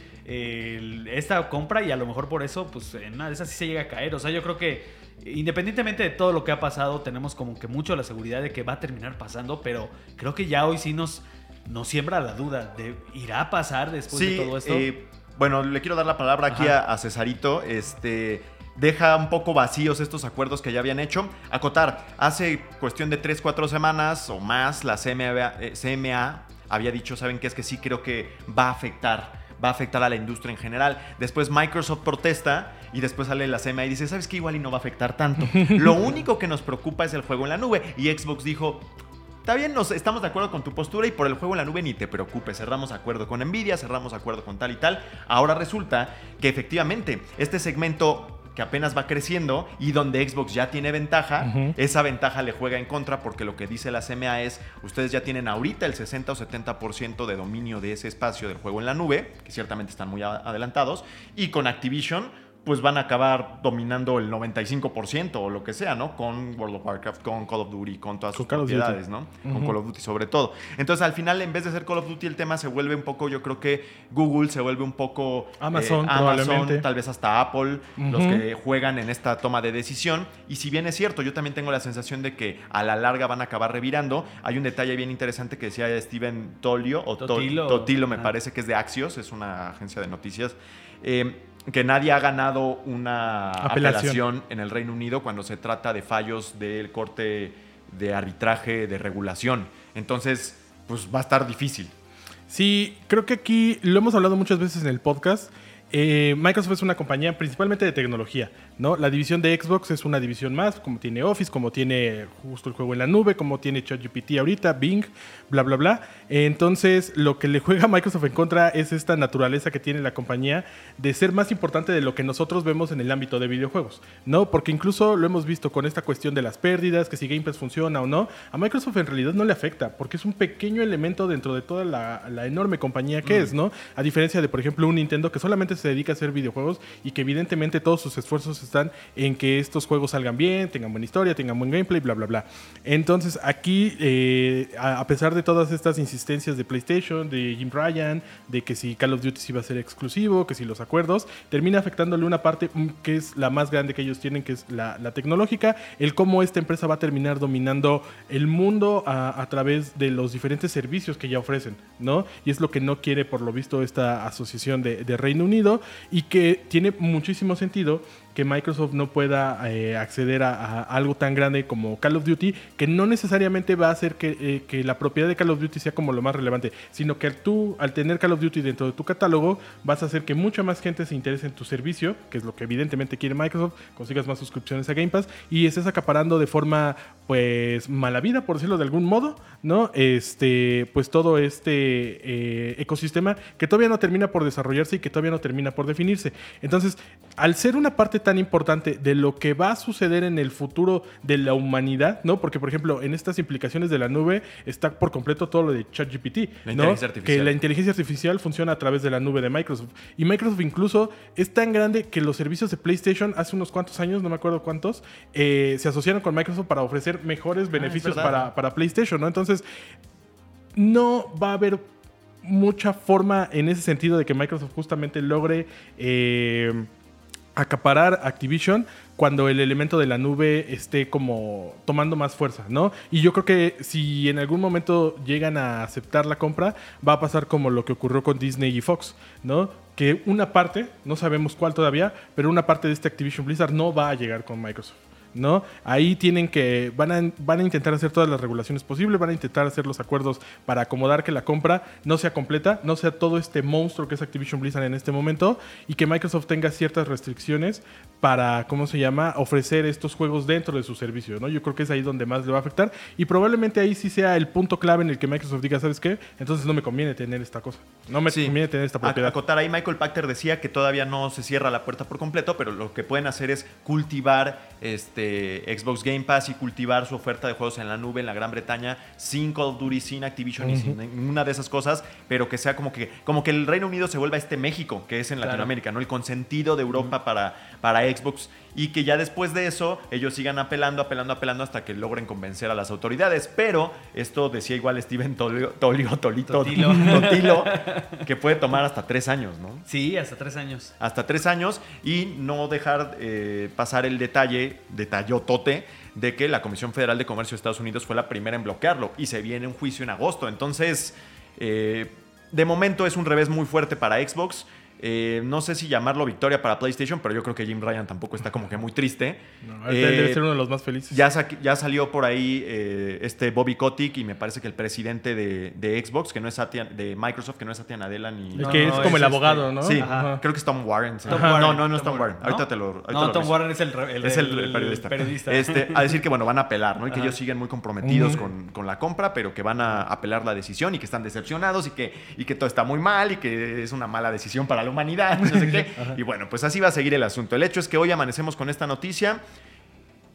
esta compra y a lo mejor por eso pues en una de esas sí se llega a caer. O sea, yo creo que independientemente de todo lo que ha pasado, tenemos como que mucho la seguridad de que va a terminar pasando, pero creo que ya hoy sí nos nos siembra la duda de irá a pasar después Sí, de todo esto. eh, bueno, le quiero dar la palabra aquí a, a Cesarito. Este deja un poco vacíos estos acuerdos que ya habían hecho. Acotar, hace cuestión de 3, 4 semanas o más, la CMA, eh, CMA había dicho, ¿saben qué? Es que sí creo que va a afectar. Va a afectar a la industria en general. Después Microsoft protesta y después sale la CMA y dice, ¿sabes qué? Igual y no va a afectar tanto. Lo único que nos preocupa es el juego en la nube. Y Xbox dijo, Está bien, nos, estamos de acuerdo con tu postura y por el juego en la nube ni te preocupes. Cerramos acuerdo con Nvidia, cerramos acuerdo con tal y tal. Ahora resulta que efectivamente este segmento que apenas va creciendo y donde Xbox ya tiene ventaja, esa ventaja le juega en contra porque lo que dice la CMA es, ustedes ya tienen ahorita el 60 o 70% de dominio de ese espacio del juego en la nube, que ciertamente están muy adelantados, y con Activision pues van a acabar dominando el 95% o lo que sea, ¿no? Con World of Warcraft, con Call of Duty, con todas Con sus Duty. propiedades, ¿no? Con. Call of Duty sobre todo. Entonces, al final, en vez de ser Call of Duty, el tema se vuelve un poco, yo creo que Google se vuelve un poco... eh, Amazon, Amazon, tal vez hasta Apple, los que juegan en esta toma de decisión. Y si bien es cierto, yo también tengo la sensación de que a la larga van a acabar revirando. Hay un detalle bien interesante que decía Steven Tolio, o To- Totilo. Totilo, me Ah. parece que es de Axios, es una agencia de noticias. eh, que nadie ha ganado una Apelación. apelación en el Reino Unido cuando se trata de fallos del corte de arbitraje de regulación. Entonces, pues va a estar difícil. Sí, creo que aquí lo hemos hablado muchas veces en el podcast. Eh, Microsoft es una compañía principalmente de tecnología, ¿no? La división de Xbox es una división más, como tiene Office, como tiene justo el juego en la nube, como tiene ChatGPT ahorita, Bing, bla, bla, bla. Entonces, lo que le juega a Microsoft en contra es esta naturaleza que tiene la compañía de ser más importante de lo que nosotros vemos en el ámbito de videojuegos, ¿no? Porque incluso lo hemos visto con esta cuestión de las pérdidas, que si Game Pass funciona o no, a Microsoft en realidad no le afecta, porque es un pequeño elemento dentro de toda la, la enorme compañía que es, ¿no? A diferencia de, por ejemplo, un Nintendo que solamente se dedica a hacer videojuegos y que evidentemente todos sus esfuerzos en que estos juegos salgan bien, tengan buena historia, tengan buen gameplay, bla, bla, bla. Entonces, aquí, eh, a, pesar de todas estas insistencias de PlayStation, de Jim Ryan, de que si Call of Duty va a ser exclusivo, que si los acuerdos, termina afectándole una parte mm, que es la más grande que ellos tienen, que es la, tecnológica, el cómo esta empresa va a terminar dominando el mundo a, través de los diferentes servicios que ya ofrecen, ¿no? Y es lo que no quiere, por lo visto, esta asociación de Reino Unido y que tiene muchísimo sentido que Microsoft no pueda eh, acceder a, algo tan grande como Call of Duty, que no necesariamente va a hacer que, eh, la propiedad de Call of Duty sea como lo más relevante, sino que tú, al tener Call of Duty dentro de tu catálogo, vas a hacer que mucha más gente se interese en tu servicio, que es lo que evidentemente quiere Microsoft, consigas más suscripciones a Game Pass y estés acaparando de forma, pues, mala vida, por decirlo de algún modo, ¿no? Este, pues todo este eh, ecosistema que todavía no termina por desarrollarse y que todavía no termina por definirse. Entonces, al ser una parte tan importante de lo que va a suceder en el futuro de la humanidad, ¿no? Porque, por ejemplo, en estas implicaciones de la nube está por completo todo lo de ChatGPT, La ¿no? inteligencia artificial. Que la inteligencia artificial funciona a través de la nube de Microsoft. Y Microsoft incluso es tan grande que los servicios de PlayStation hace unos cuantos años, no me acuerdo cuántos, eh, se asociaron con Microsoft para ofrecer mejores beneficios verdad. para, para PlayStation, ¿no? Entonces, no va a haber mucha forma en ese sentido de que Microsoft justamente logre eh, acaparar Activision cuando el elemento de la nube esté como tomando más fuerza, ¿no? Y yo creo que si en algún momento llegan a aceptar la compra, va a pasar como lo que ocurrió con Disney y Fox, ¿no? Que una parte, no sabemos cuál todavía, pero una parte de este Activision Blizzard no va a llegar con Microsoft. ¿No? Ahí tienen que, van a, van a intentar hacer todas las regulaciones posibles, van a intentar hacer los acuerdos para acomodar que la compra no sea completa, no sea todo este monstruo que es Activision Blizzard en este momento y que Microsoft tenga ciertas restricciones para, ¿cómo se llama?, ofrecer estos juegos dentro de su servicio, ¿no? Yo creo que es ahí donde más le va a afectar y probablemente ahí sí sea el punto clave en el que Microsoft diga, ¿sabes qué? Entonces no me conviene tener esta cosa, no me Sí. conviene tener esta propiedad. Acotar ahí, Michael Pachter decía que todavía no se cierra la puerta por completo, pero lo que pueden hacer es cultivar este Xbox Game Pass y cultivar su oferta de juegos en la nube en la Gran Bretaña sin Call of Duty, sin Activision y sin ninguna de esas cosas, pero que sea como que, como que el Reino Unido se vuelva este México que es en Claro. Latinoamérica, ¿no? El consentido de Europa para, para Xbox y que ya después de eso ellos sigan apelando, apelando, apelando hasta que logren convencer a las autoridades. Pero esto decía igual Steven Tolio, Tolio, Tolito, Totilo. Totilo, que puede tomar hasta tres años, ¿no? Sí, hasta tres años. hasta tres años y no dejar eh, pasar el detalle, detallotote, de que la Comisión Federal de Comercio de Estados Unidos fue la primera en bloquearlo y se viene un juicio en agosto. Entonces, eh, de momento es un revés muy fuerte para Xbox. Eh, no sé si llamarlo victoria para PlayStation, pero yo creo que Jim Ryan tampoco está como que muy triste. No, Eh, debe ser uno de los más felices. ya, sa- ya salió por ahí eh, este Bobby Kotick y me parece que el presidente de, de Xbox, que no es Satya, de Microsoft, que no es Satya Nadella ni... el No, que es no, como es el abogado, este- ¿no? Sí, Ajá. creo que es Tom Warren. sí. Tom no, Warren, no, no es Tom Tom Warren. Warren, ¿no? Ahorita te lo ahorita No, lo Tom reviso. Warren es el, re- el- es el, el- el periodista. periodista. Este, a decir que bueno, van a apelar, ¿no? Y que Ajá. ellos siguen muy comprometidos con, con la compra, pero que van a apelar la decisión y que están decepcionados y que, y que todo está muy mal y que es una mala decisión para la humanidad, no sé qué. Y bueno, pues así va a seguir el asunto. El hecho es que hoy amanecemos con esta noticia.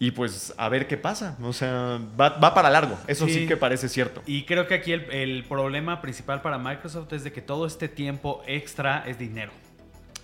Y pues a ver qué pasa. O sea, va, va para largo. Eso sí. Sí. que parece cierto. Y creo que aquí el, el problema principal para Microsoft es de que todo este tiempo extra es dinero.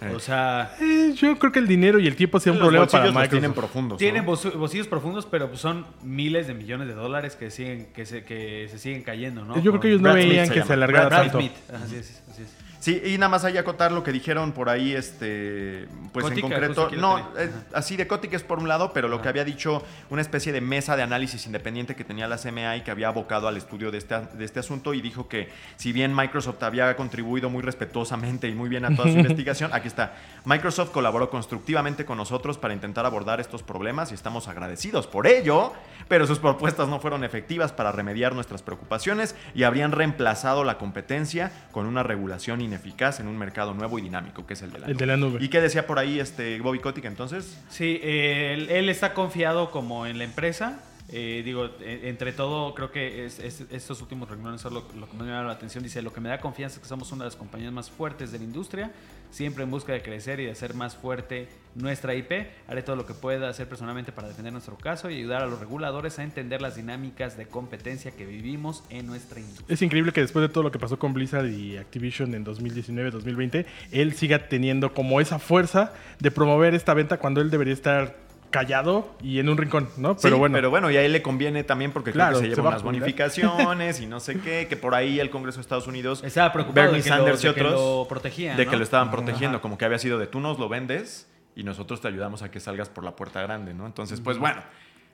Eh. O sea, Eh, yo creo que el dinero y el tiempo sea un problema para Microsoft. tienen profundos. ¿no? tienen bolsillos profundos, pero son miles de millones de dólares que siguen que se, que se siguen cayendo, ¿no? Yo creo que ellos no Brad veían que se alargara Brad tanto. Smith. Así es, así es. Sí, y nada más hay que acotar lo que dijeron por ahí, este, pues en concreto, no, así de Kotick es por un lado, pero lo que había dicho una especie de mesa de análisis independiente que tenía la CMA y que había abocado al estudio de este, de este asunto y dijo que si bien Microsoft había contribuido muy respetuosamente y muy bien a toda su investigación, aquí está, Microsoft colaboró constructivamente con nosotros para intentar abordar estos problemas y estamos agradecidos por ello, pero sus propuestas no fueron efectivas para remediar nuestras preocupaciones y habrían reemplazado la competencia con una regulación ineficaz en un mercado nuevo y dinámico, que es el de la El nube. de la nube. ¿Y qué decía por ahí este Bobby Kotick entonces? Sí, eh, él, él está confiado como en la empresa. Eh, digo, eh, entre todo, creo que es- es- estos últimos reuniones son lo, lo que me llama la atención. Dice, lo que me da confianza es que somos una de las compañías más fuertes de la industria, siempre en busca de crecer y de hacer más fuerte nuestra IP. Haré todo lo que pueda hacer personalmente para defender nuestro caso y ayudar a los reguladores a entender las dinámicas de competencia que vivimos en nuestra industria. Es increíble que después de todo lo que pasó con Blizzard y Activision en 2019-2020, él siga teniendo como esa fuerza de promover esta venta cuando él debería estar callado y en un rincón, ¿no? Sí, Pero bueno, pero bueno, y a él le conviene también porque Claro, creo que se se lleva va a unas jubilar. bonificaciones y no sé qué, que por ahí el Congreso de Estados Unidos Estaba preocupado Bernie de que, lo, Sanders y de que otros lo protegían. de ¿no? que lo estaban Ajá. protegiendo, como que había sido de tú nos lo vendes y nosotros te ayudamos a que salgas por la puerta grande, ¿no? Entonces, pues bueno,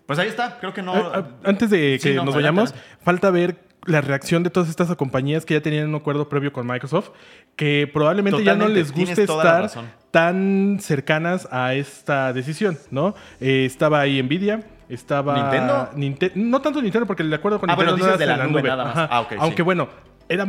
pues ahí está, creo que no... Eh, eh, Antes de Sí, que no, nos vayamos, adelante. falta ver la reacción de todas estas compañías que ya tenían un acuerdo previo con Microsoft, que probablemente ya no les guste toda la estar razón. Tan cercanas a esta decisión, ¿no? Eh, estaba ahí Nvidia, estaba ¿Nintendo? Ninte- no tanto Nintendo porque el acuerdo con Ah, bueno, Nintendo no dices de la nube nada más. Ah, ok, sí. Aunque bueno, era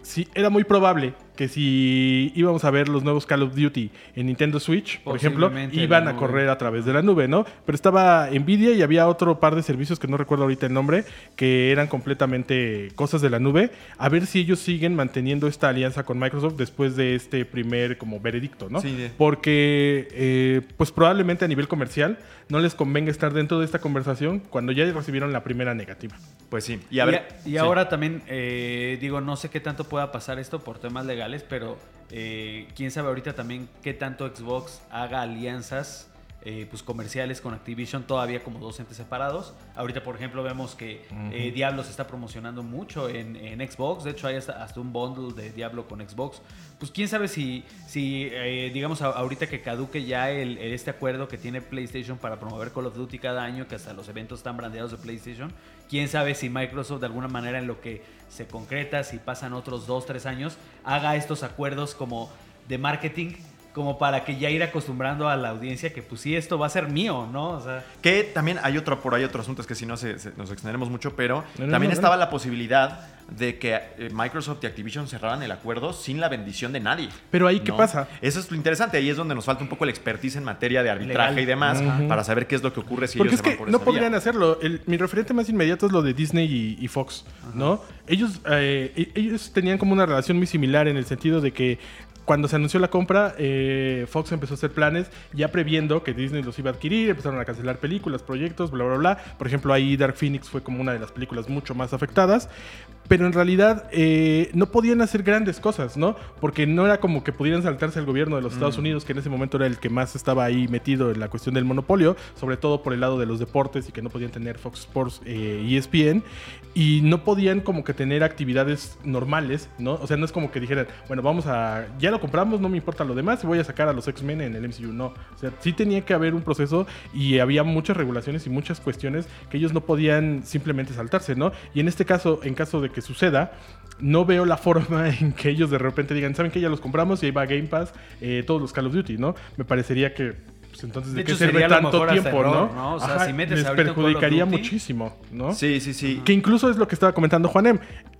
sí, era muy probable que si íbamos a ver los nuevos Call of Duty en Nintendo Switch, por ejemplo, iban a correr a través de la nube, ¿no? Pero estaba Nvidia y había otro par de servicios que no recuerdo ahorita el nombre, que eran completamente cosas de la nube. A ver si ellos siguen manteniendo esta alianza con Microsoft después de este primer como veredicto, ¿no? Sí, de- Porque eh, pues probablemente a nivel comercial no les convenga estar dentro de esta conversación cuando ya recibieron la primera negativa. Pues sí, y a ver... y sí. ahora también, eh, digo, no sé qué tanto pueda pasar esto por temas legales, pero eh, quién sabe ahorita también qué tanto Xbox haga alianzas eh, pues comerciales con Activision todavía como dos entes separados. Ahorita, por ejemplo, vemos que eh, Diablo se está promocionando mucho en, en Xbox. De hecho, hay hasta, hasta un bundle de Diablo con Xbox. Pues quién sabe si, si eh, digamos, ahorita que caduque ya el- este acuerdo que tiene PlayStation para promover Call of Duty cada año, que hasta los eventos están brandeados de PlayStation. Quién sabe si Microsoft de alguna manera en lo que se concreta, si pasan otros dos, tres años, haga estos acuerdos como de marketing como para que ya ir acostumbrando a la audiencia que pues sí, esto va a ser mío, ¿no? O sea, Que también hay otro, por ahí otro asunto, es que si no se- se- nos extenderemos mucho, pero No, no, también no, estaba la posibilidad de que eh, Microsoft y Activision cerraran el acuerdo sin la bendición de nadie. Pero ahí, ¿qué pasa? Eso es lo interesante, ahí es donde nos falta un poco el expertise en materia de arbitraje Legal. y demás, para saber qué es lo que ocurre si Porque ellos es se que van por no vía. podrían hacerlo. El- mi referente más inmediato es lo de Disney y, y Fox, ¿no? Ellos, eh, e- ellos tenían como una relación muy similar en el sentido de que cuando se anunció la compra, eh, Fox empezó a hacer planes ya previendo que Disney los iba a adquirir, empezaron a cancelar películas, proyectos, bla, bla, bla. Por ejemplo, ahí Dark Phoenix fue como una de las películas mucho más afectadas. Pero en realidad eh, no podían hacer grandes cosas, ¿no? Porque no era como que pudieran saltarse al gobierno de los Estados Unidos, que en ese momento era el que más estaba ahí metido en la cuestión del monopolio, sobre todo por el lado de los deportes y que no podían tener Fox Sports eh, y ESPN. Y no podían como que tener actividades normales, ¿no? O sea, no es como que dijeran, bueno, vamos a, ya lo compramos, no me importa lo demás, y voy a sacar a los X-Men en el MCU. No, o sea, sí tenía que haber un proceso y había muchas regulaciones y muchas cuestiones que ellos no podían simplemente saltarse, ¿no? Y en este caso, en caso de que suceda, no veo la forma en que ellos de repente digan, ¿saben que ya los compramos y ahí va Game Pass, eh, todos los Call of Duty, ¿no? Me parecería que, pues entonces, ¿de, De qué hecho, sirve tanto tiempo, error, ¿no? ¿no? O sea, si metes les perjudicaría muchísimo, ¿no? Sí, sí, sí. Que incluso es lo que estaba comentando Juanem.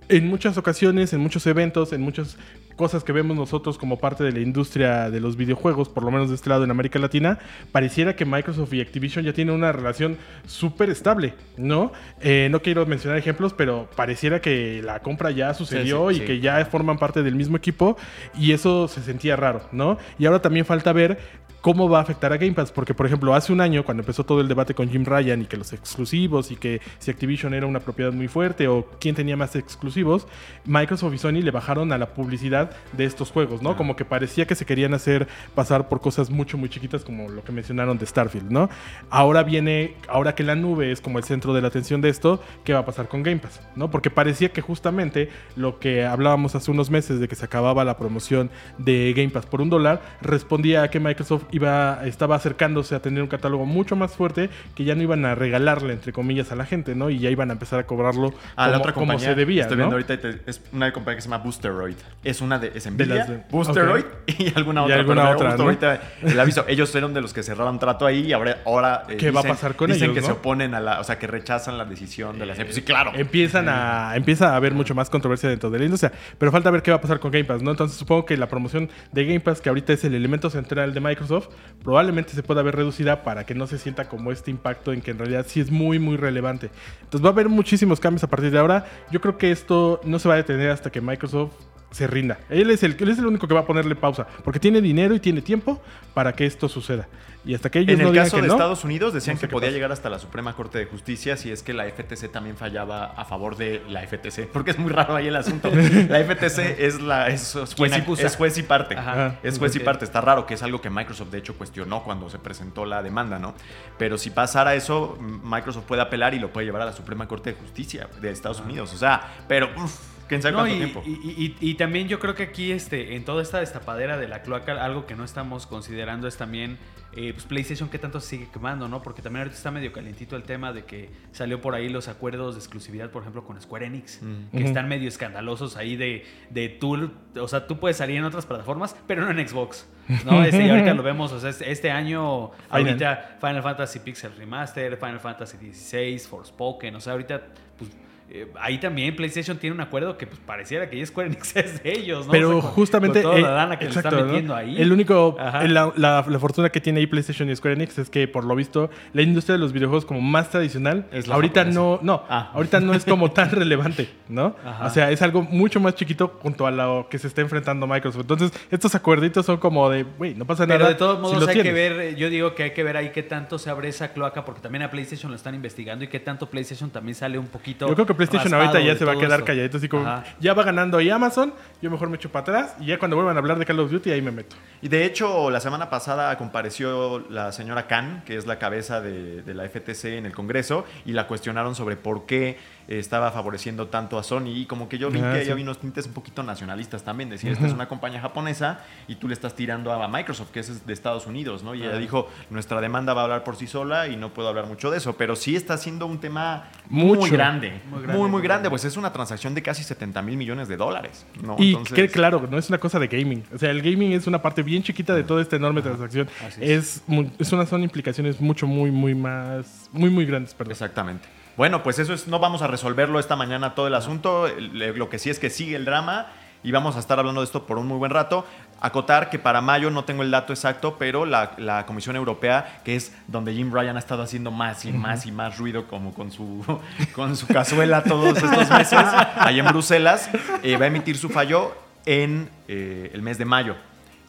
En muchas ocasiones, en muchos eventos, en muchas cosas que vemos nosotros como parte de la industria de los videojuegos, por lo menos de este lado en América Latina, pareciera que Microsoft y Activision ya tienen una relación súper estable, ¿no? Eh, no quiero mencionar ejemplos, pero pareciera que la compra ya sucedió Sí, sí, y sí. que ya forman parte del mismo equipo y eso se sentía raro, ¿no? Y ahora también falta ver cómo va a afectar a Game Pass, porque por ejemplo hace un año cuando empezó todo el debate con Jim Ryan y que los exclusivos y que si Activision era una propiedad muy fuerte o quién tenía más exclusivos, Microsoft y Sony le bajaron a la publicidad de estos juegos, ¿no? Como que parecía que se querían hacer pasar por cosas mucho muy chiquitas como lo que mencionaron de Starfield, ¿no? Ahora viene, ahora que la nube es como el centro de la atención de esto, ¿qué va a pasar con Game Pass? ¿No? Porque parecía que justamente lo que hablábamos hace unos meses de que se acababa la promoción de Game Pass por un dólar, respondía a que Microsoft iba, estaba acercándose a tener un catálogo mucho más fuerte que ya no iban a regalarle, entre comillas, a la gente, ¿no? Y ya iban a empezar a cobrarlo la como, otra como compañía, se debía, estoy ¿no? viendo ahorita, y es una compañía que se llama Boosteroid. Es una de, es Nvidia, las de- Boosteroid ok. y alguna Y otra. alguna pero me otra, ahorita el aviso. Ellos fueron de los que cerraron trato ahí y ahora, ahora eh, ¿Qué va a dicen- pasar con dicen ellos, que no? se oponen a la, o sea, que rechazan la decisión de la CEP. Sí, claro. Empiezan a, empieza a haber mucho más controversia dentro de la industria. Pero falta ver qué va a pasar con Game Pass, ¿no? Entonces supongo que la promoción de Game Pass, que ahorita es el elemento central de Microsoft, probablemente se pueda ver reducida para que no se sienta como este impacto en que en realidad sí es muy, muy relevante. Entonces va a haber muchísimos cambios a partir de ahora. Yo creo que esto no se va a detener hasta que Microsoft se rinda. Él es, el, él es el único que va a ponerle pausa, porque tiene dinero y tiene tiempo para que esto suceda. Y hasta que ellos En el no digan caso de no, Estados Unidos decían no sé que podía pasa. llegar hasta la Suprema Corte de Justicia si es que la FTC también fallaba a favor de la FTC. Porque es muy raro ahí el asunto. la FTC es, la, es, es juez, y, es juez y parte. Ajá. Es juez y parte. Está raro, que es algo que Microsoft de hecho cuestionó cuando se presentó la demanda, ¿no? Pero si pasara eso, Microsoft puede apelar y lo puede llevar a la Suprema Corte de Justicia de Estados Unidos. O sea, pero... uf, quién sabe No, cuánto y, tiempo. y- y- y también yo creo que aquí, este, en toda esta destapadera de la cloaca, algo que no estamos considerando es también eh, pues PlayStation que tanto se sigue quemando, ¿no? Porque también ahorita está medio calientito el tema de que salió por ahí los acuerdos de exclusividad, por ejemplo, con Square Enix, Mm. que están medio escandalosos ahí de, de tú, o sea, tú puedes salir en otras plataformas, pero no en Xbox, ¿no? Este, y ahorita lo vemos, o sea, este- este año, Final. ahorita Final Fantasy Pixel Remaster, Final Fantasy XVI, Forspoken, o sea, ahorita, pues... eh, ahí también PlayStation tiene un acuerdo que pues pareciera que Square Enix es de ellos, ¿no? Pero O sea, con- justamente. con toda eh, la lana que exacto, le está ¿no? metiendo ahí. El único. Ajá. La, la- la fortuna que tiene ahí PlayStation y Square Enix es que, por lo visto, la industria de los videojuegos como más tradicional. Es la ahorita japonesa. no. No, Ah. ahorita no es como tan relevante, ¿no? Ajá. O sea, es algo mucho más chiquito junto a lo que se está enfrentando Microsoft. Entonces, estos acuerditos son como de, güey, no pasa Pero nada. de todos modos hay que ver, eh, yo digo que hay que ver ahí qué tanto se abre esa cloaca, porque también a PlayStation lo están investigando y qué tanto PlayStation también sale un poquito Yo creo que PlayStation ahorita ya se va a quedar calladito, así como Ajá. ya va ganando ahí Amazon, yo mejor me echo para atrás y ya cuando vuelvan a hablar de Call of Duty ahí me meto. Y de hecho, la semana pasada compareció la señora Khan, que es la cabeza de, de la FTC en el Congreso, y la cuestionaron sobre por qué estaba favoreciendo tanto a Sony. Y como que yo vi Ah, que sí. vi unos tintes un poquito nacionalistas también. Decía, esta es una compañía japonesa y tú le estás tirando a Microsoft, que es de Estados Unidos, ¿no? Y ella dijo, nuestra demanda va a hablar por sí sola y no puedo hablar mucho de eso. Pero sí está siendo un tema muy grande. Muy Muy, grande, muy, muy grande. Pues es una transacción de casi 70 mil millones de dólares, ¿no? Y Entonces- que claro, no es una cosa de gaming. O sea, el gaming es una parte bien chiquita de toda esta enorme transacción. Así Es, mu- es una, son implicaciones mucho, muy, muy más, muy, muy grandes, perdón. Exactamente. Bueno, pues eso es, no vamos a resolverlo esta mañana todo el asunto. Lo que sí es que sigue el drama y vamos a estar hablando de esto por un muy buen rato. Acotar que para mayo no tengo el dato exacto, pero la, la Comisión Europea, que es donde Jim Ryan ha estado haciendo más y más y más ruido como con su, con su cazuela todos estos meses, ahí en Bruselas, eh, va a emitir su fallo en eh, el mes de mayo.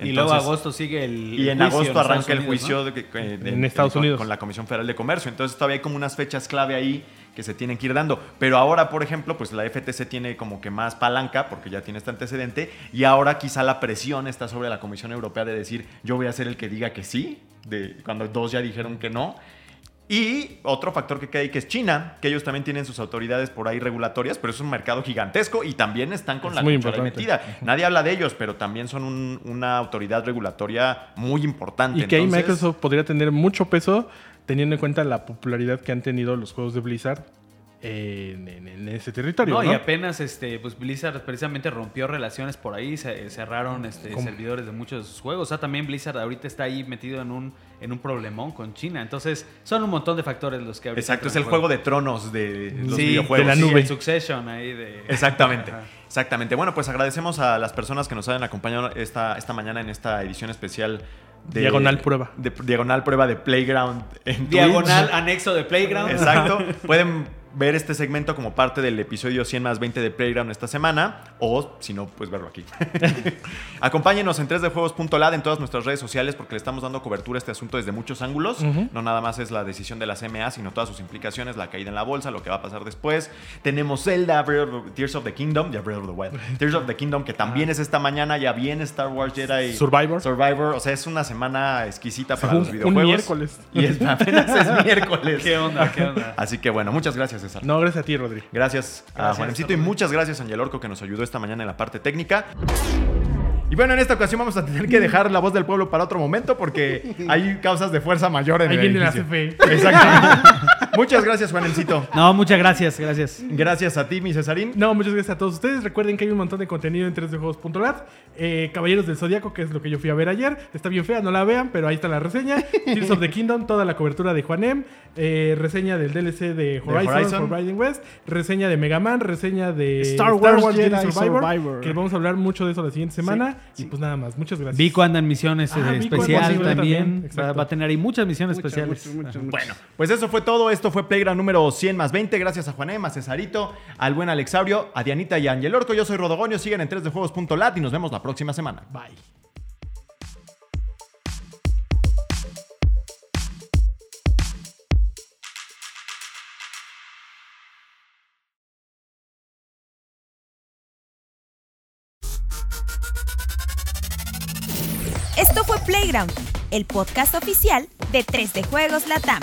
Y luego Entonces- agosto sigue el. y en juicio agosto arranca Estados el Unidos, juicio ¿no? de eh, de- En Estados con- Unidos. con la Comisión Federal de Comercio. Entonces todavía hay como unas fechas clave ahí que se tienen que ir dando. Pero ahora, por ejemplo, pues la FTC tiene como que más palanca porque ya tiene este antecedente y ahora quizá la presión está sobre la Comisión Europea de decir yo voy a ser el que diga que sí, de, cuando dos ya dijeron que no. Y otro factor que queda ahí que es China, que ellos también tienen sus autoridades por ahí regulatorias, pero es un mercado gigantesco y también están con Es la importante. metida. Nadie habla de ellos, pero también son un- una autoridad regulatoria muy importante. Y que ahí Microsoft podría tener mucho peso teniendo en cuenta la popularidad que han tenido los juegos de Blizzard en, en- en ese territorio. No, ¿no? y apenas este, pues Blizzard precisamente rompió relaciones por ahí, se, cerraron este, ¿Cómo? servidores de muchos de sus juegos. O sea, también Blizzard ahorita está ahí metido en un, en un problemón con China. Entonces, son un montón de factores los que ahorita Exacto, es el juego de tronos de los Sí, videojuegos. de la sí, nube. el Succession ahí de... Exactamente. Ajá. Exactamente. Bueno, pues agradecemos a las personas que nos han acompañado esta, esta mañana en esta edición especial de Diagonal prueba. De, diagonal prueba de Playground en Diagonal Twitch. anexo de Playground. Exacto. Pueden ver este segmento como parte del episodio 100 más 20 de Playground esta semana o si no, pues verlo aquí. Acompáñenos en 3dejuegos.lad en todas nuestras redes sociales porque le estamos dando cobertura a este asunto desde muchos ángulos. No nada más es la decisión de la CMA, sino todas sus implicaciones, la caída en la bolsa, lo que va a pasar después. Tenemos Zelda, Tears of the Kingdom, ya Breath of the Wild. Tears of the Kingdom que también es esta mañana, ya viene Star Wars Jedi Survivor. Survivor, o sea, es una semana exquisita para Un- los un videojuegos. miércoles. Y es, apenas es miércoles. ¿Qué onda? ¿Qué onda? Así que bueno, muchas gracias, César. No, gracias a ti, Rodri. Gracias, a Juanemcito y muchas gracias a Angel Orco que nos ayudó esta mañana en la parte técnica. Y bueno, en esta ocasión vamos a tener que dejar la voz del pueblo para otro momento porque hay causas de fuerza mayor en Ahí el viene la. CFE. Exactamente. muchas gracias, Juanemcito. No, muchas gracias, gracias. Gracias a ti, mi Cesarín. No, muchas gracias a todos ustedes. Recuerden que hay un montón de contenido en 3djuegos.lat. Eh, Caballeros del Zodíaco, que es lo que yo fui a ver ayer. Está bien fea, no la vean, pero ahí está la reseña. Tears of the Kingdom, toda la cobertura de Juanem. Eh, reseña del DLC de Horizon, Horizon. Forbidden West. Reseña de Mega Man. Reseña de Star Wars Jedi Survivor. Que vamos a hablar mucho de eso la siguiente semana. Y pues nada más, muchas gracias. Vico anda en misiones Ah, eh, especial también. también, Va, a tener ahí muchas misiones Muchas, especiales. muchas, muchas, muchas. Bueno, pues eso fue todo. Esto fue Playground número 100 más 20. Gracias a Juanem, a Cesarito, al buen Alexaurio, a Dianita y a Angel Orco. Yo soy Rodogonio. Sigan en 3dejuegos.lat y nos vemos la próxima semana. Bye. Esto fue Playground, el podcast oficial de 3D Juegos Latam.